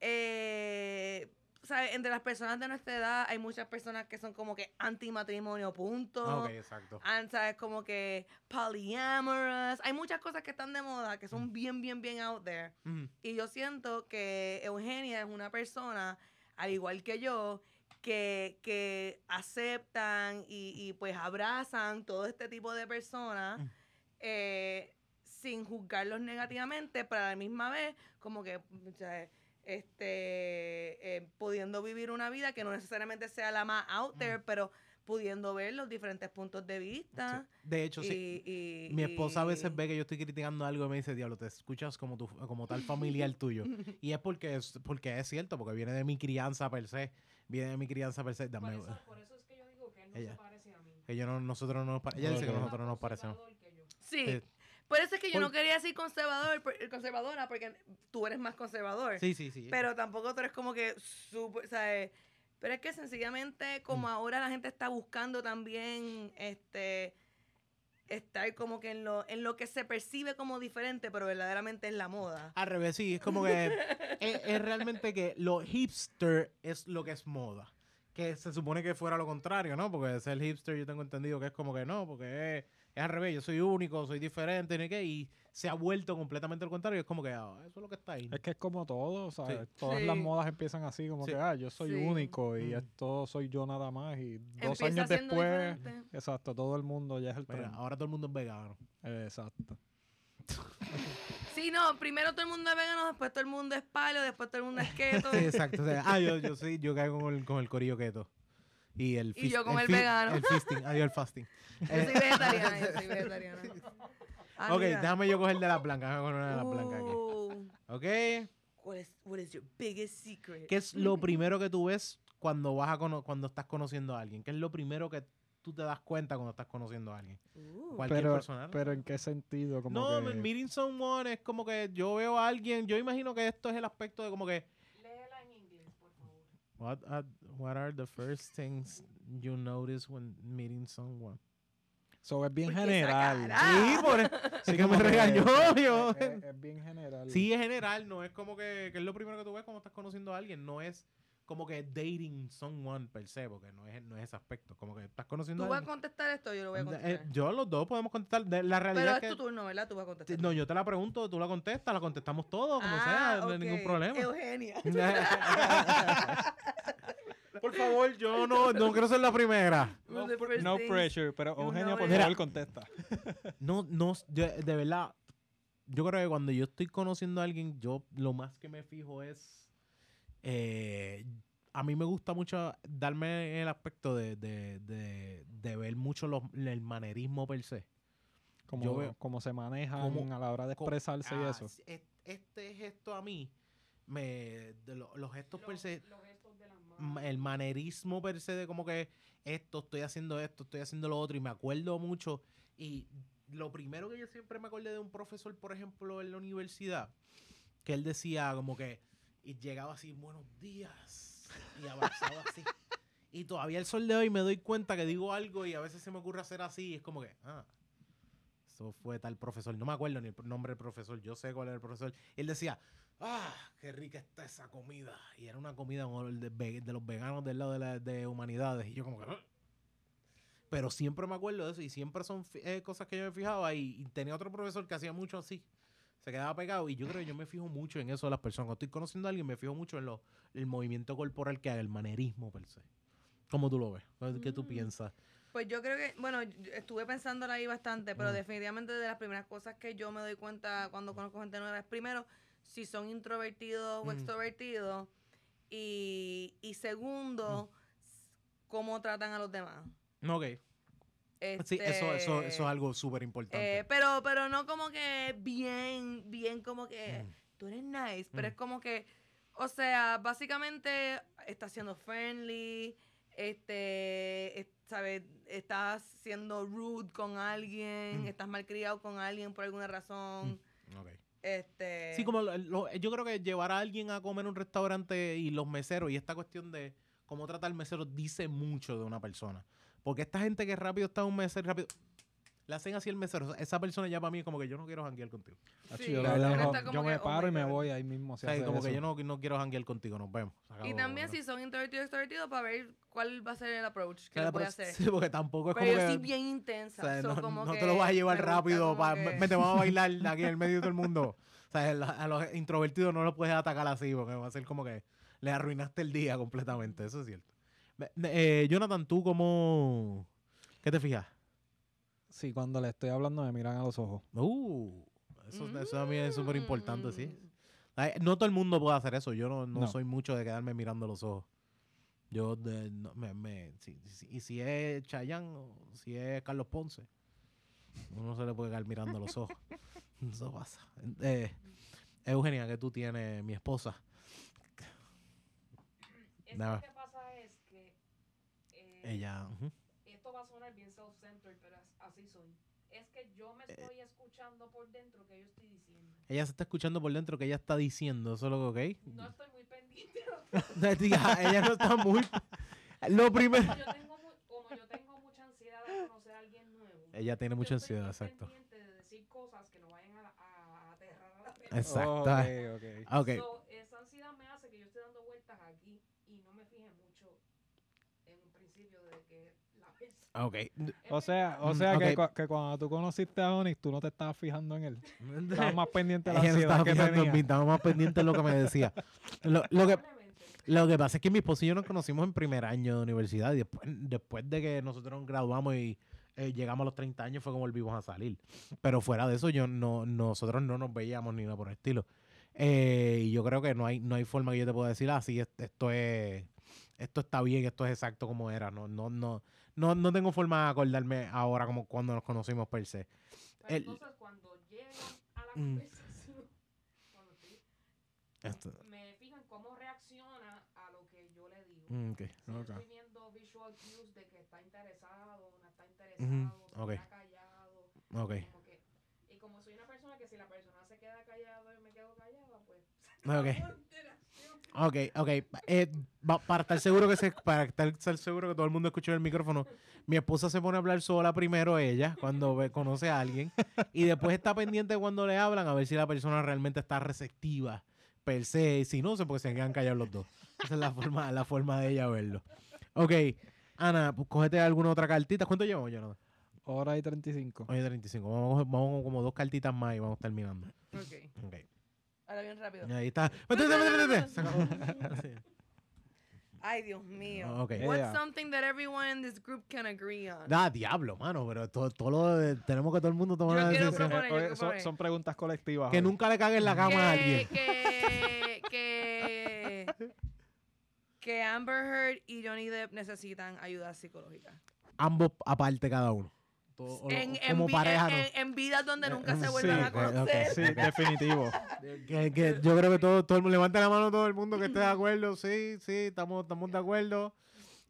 eh, ¿sabes? Entre las personas de nuestra edad hay muchas personas que son como que anti-matrimonio, punto. Ok, exacto. And, ¿sabes? Como que polyamorous. Hay muchas cosas que están de moda que son bien, bien, bien out there. Y yo siento que Eugenia es una persona, al igual que yo, que, que aceptan y, y, pues abrazan todo este tipo de personas Mm. eh, sin juzgarlos negativamente, pero a la misma vez como que este eh, pudiendo vivir una vida que no necesariamente sea la más out there, pero pudiendo ver los diferentes puntos de vista. Sí. De hecho, sí. y- Mi esposa a veces ve que yo estoy criticando algo y me dice, diablo, te escuchas como tu, como tal familiar tuyo. Y es porque es, porque es cierto, porque viene de mi crianza per se. Viene de mi crianza per se. Por Dame, eso, por eso es que yo digo que él no Ella. se parece a mí. que yo no, nosotros no nos Ella dice que nosotros no nos parecemos. Yo. Sí. Eh, Por eso es que yo por- no quería decir conservador, conservadora, porque tú eres más conservador. Sí, sí, sí. Pero tampoco tú eres como que súper, ¿sabes? Pero es que sencillamente, como Mm. ahora la gente está buscando también, este, estar como que en lo, en lo que se percibe como diferente, pero verdaderamente es la moda. Al revés, sí, es como que es, es realmente que lo hipster es lo que es moda. Que se supone que fuera lo contrario, ¿no? Porque ser hipster yo tengo entendido que es como que no, porque es, es al revés, yo soy único, soy diferente, ¿no? qué? y se ha vuelto completamente lo contrario. Es como que ah, eso es lo que está ahí. Es que es como todo, ¿sabes? Todas Sí. las modas empiezan así, como Sí. que, ah, yo soy Sí. único y Mm. esto soy yo nada más. Y dos Empieza años después, diferente. exacto, todo el mundo ya es el Mira, tren. ahora todo el mundo es vegano. Exacto. Sí, no, primero todo el mundo es vegano, después todo el mundo es paleo, después todo el mundo es keto. Exacto. o sea, ah, yo, yo sí, yo caigo con el, con el corillo keto. Y, el Y yo con el vegano. El fisting, adiós el fasting. Yo soy vegetariana, yo soy vegetariana. Ah, ok, mira. déjame yo coger de las blancas. Déjame coger una de las blancas aquí. Uh, Ok. what is, what is your biggest secret? ¿Qué es lo primero que tú ves cuando vas a cono- cuando estás conociendo a alguien? ¿Qué es lo primero que tú te das cuenta cuando estás conociendo a alguien? Uh, Cualquier Pero, persona. ¿no? pero en qué sentido, como no, que... meeting someone es como que yo veo a alguien, yo imagino que esto es el aspecto de como que Léela en inglés, por favor. what what are the first things you notice when meeting someone? So, es bien general. Sí, por es Sí, que me regañó yo. Es, es- es bien general. Sí, es general, no es como que, que es lo primero que tú ves cuando estás conociendo a alguien, no es como que dating someone per se, porque no es, no es ese aspecto, como que estás conociendo ¿Tú a vas a alguien. contestar esto yo lo voy a Eh, contestar? yo los dos podemos contestar. De- La realidad Pero es es que tu turno, ¿verdad? Tú vas a contestar. no, yo te la pregunto, tú la contestas, la contestamos todos, como Ah, sea, no hay ningún problema. Eugenia. Por favor, yo no, no quiero ser la primera. No, pr- pressure, pero you Eugenia, por favor, contesta. No, no, yo, de verdad, yo creo que cuando yo estoy conociendo a alguien, yo lo más que me fijo es, eh, a mí me gusta mucho darme el aspecto de, de, de, de ver mucho los, el manerismo per se. Como, Yo veo- cómo se manejan cómo- a la hora de Como- expresarse y ah, eso. Este gesto a mí, me, de lo- los gestos per se, el manerismo per se de como que esto, estoy haciendo esto, estoy haciendo lo otro, y me acuerdo mucho. Y lo primero que yo siempre me acordé de un profesor, por ejemplo, en la universidad, que él decía como que, y llegaba así, buenos días, y abrazaba así. Y todavía el sol de hoy me doy cuenta que digo algo y a veces se me ocurre hacer así, y es como que, ah, eso fue tal profesor. No me acuerdo ni el nombre del profesor, yo sé cuál era el profesor. Y él decía, ah, qué rica está esa comida. Y era una comida de, los veganos del lado de, la, de humanidades. Y yo como que... "Ah". Pero siempre me acuerdo de eso y siempre son eh, cosas que yo me fijaba y, y tenía otro profesor que hacía mucho así. Se quedaba pegado y yo creo que yo me fijo mucho en eso de las personas. Cuando estoy conociendo a alguien me fijo mucho en lo, el movimiento corporal que haga, el manerismo per se. ¿Cómo tú lo ves? ¿Qué tú Mm. piensas? Pues yo creo que, bueno, estuve pensándola ahí bastante, pero Mm. definitivamente de las primeras cosas que yo me doy cuenta cuando conozco gente nueva es primero si son introvertidos o Mm. extrovertidos y, y segundo s- cómo tratan a los demás. Ok. Sí, eso, eso, eso es Este, algo súper importante. eh, pero, pero no como que bien, bien como que Mm. tú eres nice, pero Mm. es como que, o sea, básicamente está siendo friendly, este, es- ¿sabes? Estás siendo rude con alguien, Mm. estás malcriado con alguien por alguna razón, Ok. este... Sí, como lo- lo- yo creo que llevar a alguien a comer a un restaurante y los meseros y esta cuestión de cómo trata al mesero dice mucho de una persona. Porque esta gente que rápido está un mesero, rápido le hacen así el mesero. Esa persona ya para mí es como que yo no quiero janguear contigo. Acho, Sí, yo, la dejo- como yo me oh paro y me voy ahí mismo. O si sea, hace como que yo no, no quiero janguear contigo, nos vemos. Y también ¿no? si son introvertidos extrovertidos para ver cuál va a ser el approach que O sea, les voy a hacer. Sí, porque tampoco es Pero como yo que... soy bien o intensa. sea, so no, como no te lo vas a llevar me rápido. pa- que- Vete, vamos a bailar aquí en el medio de todo el mundo. O sea, a los introvertidos no los puedes atacar así porque va a ser como que le arruinaste el día completamente. Eso es cierto. Eh, Jonathan, ¿tú cómo... ¿Qué te fijas? Sí, cuando le estoy hablando me miran a los ojos. Uh, eso, eso también es súper importante, sí. Mm. Ay, No todo el mundo puede hacer eso. Yo no, no No. soy mucho de quedarme mirando los ojos. Yo, de, no, me, me- si- si- y si es Chayanne o si es Carlos Ponce, uno se le puede quedar mirando los ojos. Eso pasa. Eh, Eugenia, que tú tienes, mi esposa. Que lo que pasa es que eh, Ella. esto va a sonar bien self-centered, así soy. Es que yo me Eh. estoy escuchando por dentro que yo estoy diciendo. Ella se está escuchando por dentro que ella está diciendo. Eso es lo que, No estoy muy pendiente. ok. Tía, ella no está muy. Lo primero. Como yo tengo, mu- como yo tengo mucha ansiedad de conocer a alguien nuevo. Ella tiene mucha estoy ansiedad, exacto. pendiente de decir cosas que no vayan a, a aterrar a la persona. Exacto. Ok, ok. Ok. So, esa ansiedad me hace que yo esté dando vueltas aquí y no me fije mucho en un principio de que la ves. Ok. O sea, o Mm, sea que, que cuando tú conociste a Onyx, tú no te estabas fijando en él. Estabas más pendiente de la ansiedad estaba que fijando en tenía. mí, estaba más pendiente de lo que me decía. Lo, lo que, lo que pasa es que mi esposo y yo nos conocimos en primer año de universidad y después, después de que nosotros nos graduamos y eh, llegamos a los 30 años fue como volvimos a salir. Pero fuera de eso, yo no, nosotros no nos veíamos ni nada por el estilo. Eh, y yo creo que no hay, no hay forma que yo te pueda decir, ah, sí, est- esto es, esto está bien, esto es exacto como era. No, no, no, no, no tengo forma de acordarme ahora como cuando nos conocimos per se. Pero El- entonces cuando llegan a la Mm. conversación, cuando estoy- Esto- me fijan cómo reacciona a lo que yo le digo. mm, ok. Si yo Ok. estoy viendo visual cues de que está interesado, no está interesado, se ok. queda callado. Ok. como que- y como soy una persona que si la persona se queda callada y me quedo callada, pues Ok. Ok, ok. Eh, para estar seguro que se, para estar, estar seguro que todo el mundo escuchó el micrófono, mi esposa se pone a hablar sola primero ella cuando ve- conoce a alguien y después está pendiente cuando le hablan a ver si la persona realmente está receptiva per se y si no, se porque se quedan callados los dos. Esa es la forma, la forma de ella verlo. Ok, Ana, pues cógete alguna otra cartita. ¿Cuánto llevamos, Jonathan? Hora y 35. Hoy 35. Vamos, vamos con como dos cartitas más y vamos terminando. Ok. Ok. Ahora bien rápido. Ahí está. Se acabó. Sí. Ay, Dios mío. Ok. What's Yeah. something that everyone in this group can agree on? Da, diablo, mano, pero todo, todo lo de- tenemos que todo el mundo tomar Yo una quiero decisión. proponer, yo Oye, quiero son, proponer. son preguntas colectivas. Que nunca le caguen la cama a alguien. que, que, que Amber Heard y Johnny Depp necesitan ayuda psicológica. Ambos aparte cada uno. O- En, como pareja, en, ¿no? en- en vidas donde nunca se sí, vuelvan a ok, ok, conocer. Sí, definitivo. Que, que yo creo que todo, todo el mundo, levante la mano todo el mundo que esté de acuerdo. Sí, sí, estamos, estamos de acuerdo.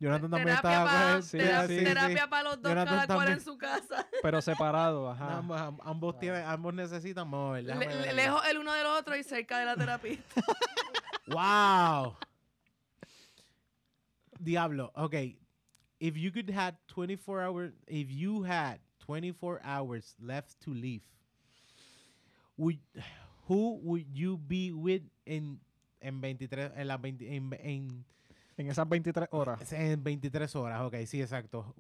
Jonathan también está de Terapia para acuerdo. Sí, terapia, sí, sí. terapia pa los dos, Jonathan cada cual también. en su casa. Pero separado, ajá. Ambos, am- ambos, tienen, ambos necesitan. Vamos a ver, déjame Le- ver le- aquí. lejos el uno del otro y cerca de la terapista. Wow. Diablo. Okay. If you could had 24 hours, if you had 24 hours left to live, would who would you be with in en 23 en las 20 en, en, En esas 23 horas. en 23 horas? Okay, sí, exacto.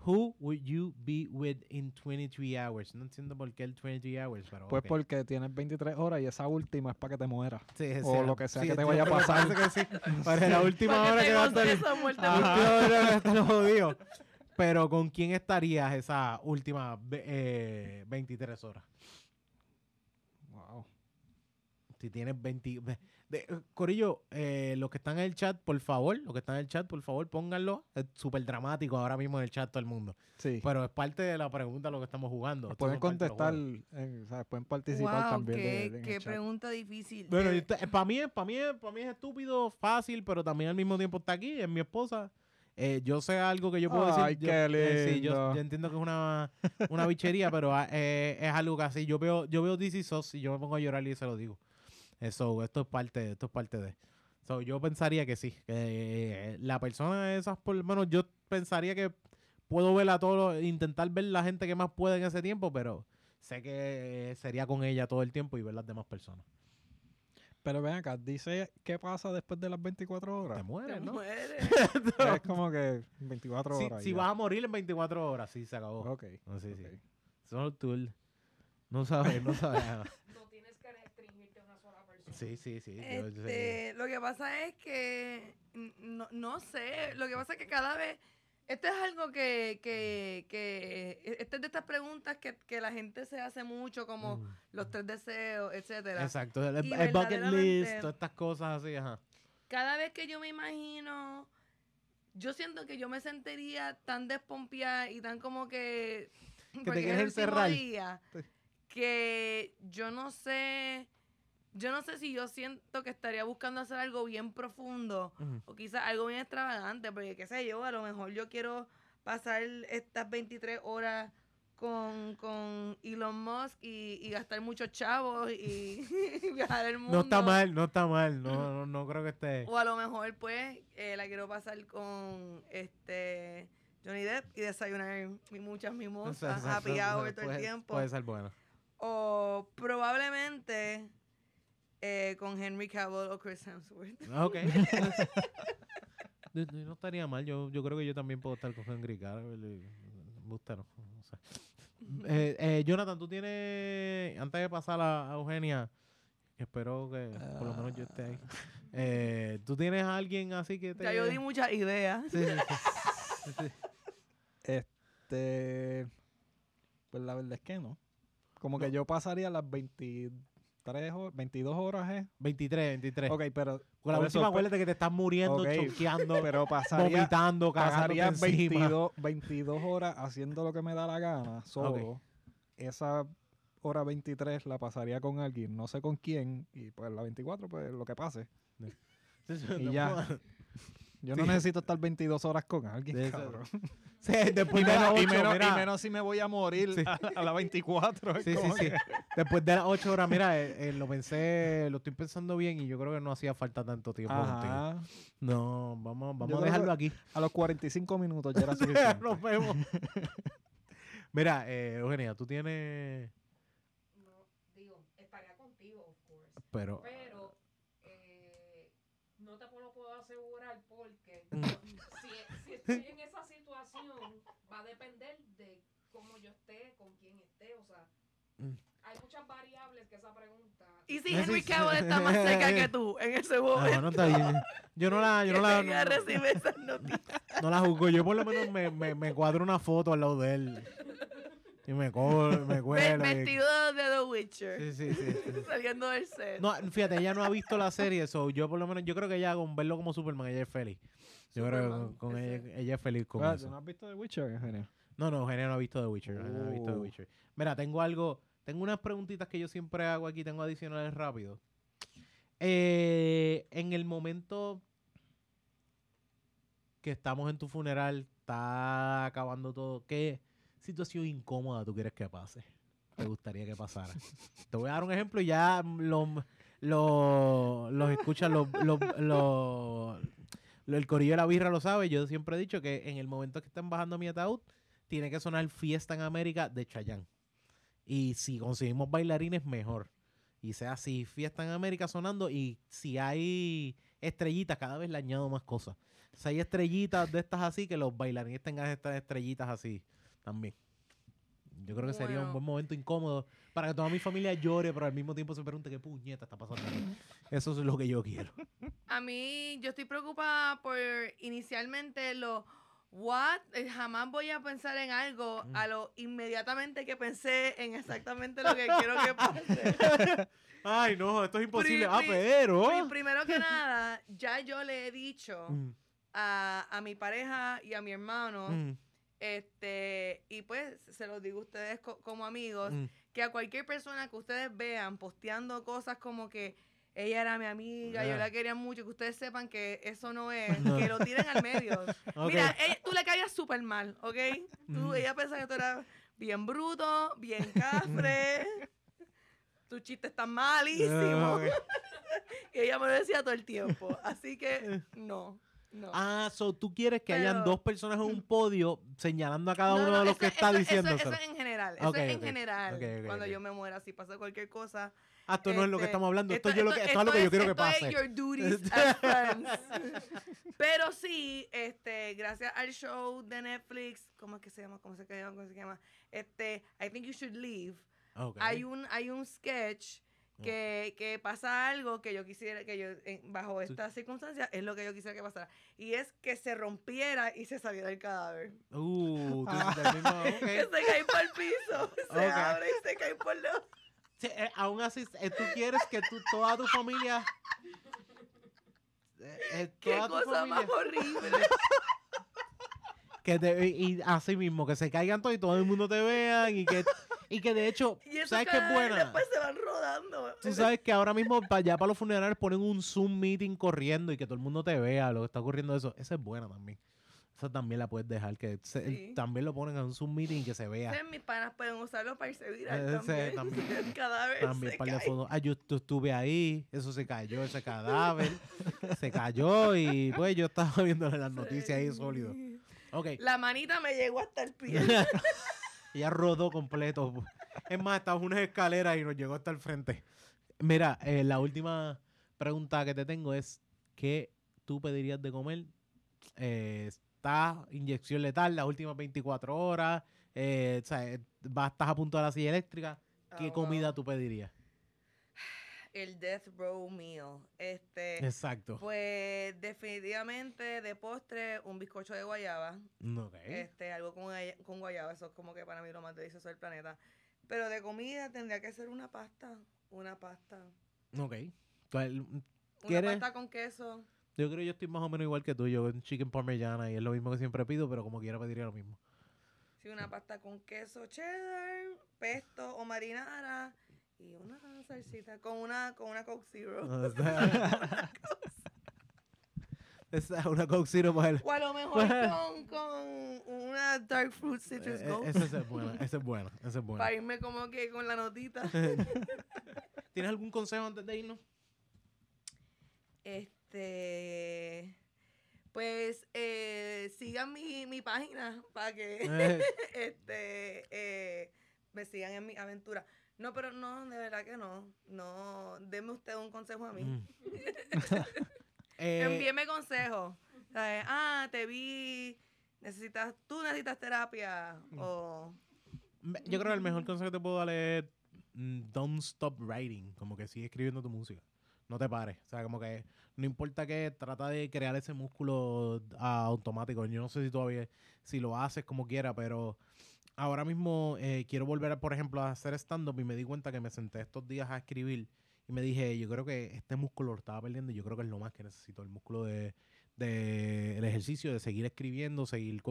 Wh- Who would you be with in 23 hours? No entiendo por qué el 23 hours, pero Pues ok. porque tienes 23 horas y esa última es para que te mueras. Sí, sí, o sí, lo que sea sí, que te vaya a pasar. que sí. Para la última Para hora que que te va a estar goces esa muerte brutal. última hora que está jodido. Pero ¿con quién estarías esa última ve- eh, 23 horas? Wow. Si tienes 20... de- eh, Corillo, eh, los que están en el chat, por favor, los que están en el chat, por favor, pónganlo. Es súper dramático ahora mismo en el chat todo el mundo. Sí. Pero es parte de la pregunta lo que estamos jugando. Pueden es contestar, juegos. en- o sea, pueden participar Wow, también. qué, de- en qué el chat. pregunta difícil. Bueno, Eh, para mí, es- para mí, es- para mí es estúpido, fácil, pero también al mismo tiempo está aquí, es mi esposa. Eh, yo sé algo que yo puedo Ay, decir. yo- qué eh, sí, yo, lindo. yo entiendo que es una, una bichería, pero ah, eh, es algo que así. Yo veo, yo veo DC Sos y yo me pongo a llorar y se lo digo. Eso, esto es parte, esto es parte de. So, yo pensaría que sí. Que eh, la persona de esas, por lo menos, yo pensaría que puedo ver a todos, intentar ver la gente que más puede en ese tiempo, pero sé que sería con ella todo el tiempo y ver las demás personas. Pero ven acá, dice qué pasa después de las 24 Te horas. te mueres, ¿no? mueres. es como que 24 Si, horas. si ya. vas a morir en 24 horas, sí, se acabó. Ok. No, sí, sí. ok. Solo tú. el- No sabes, no sabes. no tienes que restringirte a una sola persona. Sí, sí, sí. Este, lo que pasa es que no, no sé, lo que pasa es que cada vez esto es algo que, que, que e- esta es de estas preguntas que, que la gente se hace mucho como Mm. los tres deseos, etcétera. Exacto. El, bucket list, todas estas cosas así, ajá. Cada vez que yo me imagino, yo siento que yo me sentiría tan despompeada y tan como que te porque es el último día, que yo no sé, yo no sé si yo siento que estaría buscando hacer algo bien profundo o quizás algo bien extravagante, porque qué sé yo, a lo mejor yo quiero pasar estas 23 horas con, con Elon Musk y, y gastar muchos chavos y, viajar el mundo. No está mal, no está mal. No, no, no creo que esté. O a lo mejor, pues, eh, la quiero pasar con este Johnny Depp y desayunar muchas mimosas, Exacto, happy hour todo el tiempo. Puede ser bueno. O probablemente eh, con Henry Cavill o Chris Hemsworth. Ok. No- no estaría mal. Yo, yo creo que yo también puedo estar con Henry Cavill. y- Me gusta, no, no sé. Eh, eh, Jonathan, tú tienes. Antes de pasar a, a Eugenia, espero que por lo menos yo esté ahí. Eh, ¿Tú tienes a alguien así que te.? Ya yo di muchas ideas. Sí, sí, sí. Sí, sí. Este. Pues la verdad es que no. Como que yo pasaría las 20 23 horas, 22 horas es. 23, 23. Ok, pero. Con la última, eso, acuérdate que te estás muriendo, Ok, chonqueando, Pero pasaría, vomitando, pasaría cagándote encima. 22, 22 horas haciendo lo que me da la gana, solo. Esa hora 23 la pasaría con alguien, no sé con quién, y pues la 24, pues lo que pase. Y ya. Yo no Sí. necesito estar 22 horas con alguien, cabrón. Sí, después Y de las menos, y 8, menos- y menos si me voy a morir Sí. a, a las 24. es Sí, sí, sí. Después de las 8 horas, mira, eh, eh, lo pensé, lo estoy pensando bien y yo creo que no hacía falta tanto tiempo contigo. Ajá. No, vamos, vamos Yo a dejarlo aquí. A los 45 minutos ya era suficiente. Nos vemos. Mira, eh, Eugenia, tú tienes. No, digo, estaría contigo, of course. Pero. Pero eh, no te lo puedo asegurar porque Mm. si, si estoy en esa situación va a depender de cómo yo esté, con quién esté, o sea, Mm. hay muchas variables que esa pregunta. Y si Henry. Cavill está más cerca que tú en ese Ah, momento. bueno, está bien. Yo no la, yo no la, no, recibir esas noticias. no la juzgo. Yo por lo menos me, me, me cuadro una foto al lado de él. Y me, co me cuelo. y- Vestido de The Witcher. Sí, sí, sí, sí. Saliendo del set. No, fíjate, ella no ha visto la serie, so yo por lo menos, yo creo que ella con verlo como Superman, ella es feliz. Yo creo que con, ella, ella es feliz con ¿Tú eso. no has visto The Witcher, Eugenio? No, no, Eugenia no ha visto The Witcher. No ha visto The Oh. Witcher. Mira, tengo algo, tengo unas preguntitas que yo siempre hago aquí, tengo adicionales rápido. Eh, en el momento que estamos en tu funeral, está acabando todo, ¿qué situación incómoda tú quieres que pase? ¿Te gustaría que pasara? Te voy a dar un ejemplo y ya los lo, los, los- lo- el corillo de la birra lo sabe. Yo siempre he dicho que en el momento que están bajando mi ataúd, tiene que sonar Fiesta en América de Chayanne. Y si conseguimos bailarines, mejor. Y sea así, Fiesta en América sonando. Y si hay estrellitas, cada vez le añado más cosas. Si hay estrellitas de estas así, que los bailarines tengan estas estrellitas así también. Yo creo que sería un buen momento incómodo para que toda mi familia llore, pero al mismo tiempo se pregunte qué puñeta está pasando. aquí?". Eso es lo que yo quiero. A mí, yo estoy preocupada por inicialmente lo. What? Eh, Jamás voy a pensar en algo Mm. a lo inmediatamente que pensé en exactamente lo que quiero que pase. Ay, no, esto es imposible. Pri- Ah, pero. Pri- Primero que nada, ya yo le he dicho Mm, a, a mi pareja y a mi hermano, mm, este, y pues se los digo a ustedes co- como amigos, mm. que a cualquier persona que ustedes vean posteando cosas como que ella era mi amiga, yo Ah. la quería mucho, que ustedes sepan que eso no es, que lo tiren al medio. Mira, ella- tú le caías súper mal, ¿ok? Tú, Mm. ella pensaba que tú eras bien bruto, bien cafre, tus chistes están malísimos. Ah, ok. Y ella me lo decía todo el tiempo. Así que, no, no. Ah, so tú quieres que hayan dos personas en un podio señalando a cada No, uno no, de los que está diciendo. Eso, eso en general. Eso es en general. cuando yo me muera, si pasa cualquier cosa. Ah, esto no es lo que este, estamos hablando. Esto, lo que, esto es lo que yo quiero que esto pase. es your duties as friends. Pero sí, este, gracias al show de Netflix, ¿cómo es que se llama? ¿Cómo se llama? ¿Cómo se llama? Este, I think you should leave. Hay un, hay un sketch que, que pasa algo que yo quisiera, que yo, en- bajo estas circunstancias, es lo que yo quisiera que pasara. Y es que se rompiera y se saliera el cadáver. Uh, tú ok. Que se cae por el piso, se Ok. abre y se cae por los... Sí, eh, aún así, eh, tú quieres que tú, toda tu familia. eh, eh, ¡Qué toda tu cosa más horrible! que te- y así mismo, que se caigan todos y todo el mundo te vean y que, y que de hecho, Y ¿sabes qué es buena? después se van rodando. Tú sabes que ahora mismo para allá para los funerales ponen un Zoom meeting corriendo y que todo el mundo te vea lo que está ocurriendo eso. Esa es buena también. Esa también la puedes dejar, que se- Sí. también lo ponen en un Zoom meeting y que se vea. Entonces, mis panas pueden usarlo para irse viral Ese también. también. El cadáver También se par de cae. Ah, yo tu- estuve ahí, eso se cayó, ese cadáver, se cayó y pues yo estaba viendo las noticias ahí sólido. Ok, La manita me llegó hasta el pie. Ella rodó completo. Es más, estaba en unas escaleras y nos llegó hasta el frente. Mira, eh, la última pregunta que te tengo es, ¿qué tú pedirías de comer? Eh, ¿Está inyección letal las últimas 24 horas? Eh, o sea, eh, ¿Estás a punto de la silla eléctrica? ¿Qué Oh, comida wow. tú pedirías? El Death Row Meal. Este, Exacto. pues definitivamente de postre un bizcocho de guayaba. Ok. Este, algo con, con guayaba. Eso es como que para mí lo más delicioso del planeta. Pero de comida tendría que ser una pasta. Una pasta. Ok. ¿Cuál- Una pasta con queso. Yo creo que yo estoy más o menos igual que tú. Yo en chicken parmigiana y es lo mismo que siempre pido, pero como quiera pediría lo mismo. Sí, una pasta con queso cheddar, pesto o marinara y una salsita con una con una Coke Zero. O sea, Esa es una Coke Zero para el- O a lo mejor con, con una Dark Fruit Citrus Eh, Ghost. Esa es buena, esa es buena, esa es buena. Para irme como que con la notita. ¿Tienes algún consejo antes de irnos? Este. Pues eh, sigan mi, mi página para que Eh, este eh, me sigan en mi aventura. No, pero no, de verdad que no. No, deme usted un consejo a mí. mm. Eh, Envíeme consejos. ¿Sabes? Ah, te vi. Necesitas, tú necesitas terapia. Mm. O. yo creo que el mejor consejo que te puedo dar es mm, don't stop writing, como que sigue escribiendo tu música. No te pares, o sea, como que no importa que trata de crear ese músculo ah, automático. Yo no sé si todavía si lo haces como quiera, pero ahora mismo eh, quiero volver, a, por ejemplo, a hacer stand-up y me di cuenta que me senté estos días a escribir y me dije, yo creo que este músculo lo estaba perdiendo y yo creo que es lo más que necesito, el músculo de, de el ejercicio, de seguir escribiendo, seguir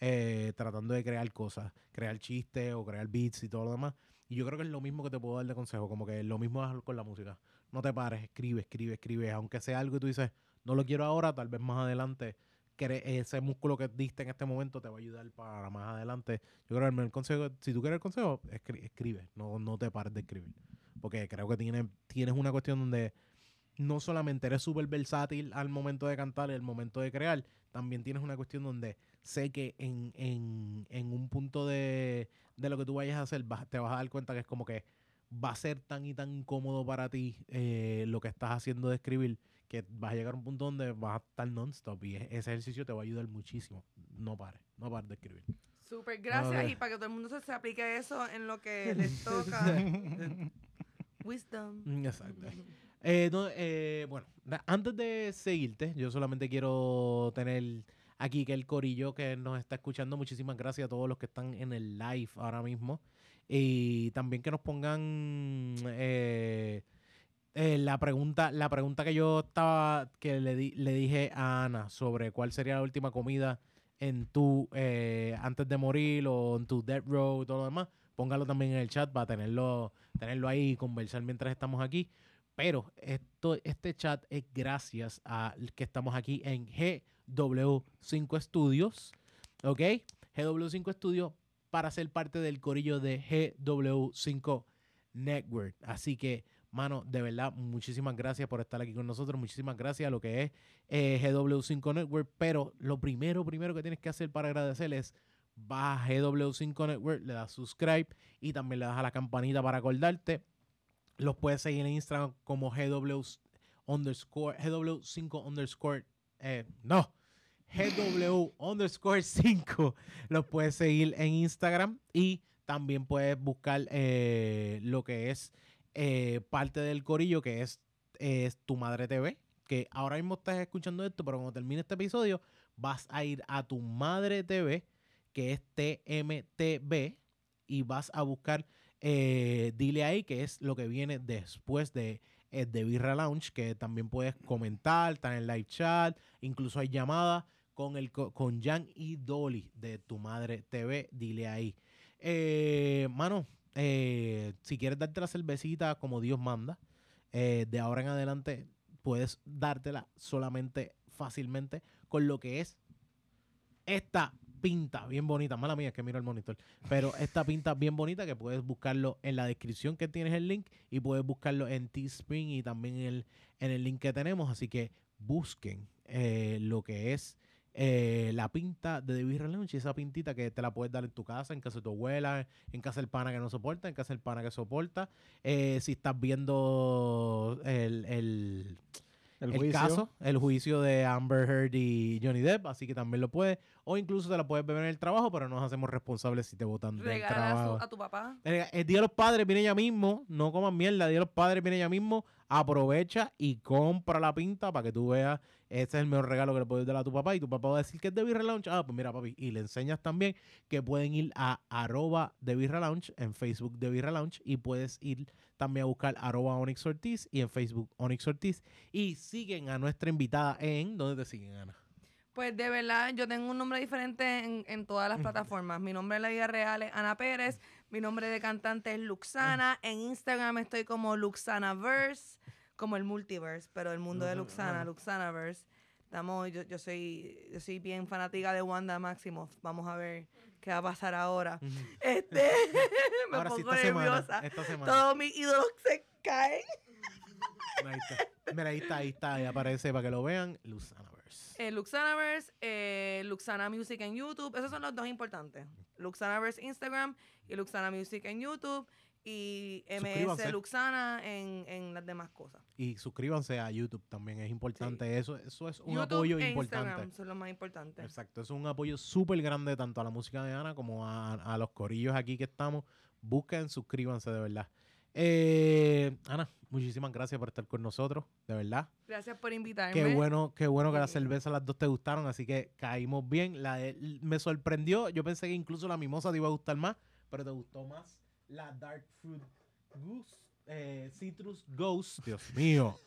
eh, tratando de crear cosas, crear chistes o crear beats y todo lo demás. Y yo creo que es lo mismo que te puedo dar de consejo, como que lo mismo con la música. No te pares, escribe, escribe, escribe, aunque sea algo que tú dices, no lo quiero ahora, tal vez más adelante ese músculo que diste en este momento te va a ayudar para más adelante. Yo creo que el mejor consejo, si tú quieres el consejo, escri- escribe, no, no te pares de escribir. Porque creo que tiene, tienes una cuestión donde no solamente eres súper versátil al momento de cantar y al momento de crear, también tienes una cuestión donde sé que en, en, en un punto de, de lo que tú vayas a hacer te vas a dar cuenta que es como que va a ser tan y tan incómodo para ti eh, lo que estás haciendo de escribir que vas a llegar a un punto donde vas a estar non-stop y e- ese ejercicio te va a ayudar muchísimo. No pares, no pares de escribir. Súper gracias. Y para que todo el mundo se, se aplique eso en lo que les toca. Wisdom. Exacto. Eh, no, eh, bueno, antes de seguirte, yo solamente quiero tener aquí que el corillo que nos está escuchando, muchísimas gracias a todos los que están en el live ahora mismo. Y también que nos pongan eh, eh, la pregunta, la pregunta que yo estaba, que le, di- le dije a Ana sobre cuál sería la última comida en tu, eh, antes de morir o en tu death row y todo lo demás, póngalo también en el chat para tenerlo, tenerlo ahí y conversar mientras estamos aquí. Pero esto, este chat es gracias a que estamos aquí en GW5 Studios, ¿ok? GW5 Studios para ser parte del corillo de GW5 Network. Así que, mano, de verdad, muchísimas gracias por estar aquí con nosotros. Muchísimas gracias a lo que es eh, GW5 Network. Pero lo primero, primero que tienes que hacer para agradecer es vas a GW5 Network, le das subscribe y también le das a la campanita para acordarte. Los puedes seguir en Instagram como GW underscore, GW5 underscore, eh, no, GW underscore 5. Los puedes seguir en Instagram y también puedes buscar eh, lo que es eh, parte del corillo, que es, Tu Madre TV, que ahora mismo estás escuchando esto, pero cuando termine este episodio vas a ir a Tu Madre TV, que es TMTV, y vas a buscar eh, Dile ahí, que es lo que viene después de, eh, de Birra Lounge, que también puedes comentar, estar en live chat, incluso hay llamadas con, con Jan y Dolly de Tu Madre TV, dile ahí. Eh, mano, eh, si quieres darte la cervecita como Dios manda, eh, de ahora en adelante puedes dártela solamente fácilmente con lo que es esta pinta bien bonita. Mala mía, es que miro el monitor. Pero esta pinta bien bonita que puedes buscarlo en la descripción que tienes el link y puedes buscarlo en Teespring y también en el, en el link que tenemos. Así que busquen eh, lo que es eh, la pinta de The Beer Lounge y esa pintita que te la puedes dar en tu casa, en casa de tu abuela, en casa del pana que no soporta, en casa del pana que soporta. Eh, si estás viendo el, el, El, caso, el juicio de Amber Heard y Johnny Depp, así que también lo puedes. O incluso te la puedes beber en el trabajo, pero no nos hacemos responsables si te votan del Regala a, su- trabajo. a tu papá. El, el Día de los Padres viene ya mismo, no coman mierda, el Día de los Padres viene ya mismo. Aprovecha y compra la pinta para que tú veas, ese es el mejor regalo que le puedes dar a tu papá y tu papá va a decir que es de Birra Lounge. Ah, pues mira, papi, y le enseñas también que pueden ir a arroba de Birra Lounge en Facebook de Birra Lounge y puedes ir también a buscar arroba Onyx Ortiz y en Facebook Onyx Ortiz y siguen a nuestra invitada en, ¿dónde te siguen, Ana? Pues de verdad, yo tengo un nombre diferente en, en todas las plataformas. Mi nombre en la vida real es Ana Pérez. Mi nombre de cantante es Luxana. En Instagram estoy como Luxanaverse, como el multiverse, pero el mundo de Luxana. Luxanaverse. Estamos, yo, yo soy, yo soy bien fanática de Wanda Maximoff. Vamos a ver qué va a pasar ahora. Este, me Ahora sí, pongo semana, nerviosa. esta semana. Todos mis ídolos se caen. Ahí está. Mira, ahí está, ahí está, ahí aparece para que lo vean, Luzanaverse. Eh, Luxanaverse, eh, Luxana Music en YouTube. Esos son los dos importantes. Luxanaverse Instagram y Luxana Music en YouTube. Y. MS Luxana en, en las demás cosas. Y suscríbanse a YouTube también, es importante. Eso, eso es un YouTube apoyo e importante. Instagram son los más importantes. Exacto, es un apoyo súper grande tanto a la música de Ana como a, a los corillos aquí que estamos. Busquen, suscríbanse de verdad. Eh, Ana, muchísimas gracias por estar con nosotros, de verdad. Gracias por invitarme. Qué bueno, qué bueno que las cervezas las dos te gustaron, así que caímos bien. La de- me sorprendió, yo pensé que incluso la mimosa te iba a gustar más, pero te gustó más la Dark Fruit Goose, eh, Citrus Ghost. Dios mío.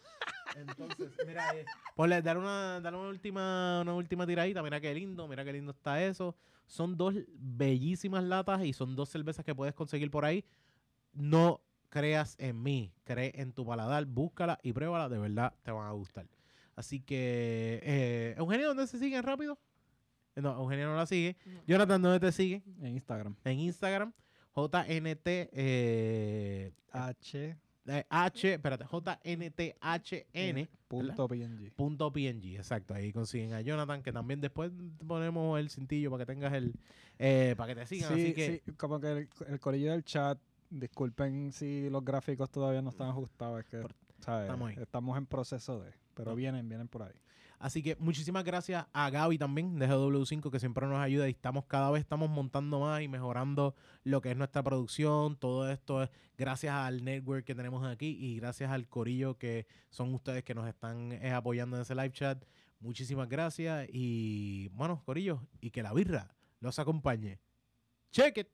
Entonces, mira, eh, ponle, dale una, dale una última, una última tiradita. Mira qué lindo, mira qué lindo está eso. Son dos bellísimas latas y son dos cervezas que puedes conseguir por ahí. No creas en mí, cree en tu paladar, búscala y pruébala, de verdad te van a gustar. Así que, eh, Eugenio, ¿dónde se siguen rápido? Eh, No, Eugenio no la sigue. No. Jonathan, ¿dónde te sigue? En Instagram. En Instagram, JNT, eh, H. eh, H, espérate, JNTHN. Punto PNG. Punto PNG, exacto. Ahí consiguen a Jonathan, que también después ponemos el cintillo para que tengas el, eh, para que te sigan. Sí, así que, sí, como que el, el corillo del chat, disculpen si los gráficos todavía no están ajustados, es que Por- ¿sabes? estamos ahí. estamos en proceso de, pero vienen, vienen por ahí. Así que muchísimas gracias a Gaby también de GW5 que siempre nos ayuda y estamos cada vez estamos montando más y mejorando lo que es nuestra producción. Todo esto es gracias al network que tenemos aquí y gracias al corillo que son ustedes que nos están eh, apoyando en ese live chat. Muchísimas gracias y bueno, corillo, y que la birra los acompañe. Check it.